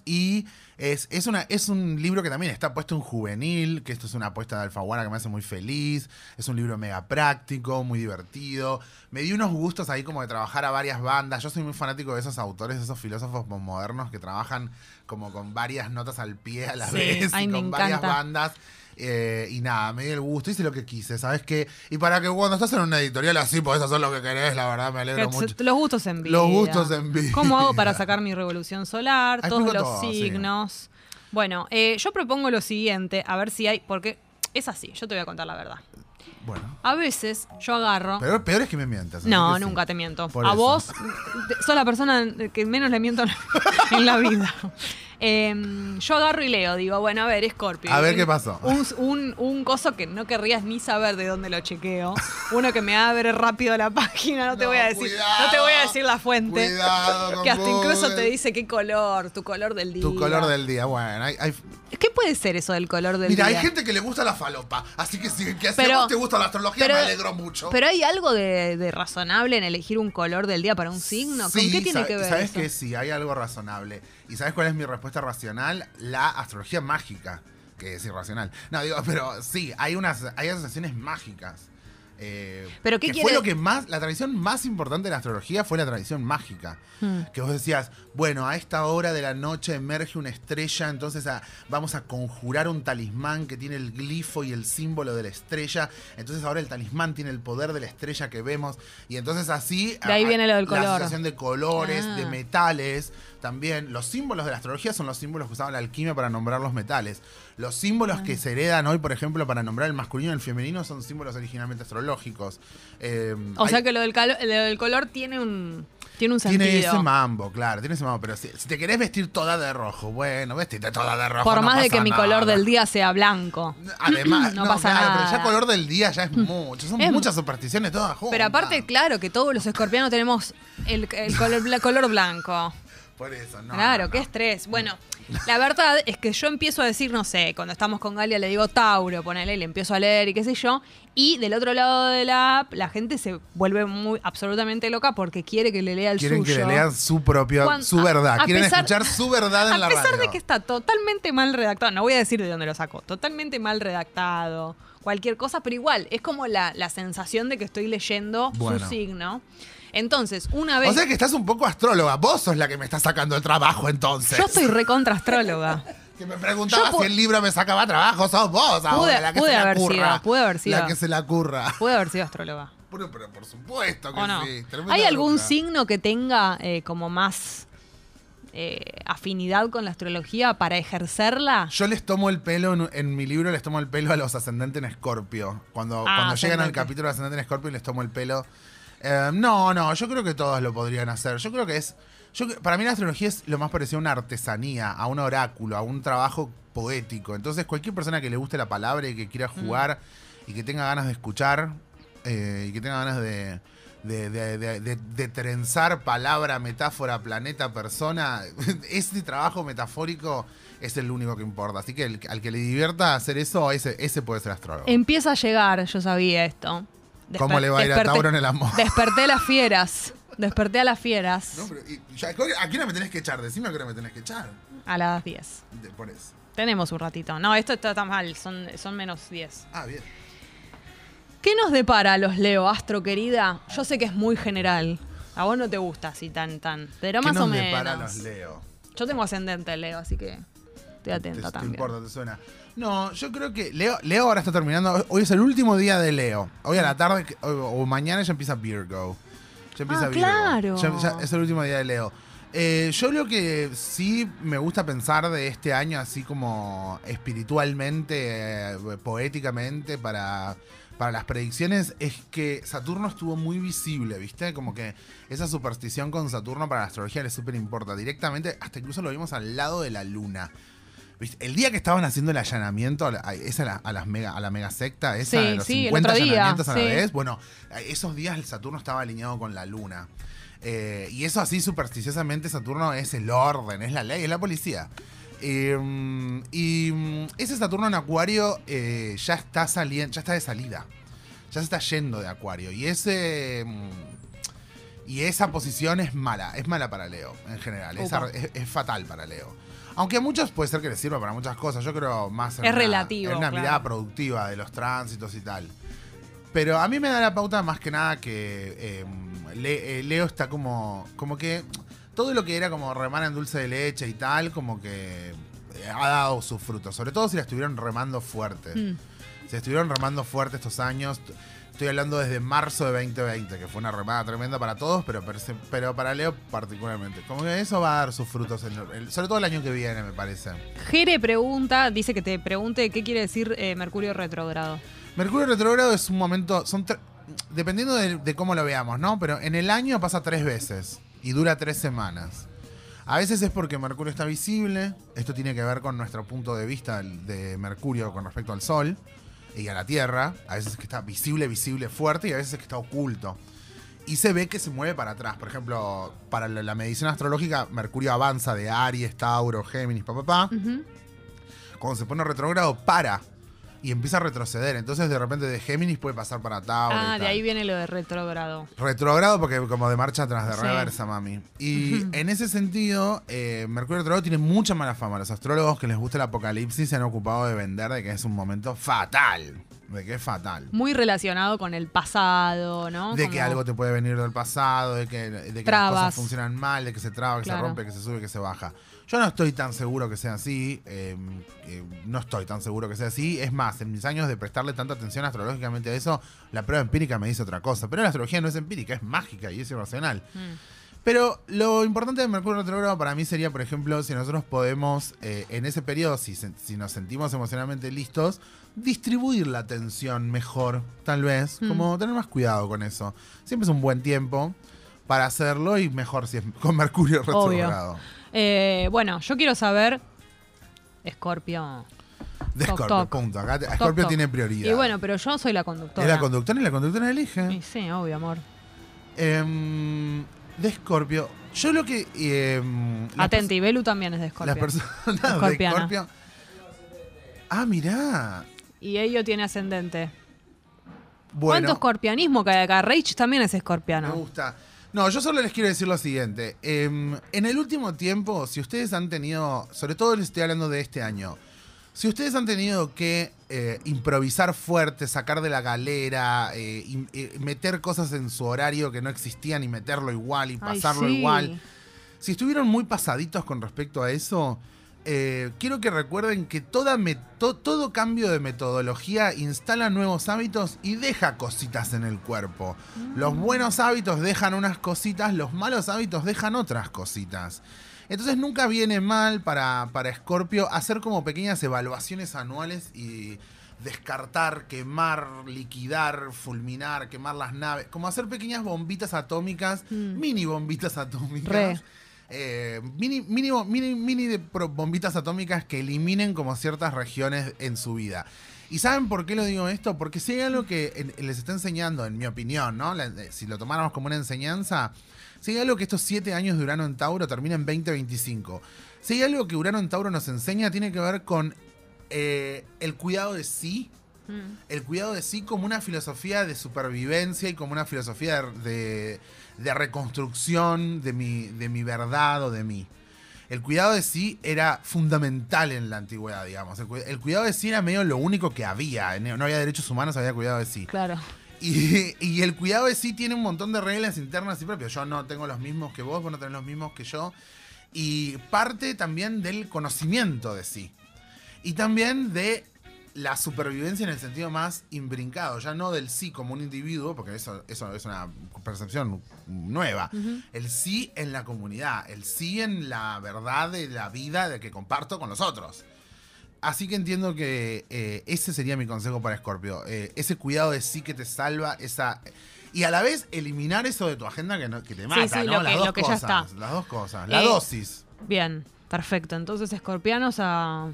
Speaker 16: y es, es, una, es un libro que también está puesto en juvenil, que esto es una apuesta de Alfaguara que me hace muy feliz. Es un libro mega práctico, muy divertido. Me dio unos gustos ahí como de trabajar a varias bandas. Yo soy muy fanático de esos autores, de esos filósofos modernos que trabajan como con varias notas al pie a la
Speaker 2: Sí,
Speaker 16: vez
Speaker 2: ay,
Speaker 16: y
Speaker 2: me
Speaker 16: con varias bandas. Eh, y nada, me dio el gusto, hice lo que quise, ¿sabes qué? Y para que cuando estás en una editorial así podés hacer lo que querés, la verdad me alegro
Speaker 2: Que
Speaker 16: mucho.
Speaker 2: Los gustos en vida.
Speaker 16: Los gustos en vida.
Speaker 2: ¿Cómo hago para sacar mi revolución solar?
Speaker 16: Ahí
Speaker 2: Todos los
Speaker 16: todo, sí.
Speaker 2: signos. Bueno, eh, yo propongo lo siguiente, a ver si hay, porque es así, yo te voy a contar la verdad.
Speaker 16: Bueno.
Speaker 2: A veces yo agarro...
Speaker 16: Pero peor es que me mientas.
Speaker 2: No,
Speaker 16: sí.
Speaker 2: nunca te miento.
Speaker 16: Por
Speaker 2: a
Speaker 16: eso.
Speaker 2: vos sos la persona que menos le miento en la vida. Em, yo agarro y leo, digo, bueno, a ver, Scorpio.
Speaker 16: A ver qué pasó.
Speaker 2: Un, un, un coso que no querrías ni saber de dónde lo chequeo. Uno que me abre rápido la página, no te voy a decir, no te voy a decir la fuente.
Speaker 16: Cuidado
Speaker 2: que hasta incluso te dice qué color, tu color del día.
Speaker 16: Tu color del día, bueno. Hay, hay-
Speaker 2: ¿Qué puede ser eso del color del
Speaker 16: Mira,
Speaker 2: día?
Speaker 16: hay gente que le gusta la falopa. Así que si, que si
Speaker 2: Pero-
Speaker 16: a vos te gusta la astrología,
Speaker 2: pero-
Speaker 16: me alegro mucho.
Speaker 2: Pero hay algo de, de razonable en elegir un color del día para un signo. ¿Con
Speaker 16: Sí,
Speaker 2: qué tiene que ver?
Speaker 16: Sabes
Speaker 2: eso?
Speaker 16: que sí, hay algo razonable. ¿Y sabes cuál es mi respuesta racional? La astrología mágica, que es irracional. No, digo, pero sí, hay unas hay asociaciones mágicas. Eh,
Speaker 2: ¿Pero qué
Speaker 16: que
Speaker 2: quiere-
Speaker 16: fue lo que más, la tradición más importante de la astrología fue la tradición mágica.
Speaker 2: Hmm.
Speaker 16: Que vos decías, bueno, a esta hora de la noche emerge una estrella, entonces a- vamos a conjurar un talismán que tiene el glifo y el símbolo de la estrella. Entonces ahora el talismán tiene el poder de la estrella que vemos. Y entonces así...
Speaker 2: De ahí
Speaker 16: a-
Speaker 2: viene lo del
Speaker 16: la asociación de colores,
Speaker 2: Ah.
Speaker 16: de metales. También los símbolos de la astrología son los símbolos que usaba la alquimia para nombrar los metales. Los símbolos
Speaker 2: Ah.
Speaker 16: que se heredan hoy, por ejemplo, para nombrar el masculino y el femenino son símbolos originalmente astrológicos. Eh,
Speaker 2: O
Speaker 16: hay-
Speaker 2: sea que lo del, lo del color tiene un, tiene un sentido.
Speaker 16: tiene ese mambo, claro, tiene ese mambo. Pero si, si te querés vestir toda de rojo, bueno, vestirte toda de rojo.
Speaker 2: Por
Speaker 16: no
Speaker 2: más de que mi
Speaker 16: nada.
Speaker 2: color del día sea blanco.
Speaker 16: Además,
Speaker 2: no,
Speaker 16: no,
Speaker 2: pasa
Speaker 16: claro,
Speaker 2: nada.
Speaker 16: pero ya color del día ya es mucho. Son
Speaker 2: Es-
Speaker 16: muchas supersticiones todas juntas.
Speaker 2: Pero aparte, claro, que todos los escorpianos tenemos el, el color, bla- color blanco.
Speaker 16: Por eso, no.
Speaker 2: claro,
Speaker 16: no,
Speaker 2: qué estrés. Bueno, la verdad es que yo empiezo a decir, no sé, cuando estamos con Galia le digo Tauro, ponele, y le empiezo a leer y qué sé yo. Y del otro lado de la app, la gente se vuelve muy absolutamente loca porque quiere que le lea el
Speaker 16: Quieren
Speaker 2: suyo.
Speaker 16: que le lean su propio, su verdad.
Speaker 2: a- a
Speaker 16: Quieren
Speaker 2: pesar-
Speaker 16: escuchar su verdad en
Speaker 2: a
Speaker 16: la
Speaker 2: pesar
Speaker 16: radio.
Speaker 2: de que está totalmente mal redactado, no voy a decir de dónde lo sacó, totalmente mal redactado, cualquier cosa, pero igual, es como la, la sensación de que estoy leyendo
Speaker 16: Bueno.
Speaker 2: su signo. Entonces, una vez...
Speaker 16: O sea que estás un poco astróloga. Vos sos la que me está sacando el trabajo entonces.
Speaker 2: yo estoy recontra astróloga.
Speaker 16: Que me preguntaba si el libro me sacaba trabajo. Sos vos ahora,
Speaker 2: Pude-
Speaker 16: la que
Speaker 2: pude
Speaker 16: se la
Speaker 2: haber
Speaker 16: curra.
Speaker 2: sido, pude haber sido.
Speaker 16: La que se la curra.
Speaker 2: Puede haber sido astróloga.
Speaker 16: Bueno, pero por supuesto que sí.
Speaker 2: ¿Hay algún signo que tenga eh, como más eh, afinidad con la astrología para ejercerla?
Speaker 16: Yo les tomo el pelo, en, en mi libro les tomo el pelo a los ascendentes en Escorpio. Cuando,
Speaker 2: Ah,
Speaker 16: cuando llegan al capítulo de ascendente en Escorpio les tomo el pelo. Eh, no, no, yo creo que todos lo podrían hacer. Yo creo que es. Yo, para mí la astrología es lo más parecido a una artesanía, a un oráculo, a un trabajo poético. Entonces cualquier persona que le guste la palabra y que quiera
Speaker 2: Mm.
Speaker 16: jugar y que tenga ganas de escuchar eh, y que tenga ganas de, de, de- de- de- de trenzar palabra, metáfora, planeta, persona, ese trabajo metafórico es el único que importa. Así que el- al que le divierta hacer eso, ese, ese puede ser astrólogo.
Speaker 2: Empieza a llegar, yo sabía esto.
Speaker 16: ¿Cómo le va a ir a Tauro en el amor?
Speaker 2: Desperté a las fieras. Desperté a las fieras
Speaker 16: No, pero, y- ya, ¿A qué hora me tenés que echar? Decime a qué hora me tenés que echar.
Speaker 2: a las 10.
Speaker 16: De- por eso.
Speaker 2: Tenemos un ratito. No, esto está tan mal, son, son menos 10.
Speaker 16: Ah, bien.
Speaker 2: ¿Qué nos depara a los Leo, Astro querida? Yo sé que es muy general. A vos no te gusta así tan, tan. Pero
Speaker 16: ¿Qué
Speaker 2: más
Speaker 16: nos
Speaker 2: o menos.
Speaker 16: depara a los Leo?
Speaker 2: Yo tengo ascendente Leo, así que estoy
Speaker 16: Te,
Speaker 2: atenta
Speaker 16: te
Speaker 2: también.
Speaker 16: importa, te suena. No, yo creo que Leo, Leo ahora está terminando. Hoy es el último día de Leo. Hoy a la tarde o, o mañana ya empieza Virgo. Ya empieza
Speaker 2: Ah,
Speaker 16: Virgo.
Speaker 2: claro.
Speaker 16: Ya- ya es el último día de Leo. Eh, yo lo que sí me gusta pensar de este año, así como espiritualmente, eh, poéticamente, para, para las predicciones, es que Saturno estuvo muy visible, ¿viste? Como que esa superstición con Saturno para la astrología le súper importa. Directamente, hasta incluso lo vimos al lado de la luna. ¿Viste? El día que estaban haciendo el allanamiento a esa, a la- a las mega, a la mega secta, esa
Speaker 2: Sí,
Speaker 16: de los
Speaker 2: sí, el
Speaker 16: 50
Speaker 2: otro día,
Speaker 16: allanamientos a la vez, bueno, esos días el Saturno estaba alineado con la luna. Eh, y eso así supersticiosamente Saturno es el orden, es la ley, es la policía. Eh, y mm, ese Saturno en Acuario eh, ya está saliendo, ya está de salida. Ya se está yendo de Acuario. Y ese. mm, Y esa posición es mala, es mala para Leo en general, es,
Speaker 2: Upa.
Speaker 16: es- es fatal para Leo. Aunque a muchos puede ser que les sirva para muchas cosas, yo creo más en
Speaker 2: Es
Speaker 16: una,
Speaker 2: relativo,
Speaker 16: en una
Speaker 2: claro.
Speaker 16: mirada productiva de los tránsitos y tal. Pero a mí me da la pauta más que nada que eh, Le- eh, Leo está como, como que todo lo que era como remar en dulce de leche y tal, como que eh, ha dado sus frutos. Sobre todo si la estuvieron remando fuerte.
Speaker 2: Mm.
Speaker 16: Se estuvieron remando fuerte estos años. Estoy hablando desde marzo de 2020, que fue una remada tremenda para todos, pero, pero para Leo particularmente. Como que eso va a dar sus frutos, en el- sobre todo el año que viene, me parece.
Speaker 2: Jere pregunta, dice que te pregunte qué quiere decir eh, Mercurio retrógrado.
Speaker 16: Mercurio retrógrado es un momento, son dependiendo de, de cómo lo veamos, ¿no? Pero en el año pasa tres veces y dura tres semanas. A veces es porque Mercurio está visible, esto tiene que ver con nuestro punto de vista de Mercurio con respecto al Sol y a la Tierra. A veces es que está visible, visible, fuerte y a veces es que está oculto. Y se ve que se mueve para atrás. Por ejemplo, para la medicina astrológica, Mercurio avanza de Aries, Tauro, Géminis, papá, papá. Cuando se pone retrógrado, para y empieza a retroceder. Entonces, de repente, de Géminis puede pasar para Tauro. y
Speaker 2: Ah, de ahí viene lo de retrógrado.
Speaker 16: Retrógrado porque como de marcha atrás, de
Speaker 2: Sí.
Speaker 16: reversa, mami. Y en ese sentido, eh, Mercurio retrógrado tiene mucha mala fama. Los astrólogos que les gusta el apocalipsis se han ocupado de vender de que es un momento fatal. De que es fatal.
Speaker 2: Muy relacionado con el pasado, ¿no?
Speaker 16: De
Speaker 2: Como-
Speaker 16: que algo te puede venir del pasado, de que, de que las cosas funcionan mal, de que se traba, que
Speaker 2: Claro.
Speaker 16: se rompe, que se sube, que se baja. Yo no estoy tan seguro que sea así. eh, eh, no estoy tan seguro que sea así. Es más, en mis años de prestarle tanta atención astrológicamente a eso, la prueba empírica me dice otra cosa. Pero la astrología no es empírica, es mágica y es irracional. Pero lo importante de Mercurio retrógrado para mí sería, por ejemplo, si nosotros podemos, eh, en ese periodo, si, si nos sentimos emocionalmente listos, distribuir la atención mejor, tal vez,
Speaker 2: Mm.
Speaker 16: como tener más cuidado con eso. Siempre es un buen tiempo para hacerlo y mejor si es con Mercurio retrógrado.
Speaker 2: Eh, bueno, yo quiero saber. Escorpio.
Speaker 16: De
Speaker 2: Toc,
Speaker 16: Scorpio,
Speaker 2: toc.
Speaker 16: punto. Acá te-
Speaker 2: Toc,
Speaker 16: Scorpio
Speaker 2: toc.
Speaker 16: tiene prioridad.
Speaker 2: Y bueno, pero yo soy la conductora.
Speaker 16: es la conductora y la conductora elige.
Speaker 2: Y sí, obvio, amor.
Speaker 16: Em, de Scorpio, yo lo que... em, las
Speaker 2: Atenti, Belu también es de Escorpio.
Speaker 16: Las personas de. Scorpio. Ah, mirá.
Speaker 2: Y ello tiene ascendente. ¿Cuánto
Speaker 16: Bueno,
Speaker 2: escorpianismo que hay acá? Rage también es
Speaker 16: me
Speaker 2: escorpiano.
Speaker 16: gusta. No, yo solo les quiero decir lo siguiente. Em, en el último tiempo, si ustedes han tenido, sobre todo les estoy hablando de este año, si ustedes han tenido que eh, improvisar fuerte, sacar de la galera, eh, eh, meter cosas en su horario que no existían y meterlo igual y
Speaker 2: Ay,
Speaker 16: pasarlo
Speaker 2: sí.
Speaker 16: igual, si estuvieron muy pasaditos con respecto a eso, eh, quiero que recuerden que toda me- to- todo cambio de metodología instala nuevos hábitos y deja cositas en el cuerpo. Los buenos hábitos dejan unas cositas, los malos hábitos dejan otras cositas. Entonces nunca viene mal para, para Scorpio hacer como pequeñas evaluaciones anuales y descartar, quemar, liquidar, fulminar, quemar las naves, como hacer pequeñas bombitas atómicas, mini bombitas atómicas.
Speaker 2: Re.
Speaker 16: Eh, mini, mini, bo- mini, mini de bombitas atómicas que eliminen como ciertas regiones en su vida. ¿Y saben por qué lo digo esto? Porque si hay algo que les está enseñando, en mi opinión, ¿no? Eh, si lo tomáramos como una enseñanza, si hay algo que estos siete años de Urano en Tauro termina en 2025. Si hay algo que Urano en Tauro nos enseña, tiene que ver con eh, el cuidado de sí, el cuidado de sí como una filosofía de supervivencia y como una filosofía de, de- reconstrucción de mi, de mi verdad o de mí. El cuidado de sí era fundamental en la antigüedad, digamos. El, el cuidado de sí era medio lo único que había. No no había derechos humanos, había cuidado de sí.
Speaker 2: Claro.
Speaker 16: Y, y el cuidado de sí tiene un montón de reglas internas y propias. Yo no tengo los mismos que vos, vos no tenés los mismos que yo. Y parte también del conocimiento de sí. Y también de la supervivencia en el sentido más imbrincado, ya no del sí como un individuo, porque eso, eso es una percepción nueva. El sí en la comunidad, el sí en la verdad de la vida de que comparto con los otros. Así que entiendo que eh, ese sería mi consejo para Scorpio. Eh, ese cuidado de sí que te salva, esa. Y a la vez eliminar eso de tu agenda que, no- que te mata,
Speaker 2: sí,
Speaker 16: ¿no?
Speaker 2: lo
Speaker 16: Las
Speaker 2: que-
Speaker 16: dos
Speaker 2: lo que ya
Speaker 16: cosas.
Speaker 2: está.
Speaker 16: Las dos cosas. La
Speaker 2: Eh,
Speaker 16: dosis.
Speaker 2: Bien, perfecto. Entonces, escorpianos a,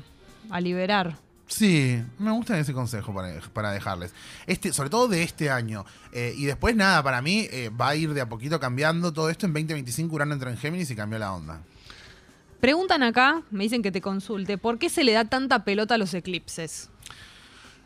Speaker 2: a liberar.
Speaker 16: Sí, me gusta ese consejo para, para dejarles. Este, sobre todo de este año. Eh, y después, nada, para mí eh, va a ir de a poquito cambiando todo esto. En 2025 Urano entra en Géminis y cambió la onda.
Speaker 2: Preguntan acá, me dicen que te consulte, ¿por qué se le da tanta pelota a los eclipses?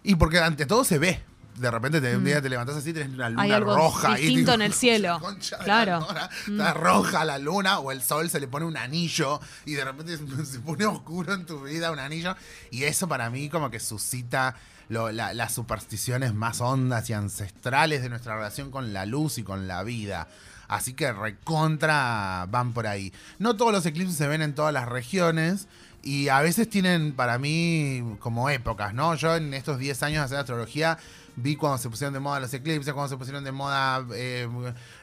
Speaker 16: Y porque ante todo se ve. De repente te, un día te levantás así, tenés una luna
Speaker 2: Mm. Hay algo
Speaker 16: roja. ahí,
Speaker 2: distinto en el cielo.
Speaker 16: concha de la
Speaker 2: Claro.
Speaker 16: lora,
Speaker 2: Mm.
Speaker 16: Está roja la luna o el sol se le pone un anillo y de repente se, se pone oscuro en tu vida un anillo. Y eso para mí como que suscita lo- la- las supersticiones más hondas y ancestrales de nuestra relación con la luz y con la vida. Así que recontra van por ahí. No todos los eclipses se ven en todas las regiones. Y a veces tienen para mí como épocas, ¿no? Yo en estos 10 años de hacer astrología vi cuando se pusieron de moda los eclipses, cuando se pusieron de moda eh,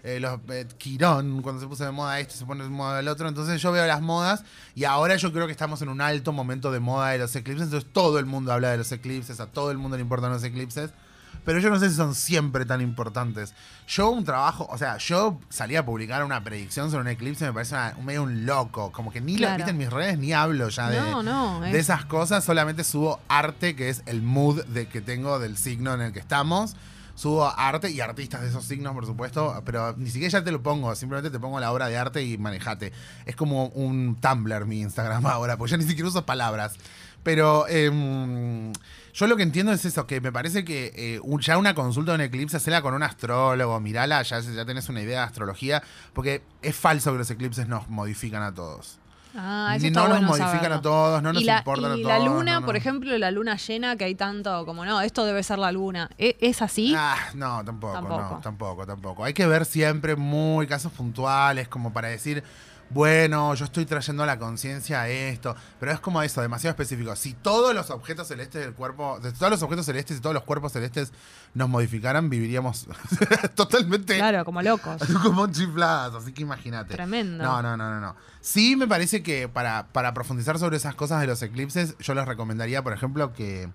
Speaker 16: eh, los eh, Quirón, cuando se puso de moda esto, se pone de moda el otro. Entonces yo veo las modas y ahora yo creo que estamos en un alto momento de moda de los eclipses. Entonces todo el mundo habla de los eclipses, a todo el mundo le importan los eclipses. Pero yo no sé si son siempre tan importantes. Yo un trabajo, o sea, yo salí a publicar una predicción sobre un eclipse, me parece una- medio un loco. Como que ni lo
Speaker 2: Claro.
Speaker 16: viste en mis redes, ni hablo ya de,
Speaker 2: No, no,
Speaker 16: de
Speaker 2: es-
Speaker 16: esas cosas. Solamente subo arte, que es el mood de, que tengo del signo en el que estamos. Subo arte y artistas de esos signos, por supuesto, pero ni siquiera ya te lo pongo, simplemente te pongo la obra de arte y manejate. Es como un Tumblr mi Instagram ahora, porque ya ni siquiera uso palabras. Pero em, yo lo que entiendo es eso, que me parece que eh, ya una consulta de un eclipse, hacela con un astrólogo, mirala, ya, ya tenés una idea de astrología, porque es falso que los eclipses nos modifican a todos.
Speaker 2: Ah, eso
Speaker 16: no nos
Speaker 2: bueno
Speaker 16: modifican
Speaker 2: saberlo.
Speaker 16: a todos, no nos
Speaker 2: y la,
Speaker 16: importan a
Speaker 2: y
Speaker 16: todos.
Speaker 2: la luna,
Speaker 16: no, no.
Speaker 2: por ejemplo, la luna llena, que hay tanto como, no, esto debe ser la luna. ¿E- ¿Es, así?
Speaker 16: Ah, no, tampoco,
Speaker 2: Tampoco.
Speaker 16: no, tampoco, tampoco. Hay que ver siempre muy casos puntuales, como para decir, bueno, yo estoy trayendo a la conciencia esto, pero es como eso, demasiado específico. Si todos los objetos celestes del cuerpo, de todos los objetos celestes y todos los cuerpos celestes nos modificaran, viviríamos totalmente
Speaker 2: Claro, como locos.
Speaker 16: como chifladas, así que imagínate.
Speaker 2: Tremendo.
Speaker 16: No, no, no, no, no. Sí me parece que para, para profundizar sobre esas cosas de los eclipses, yo les recomendaría, por ejemplo, que,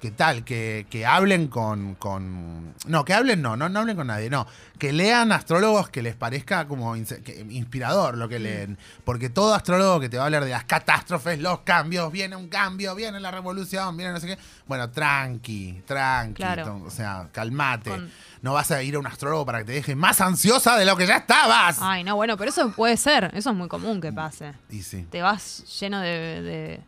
Speaker 16: que tal, que, que hablen con, con... No, que hablen no, no, no hablen con nadie, no. Que lean astrólogos que les parezca como que- inspirador lo que leen. Porque todo astrólogo que te va a hablar de las catástrofes, los cambios, viene un cambio, viene la revolución, viene no sé qué. Bueno, tranqui, tranqui.
Speaker 2: Claro.
Speaker 16: O sea, calmate.
Speaker 2: Con-
Speaker 16: No vas a ir a un astrólogo para que te deje más ansiosa de lo que ya estabas.
Speaker 2: Ay, no, bueno, pero eso puede ser. Eso es muy común que pase.
Speaker 16: Y sí.
Speaker 2: Te vas lleno de, de-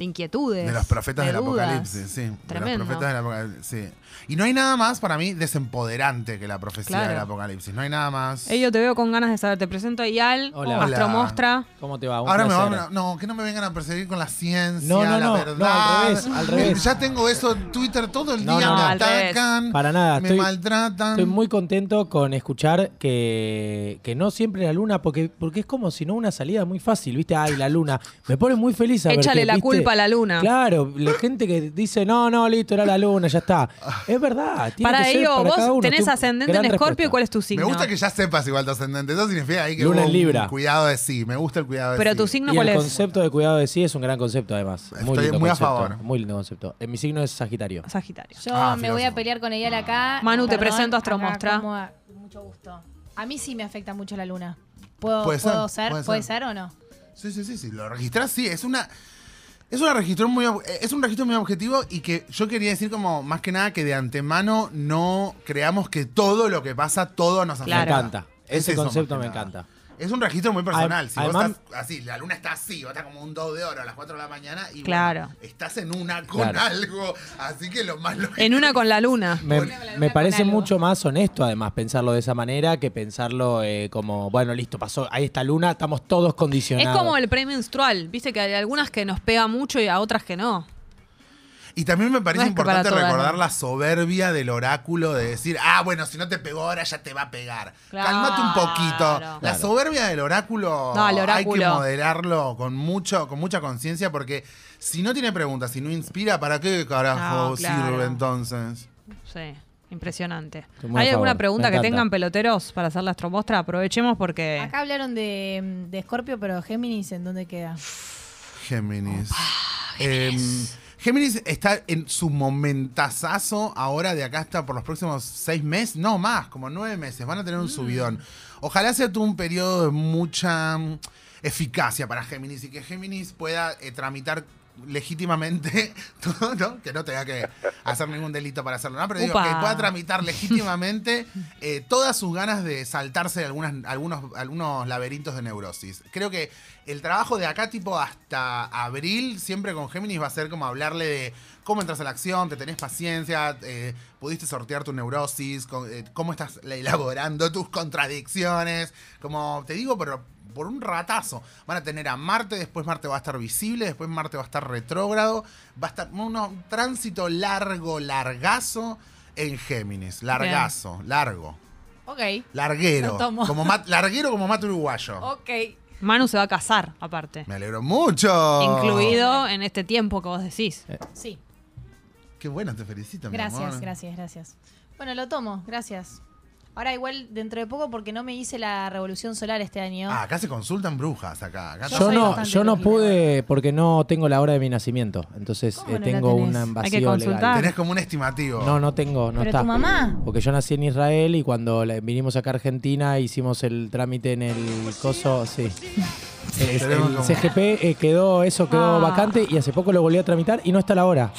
Speaker 2: de inquietudes.
Speaker 16: De los profetas
Speaker 2: de
Speaker 16: del
Speaker 2: dudas.
Speaker 16: apocalipsis, sí.
Speaker 2: Tremendo.
Speaker 16: De los profetas del apocalipsis, sí. Y no hay nada más para mí desempoderante que la profecía
Speaker 2: Claro.
Speaker 16: del apocalipsis. No hay nada más.
Speaker 2: Ello te veo con ganas de saber. Te presento a Ial,
Speaker 15: Hola.
Speaker 2: Astromostra.
Speaker 15: ¿Cómo te va? Un
Speaker 16: Ahora me van a- no, que no me vengan a perseguir con la ciencia,
Speaker 15: No, no,
Speaker 16: la
Speaker 15: no,
Speaker 16: verdad.
Speaker 15: no, al revés, al revés.
Speaker 16: Ya tengo eso en Twitter todo el
Speaker 15: No,
Speaker 16: día,
Speaker 15: no,
Speaker 16: me
Speaker 2: revés.
Speaker 16: atacan,
Speaker 15: Para nada,
Speaker 16: me
Speaker 15: estoy,
Speaker 16: maltratan.
Speaker 15: estoy muy contento con escuchar que, que no siempre la luna, porque, porque es como si no una salida muy fácil, ¿viste? Ay, la luna. Me pone muy feliz saber
Speaker 2: Échale
Speaker 15: que,
Speaker 2: la
Speaker 15: ¿viste?
Speaker 2: culpa a la luna.
Speaker 15: Claro, la gente que dice, no, no, listo, era la luna, ya está. Es verdad. tiene
Speaker 2: Para
Speaker 15: que ser
Speaker 2: ello,
Speaker 15: para
Speaker 2: vos
Speaker 15: cada uno.
Speaker 2: tenés
Speaker 15: Tu-
Speaker 2: ascendente
Speaker 15: gran
Speaker 2: en Escorpio.
Speaker 15: respuesta.
Speaker 2: ¿Y cuál es tu
Speaker 16: Me
Speaker 2: signo?
Speaker 16: gusta que ya sepas igual tu ascendente. Eso significa ahí que
Speaker 15: Luna
Speaker 16: hubo
Speaker 15: en Libra.
Speaker 16: cuidado de sí. Me gusta el cuidado de
Speaker 2: Pero
Speaker 16: sí.
Speaker 2: tu signo
Speaker 15: Y
Speaker 2: cuál
Speaker 15: el
Speaker 2: es?
Speaker 15: concepto de cuidado de sí es un gran concepto, además. Muy
Speaker 16: Estoy
Speaker 15: lindo
Speaker 16: muy a
Speaker 15: concepto,
Speaker 16: favor.
Speaker 15: Muy lindo concepto. En mi signo es Sagitario.
Speaker 2: Sagitario.
Speaker 17: Yo
Speaker 16: Ah,
Speaker 17: me voy a
Speaker 16: filósofo.
Speaker 17: pelear con ella acá.
Speaker 2: Manu, te presento a
Speaker 17: acá
Speaker 2: Astromostra.
Speaker 17: como a- Mucho gusto. A mí sí me afecta mucho la luna. ¿Puedo,
Speaker 16: Puede ser,
Speaker 17: ¿puedo ser?
Speaker 16: puede
Speaker 17: ¿Puede
Speaker 16: ser.
Speaker 17: ser o no?
Speaker 16: Sí, sí, sí, sí. Lo registras, sí. Es una. Es, una registro muy, ob- es un registro muy objetivo y que yo quería decir como más que nada que de antemano no creamos que todo lo que pasa, todo nos afecta.
Speaker 15: Me encanta.
Speaker 16: Es
Speaker 15: Ese concepto me encanta.
Speaker 16: Es un registro muy personal. Si
Speaker 15: además-
Speaker 16: vos estás así, la luna está así, vos estás como un 2 de oro a las 4 de la mañana y bueno,
Speaker 2: Claro.
Speaker 16: estás en una con
Speaker 15: Claro.
Speaker 16: algo. Así que lo más lógico.
Speaker 2: En una con la luna.
Speaker 15: Me, me parece mucho más honesto, además, pensarlo de esa manera que pensarlo eh, como, bueno, listo, pasó, ahí está luna, estamos todos
Speaker 2: Es
Speaker 15: condicionados.
Speaker 2: como el premenstrual. Viste que hay algunas que nos pega mucho y a otras que no.
Speaker 16: Y también me parece
Speaker 2: No
Speaker 16: importante
Speaker 2: todas,
Speaker 16: recordar
Speaker 2: ¿no?
Speaker 16: la soberbia del oráculo de decir, ah, bueno, si no te pegó ahora ya te va a pegar.
Speaker 2: Claro.
Speaker 16: Cálmate un poquito. La soberbia del oráculo,
Speaker 2: No, el
Speaker 16: hay que moderarlo con mucho, con mucha conciencia porque si no tiene preguntas, si no inspira, ¿para qué carajo
Speaker 2: No, claro.
Speaker 16: sirve entonces?
Speaker 2: Sí, impresionante. ¿Hay alguna pregunta que tengan peloteros para hacer la astromostra? Aprovechemos porque.
Speaker 17: Acá hablaron de, de Scorpio, pero Géminis, ¿en dónde queda?
Speaker 16: Géminis. Em, Géminis está en su momentazazo ahora de acá hasta por los próximos seis meses, no más, como nueve meses. Van a tener un
Speaker 2: Mm.
Speaker 16: subidón. Ojalá sea un periodo de mucha mm, eficacia para Géminis y que Géminis pueda eh, tramitar legítimamente ¿no? Que no tenga que hacer ningún delito para hacerlo, ¿no? Pero digo,
Speaker 2: Upa.
Speaker 16: que pueda tramitar legítimamente eh, todas sus ganas de saltarse algunas, algunos, algunos laberintos de neurosis. Creo que el trabajo de acá, tipo hasta abril, siempre con Géminis va a ser como hablarle de cómo entras a la acción, te tenés paciencia, eh, pudiste sortear tu neurosis, con- eh, cómo estás elaborando tus contradicciones. Como te digo, pero por un ratazo. Van a tener a Marte, después Marte va a estar visible, después Marte va a estar retrógrado, va a estar uno- un tránsito largo, largazo en Géminis. Largazo, largo.
Speaker 17: Ok.
Speaker 16: Larguero. Como mat- larguero como mate uruguayo.
Speaker 17: Ok.
Speaker 2: Manu se va a casar, aparte.
Speaker 16: Me alegro mucho.
Speaker 2: Incluido en este tiempo que vos decís.
Speaker 17: Sí.
Speaker 16: Qué bueno, te felicito, mi
Speaker 17: Gracias,
Speaker 16: amor.
Speaker 17: gracias, gracias. Bueno, lo tomo, gracias. Ahora igual dentro de poco porque no me hice la revolución solar este año.
Speaker 16: Ah, acá se consultan brujas acá. Acá
Speaker 17: Yo
Speaker 15: no, yo no pude porque no tengo la hora de mi nacimiento. Entonces
Speaker 17: ¿Cómo
Speaker 15: eh,
Speaker 17: no
Speaker 15: tengo un
Speaker 17: Hay que
Speaker 15: vacío
Speaker 2: consultar.
Speaker 15: legal.
Speaker 16: Tenés como un estimativo.
Speaker 15: No, no tengo, no
Speaker 17: ¿Pero
Speaker 15: está.
Speaker 17: tu mamá?
Speaker 15: Porque yo nací en Israel y cuando la- vinimos acá a Argentina hicimos el trámite en el coso, sí. Es-
Speaker 16: Tenemos
Speaker 15: el
Speaker 16: como-
Speaker 15: CGP eh, quedó, eso quedó
Speaker 2: Ah.
Speaker 15: vacante y hace poco lo volví a tramitar y no está la hora.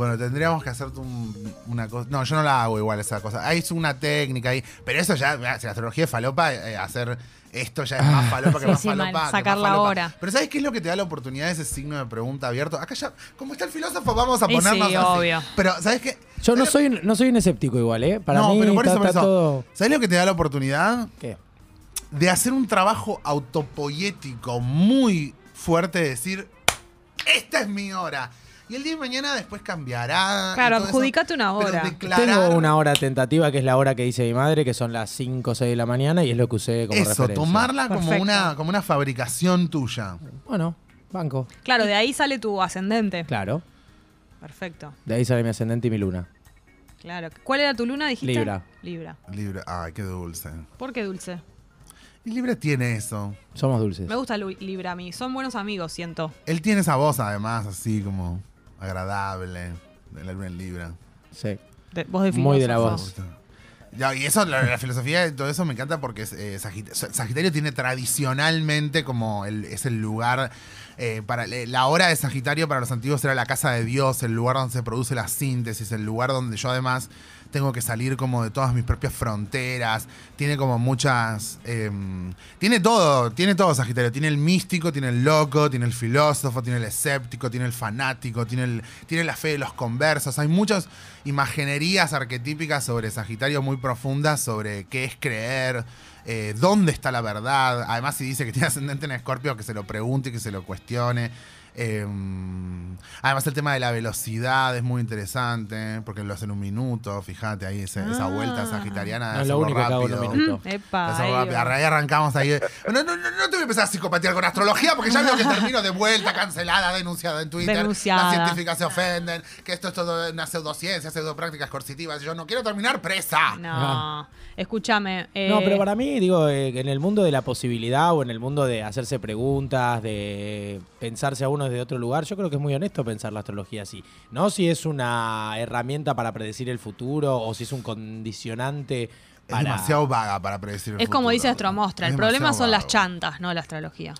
Speaker 16: Bueno, tendríamos que hacerte un- una cosa. No, yo no la hago igual esa cosa. Hay una técnica ahí. Pero eso ya, si la astrología es falopa, eh, hacer esto ya es más falopa que
Speaker 2: Sí,
Speaker 16: más
Speaker 2: sí,
Speaker 16: falopa.
Speaker 2: mal. Sacar
Speaker 16: más
Speaker 2: la
Speaker 16: falopa.
Speaker 2: hora.
Speaker 16: Pero ¿sabes qué es lo que te da la oportunidad de ese signo de pregunta abierto? Acá ya, como está el filósofo, vamos a
Speaker 2: Y
Speaker 16: ponernos
Speaker 2: sí,
Speaker 16: así.
Speaker 2: obvio.
Speaker 16: Pero, ¿sabes qué?
Speaker 15: Yo no soy, no soy un escéptico igual, ¿eh? Para
Speaker 16: no,
Speaker 15: mí
Speaker 16: pero por
Speaker 15: está,
Speaker 16: eso, por
Speaker 15: está
Speaker 16: eso.
Speaker 15: todo...
Speaker 16: ¿Sabes lo que te da la oportunidad?
Speaker 15: ¿Qué?
Speaker 16: De hacer un trabajo autopoyético muy fuerte, de decir, esta es mi hora. Y el día de mañana después cambiará.
Speaker 2: Claro, adjudicate una hora.
Speaker 16: declarar-
Speaker 15: Tengo una hora tentativa que es la hora que dice mi madre, que son las 5 o 6 de la mañana y es lo que usé como
Speaker 16: Eso,
Speaker 15: referencia.
Speaker 16: tomarla como una, como una fabricación tuya.
Speaker 15: Bueno, banco.
Speaker 2: Claro, de ahí sale tu ascendente.
Speaker 15: Claro.
Speaker 2: Perfecto.
Speaker 15: De ahí sale mi ascendente y mi luna.
Speaker 2: Claro. ¿Cuál era tu luna, dijiste?
Speaker 15: Libra.
Speaker 2: Libra.
Speaker 16: Libra, ay, qué dulce.
Speaker 2: ¿Por qué dulce?
Speaker 16: Y Libra tiene eso.
Speaker 15: Somos dulces.
Speaker 2: Me gusta Lu- Libra a mí. Son buenos amigos, siento.
Speaker 16: Él tiene esa voz además, así como agradable. De la luna en Libra.
Speaker 15: Sí.
Speaker 2: De- vos de
Speaker 15: Muy de la voz.
Speaker 16: Ya, y eso, la, la filosofía y todo eso me encanta porque es, eh, Sagit- Sagitario tiene tradicionalmente como el, es el lugar eh, para eh, la hora de Sagitario para los antiguos era la casa de Dios, el lugar donde se produce la síntesis, el lugar donde yo además tengo que salir como de todas mis propias fronteras. Tiene como muchas. eh, tiene todo, tiene todo Sagitario. Tiene el místico, tiene el loco, tiene el filósofo, tiene el escéptico, tiene el fanático, tiene, el, tiene la fe de los conversos. Hay muchas imaginerías arquetípicas sobre Sagitario muy profundas, sobre qué es creer. eh, dónde está la verdad. Además, si dice que tiene ascendente en Escorpio, que se lo pregunte y que se lo cuestione. Eh, además, el tema de la velocidad es muy interesante, porque lo hace en un minuto. Fíjate ahí ese- esa vuelta sagitariana. de
Speaker 15: No es lo que hago un
Speaker 16: rápido.
Speaker 15: minuto.
Speaker 2: Mm, epa,
Speaker 16: Hacerlo
Speaker 2: ahí
Speaker 16: rápido.
Speaker 2: va.
Speaker 16: Ahí arrancamos ahí. No, no, no, no te voy a empezar a psicopatear con astrología, porque ya veo que termino de vuelta, cancelada, denunciada en Twitter.
Speaker 2: Denunciada.
Speaker 16: Las científicas se ofenden, que esto es todo una pseudociencia, pseudoprácticas coercitivas. Yo no quiero terminar presa.
Speaker 2: No. Escúchame. eh,
Speaker 15: No, pero para mí, digo, eh, en el mundo de la posibilidad o en el mundo de hacerse preguntas, de pensarse a uno desde otro lugar, yo creo que es muy honesto pensar la astrología así. No si es una herramienta para predecir el futuro o si es un condicionante
Speaker 16: Es demasiado vaga para predecir el
Speaker 2: Es como
Speaker 16: futuro.
Speaker 2: dice Astromostra.
Speaker 16: Es
Speaker 2: El problema son las chantas, no la astrología.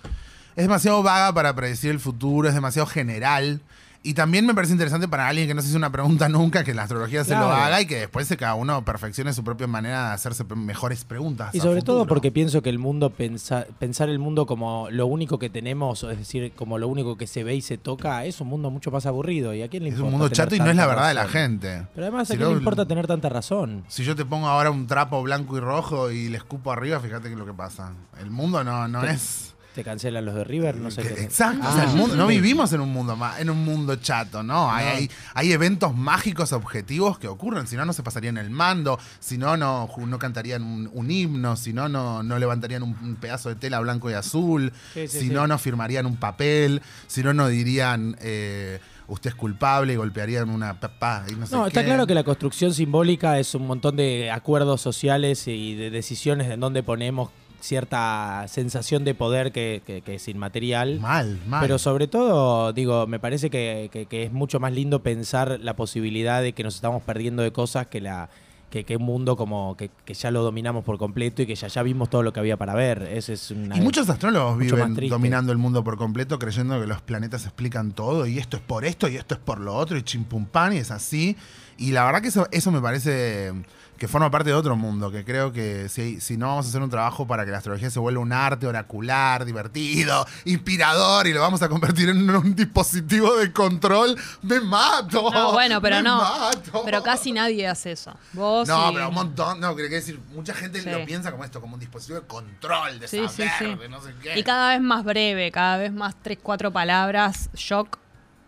Speaker 16: Es demasiado vaga para predecir el futuro, es demasiado general. Y también me parece interesante para alguien que no se hizo una pregunta nunca que la astrología se lo
Speaker 15: Claro.
Speaker 16: haga y que después se cada uno perfeccione su propia manera de hacerse mejores preguntas.
Speaker 15: Y sobre todo porque pienso que el mundo, pensa- pensar el mundo como lo único que tenemos, es decir, como lo único que se ve y se toca, es un mundo mucho más aburrido. ¿Y a quién le
Speaker 16: es
Speaker 15: importa?
Speaker 16: un mundo chato y no es la verdad de la
Speaker 15: razón?
Speaker 16: gente.
Speaker 15: Pero además,
Speaker 16: Si
Speaker 15: ¿a quién
Speaker 16: no-
Speaker 15: le importa tener tanta razón?
Speaker 16: Si yo te pongo ahora un trapo blanco y rojo y le escupo arriba, fíjate que es lo que pasa. El mundo no, no
Speaker 15: Te-
Speaker 16: es.
Speaker 15: Te cancelan los de River, no sé qué.
Speaker 16: Exacto, o
Speaker 15: Ah,
Speaker 16: sea, el mundo- no vivimos en un mundo ma- en un mundo chato, ¿no? Hay,
Speaker 15: No.
Speaker 16: hay, hay eventos mágicos objetivos que ocurren, si no, no se pasarían el mando, si no, no, no cantarían un, un himno, si no, no, no levantarían un, un pedazo de tela blanco y azul,
Speaker 15: Sí, sí,
Speaker 16: si
Speaker 15: sí.
Speaker 16: no, no firmarían un papel, si no, no dirían eh, usted es culpable y golpearían una papá y no sé
Speaker 15: No, está
Speaker 16: qué.
Speaker 15: claro que la construcción simbólica es un montón de acuerdos sociales y de decisiones en donde ponemos cierta sensación de poder que, que- que es inmaterial.
Speaker 16: Mal, mal.
Speaker 15: Pero sobre todo, digo, me parece que, es mucho más lindo pensar la posibilidad de que nos estamos perdiendo de cosas que la que, un mundo como que, que ya lo dominamos por completo y que ya, ya vimos todo lo que había para ver. Ese es una,
Speaker 16: Y muchos astrólogos viven dominando el mundo por completo, creyendo que los planetas explican todo, y esto es por esto, y esto es por lo otro, y chimpumpan, y es así. Y la verdad que eso, eso me parece que forma parte de otro mundo, que creo que si, si no vamos a hacer un trabajo para que la astrología se vuelva un arte oracular, divertido, inspirador, y lo vamos a convertir en un dispositivo de control, me mato.
Speaker 2: No, bueno, pero
Speaker 16: me
Speaker 2: no.
Speaker 16: mato.
Speaker 2: Pero casi nadie hace eso. Vos
Speaker 16: No,
Speaker 2: y-
Speaker 16: pero un montón, no, quiero decir, mucha gente
Speaker 2: Sí.
Speaker 16: lo piensa como esto, como un dispositivo de control, de
Speaker 2: Sí, sí,
Speaker 16: saber,
Speaker 2: sí.
Speaker 16: de no sé qué.
Speaker 2: Y cada vez más breve, cada vez más tres, cuatro palabras, shock.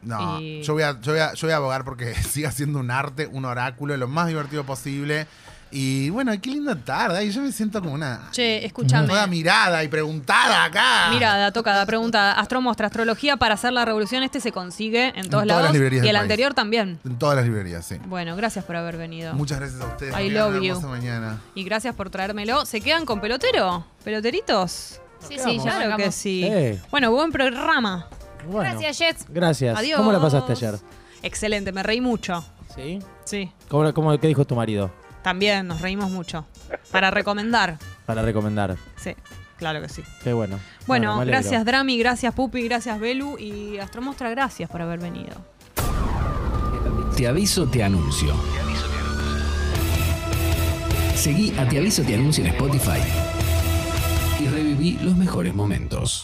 Speaker 16: No,
Speaker 2: Y-
Speaker 16: yo, voy a, yo, voy a, yo voy a abogar porque siga siendo un arte, un oráculo, lo más divertido posible. Y bueno, qué linda tarde. Y yo me siento como una.
Speaker 2: Che, escúchame.
Speaker 16: Toda mirada y preguntada acá.
Speaker 2: Mirada, tocada, pregunta. Astromostra, astrología para hacer la revolución. Este se consigue en todos
Speaker 16: todas
Speaker 2: lados.
Speaker 16: las librerías
Speaker 2: y el
Speaker 16: país.
Speaker 2: anterior también.
Speaker 16: En todas las librerías, sí.
Speaker 2: Bueno, gracias por haber venido.
Speaker 16: Muchas gracias a ustedes.
Speaker 2: I love you.
Speaker 16: mañana.
Speaker 2: Y gracias por traérmelo. ¿Se quedan con pelotero? ¿Peloteritos?
Speaker 17: Sí, sí, ya
Speaker 2: Claro que sí. Bueno, buen programa.
Speaker 15: Bueno,
Speaker 17: Gracias, Jets.
Speaker 15: Gracias.
Speaker 2: Adiós.
Speaker 15: ¿Cómo la pasaste ayer?
Speaker 2: Excelente, me reí mucho.
Speaker 15: ¿Sí?
Speaker 2: Sí,
Speaker 15: ¿Cómo, cómo- qué dijo tu marido
Speaker 2: también nos reímos mucho. Para recomendar.
Speaker 15: para recomendar?
Speaker 2: Sí, claro que sí.
Speaker 15: Qué bueno.
Speaker 2: Bueno,
Speaker 15: alegro.
Speaker 2: gracias Drami, gracias Pupi, gracias Belu y Astromostra, gracias por haber venido.
Speaker 18: Te aviso, te anuncio. Seguí a Te aviso, te anuncio en Spotify y reviví los mejores momentos.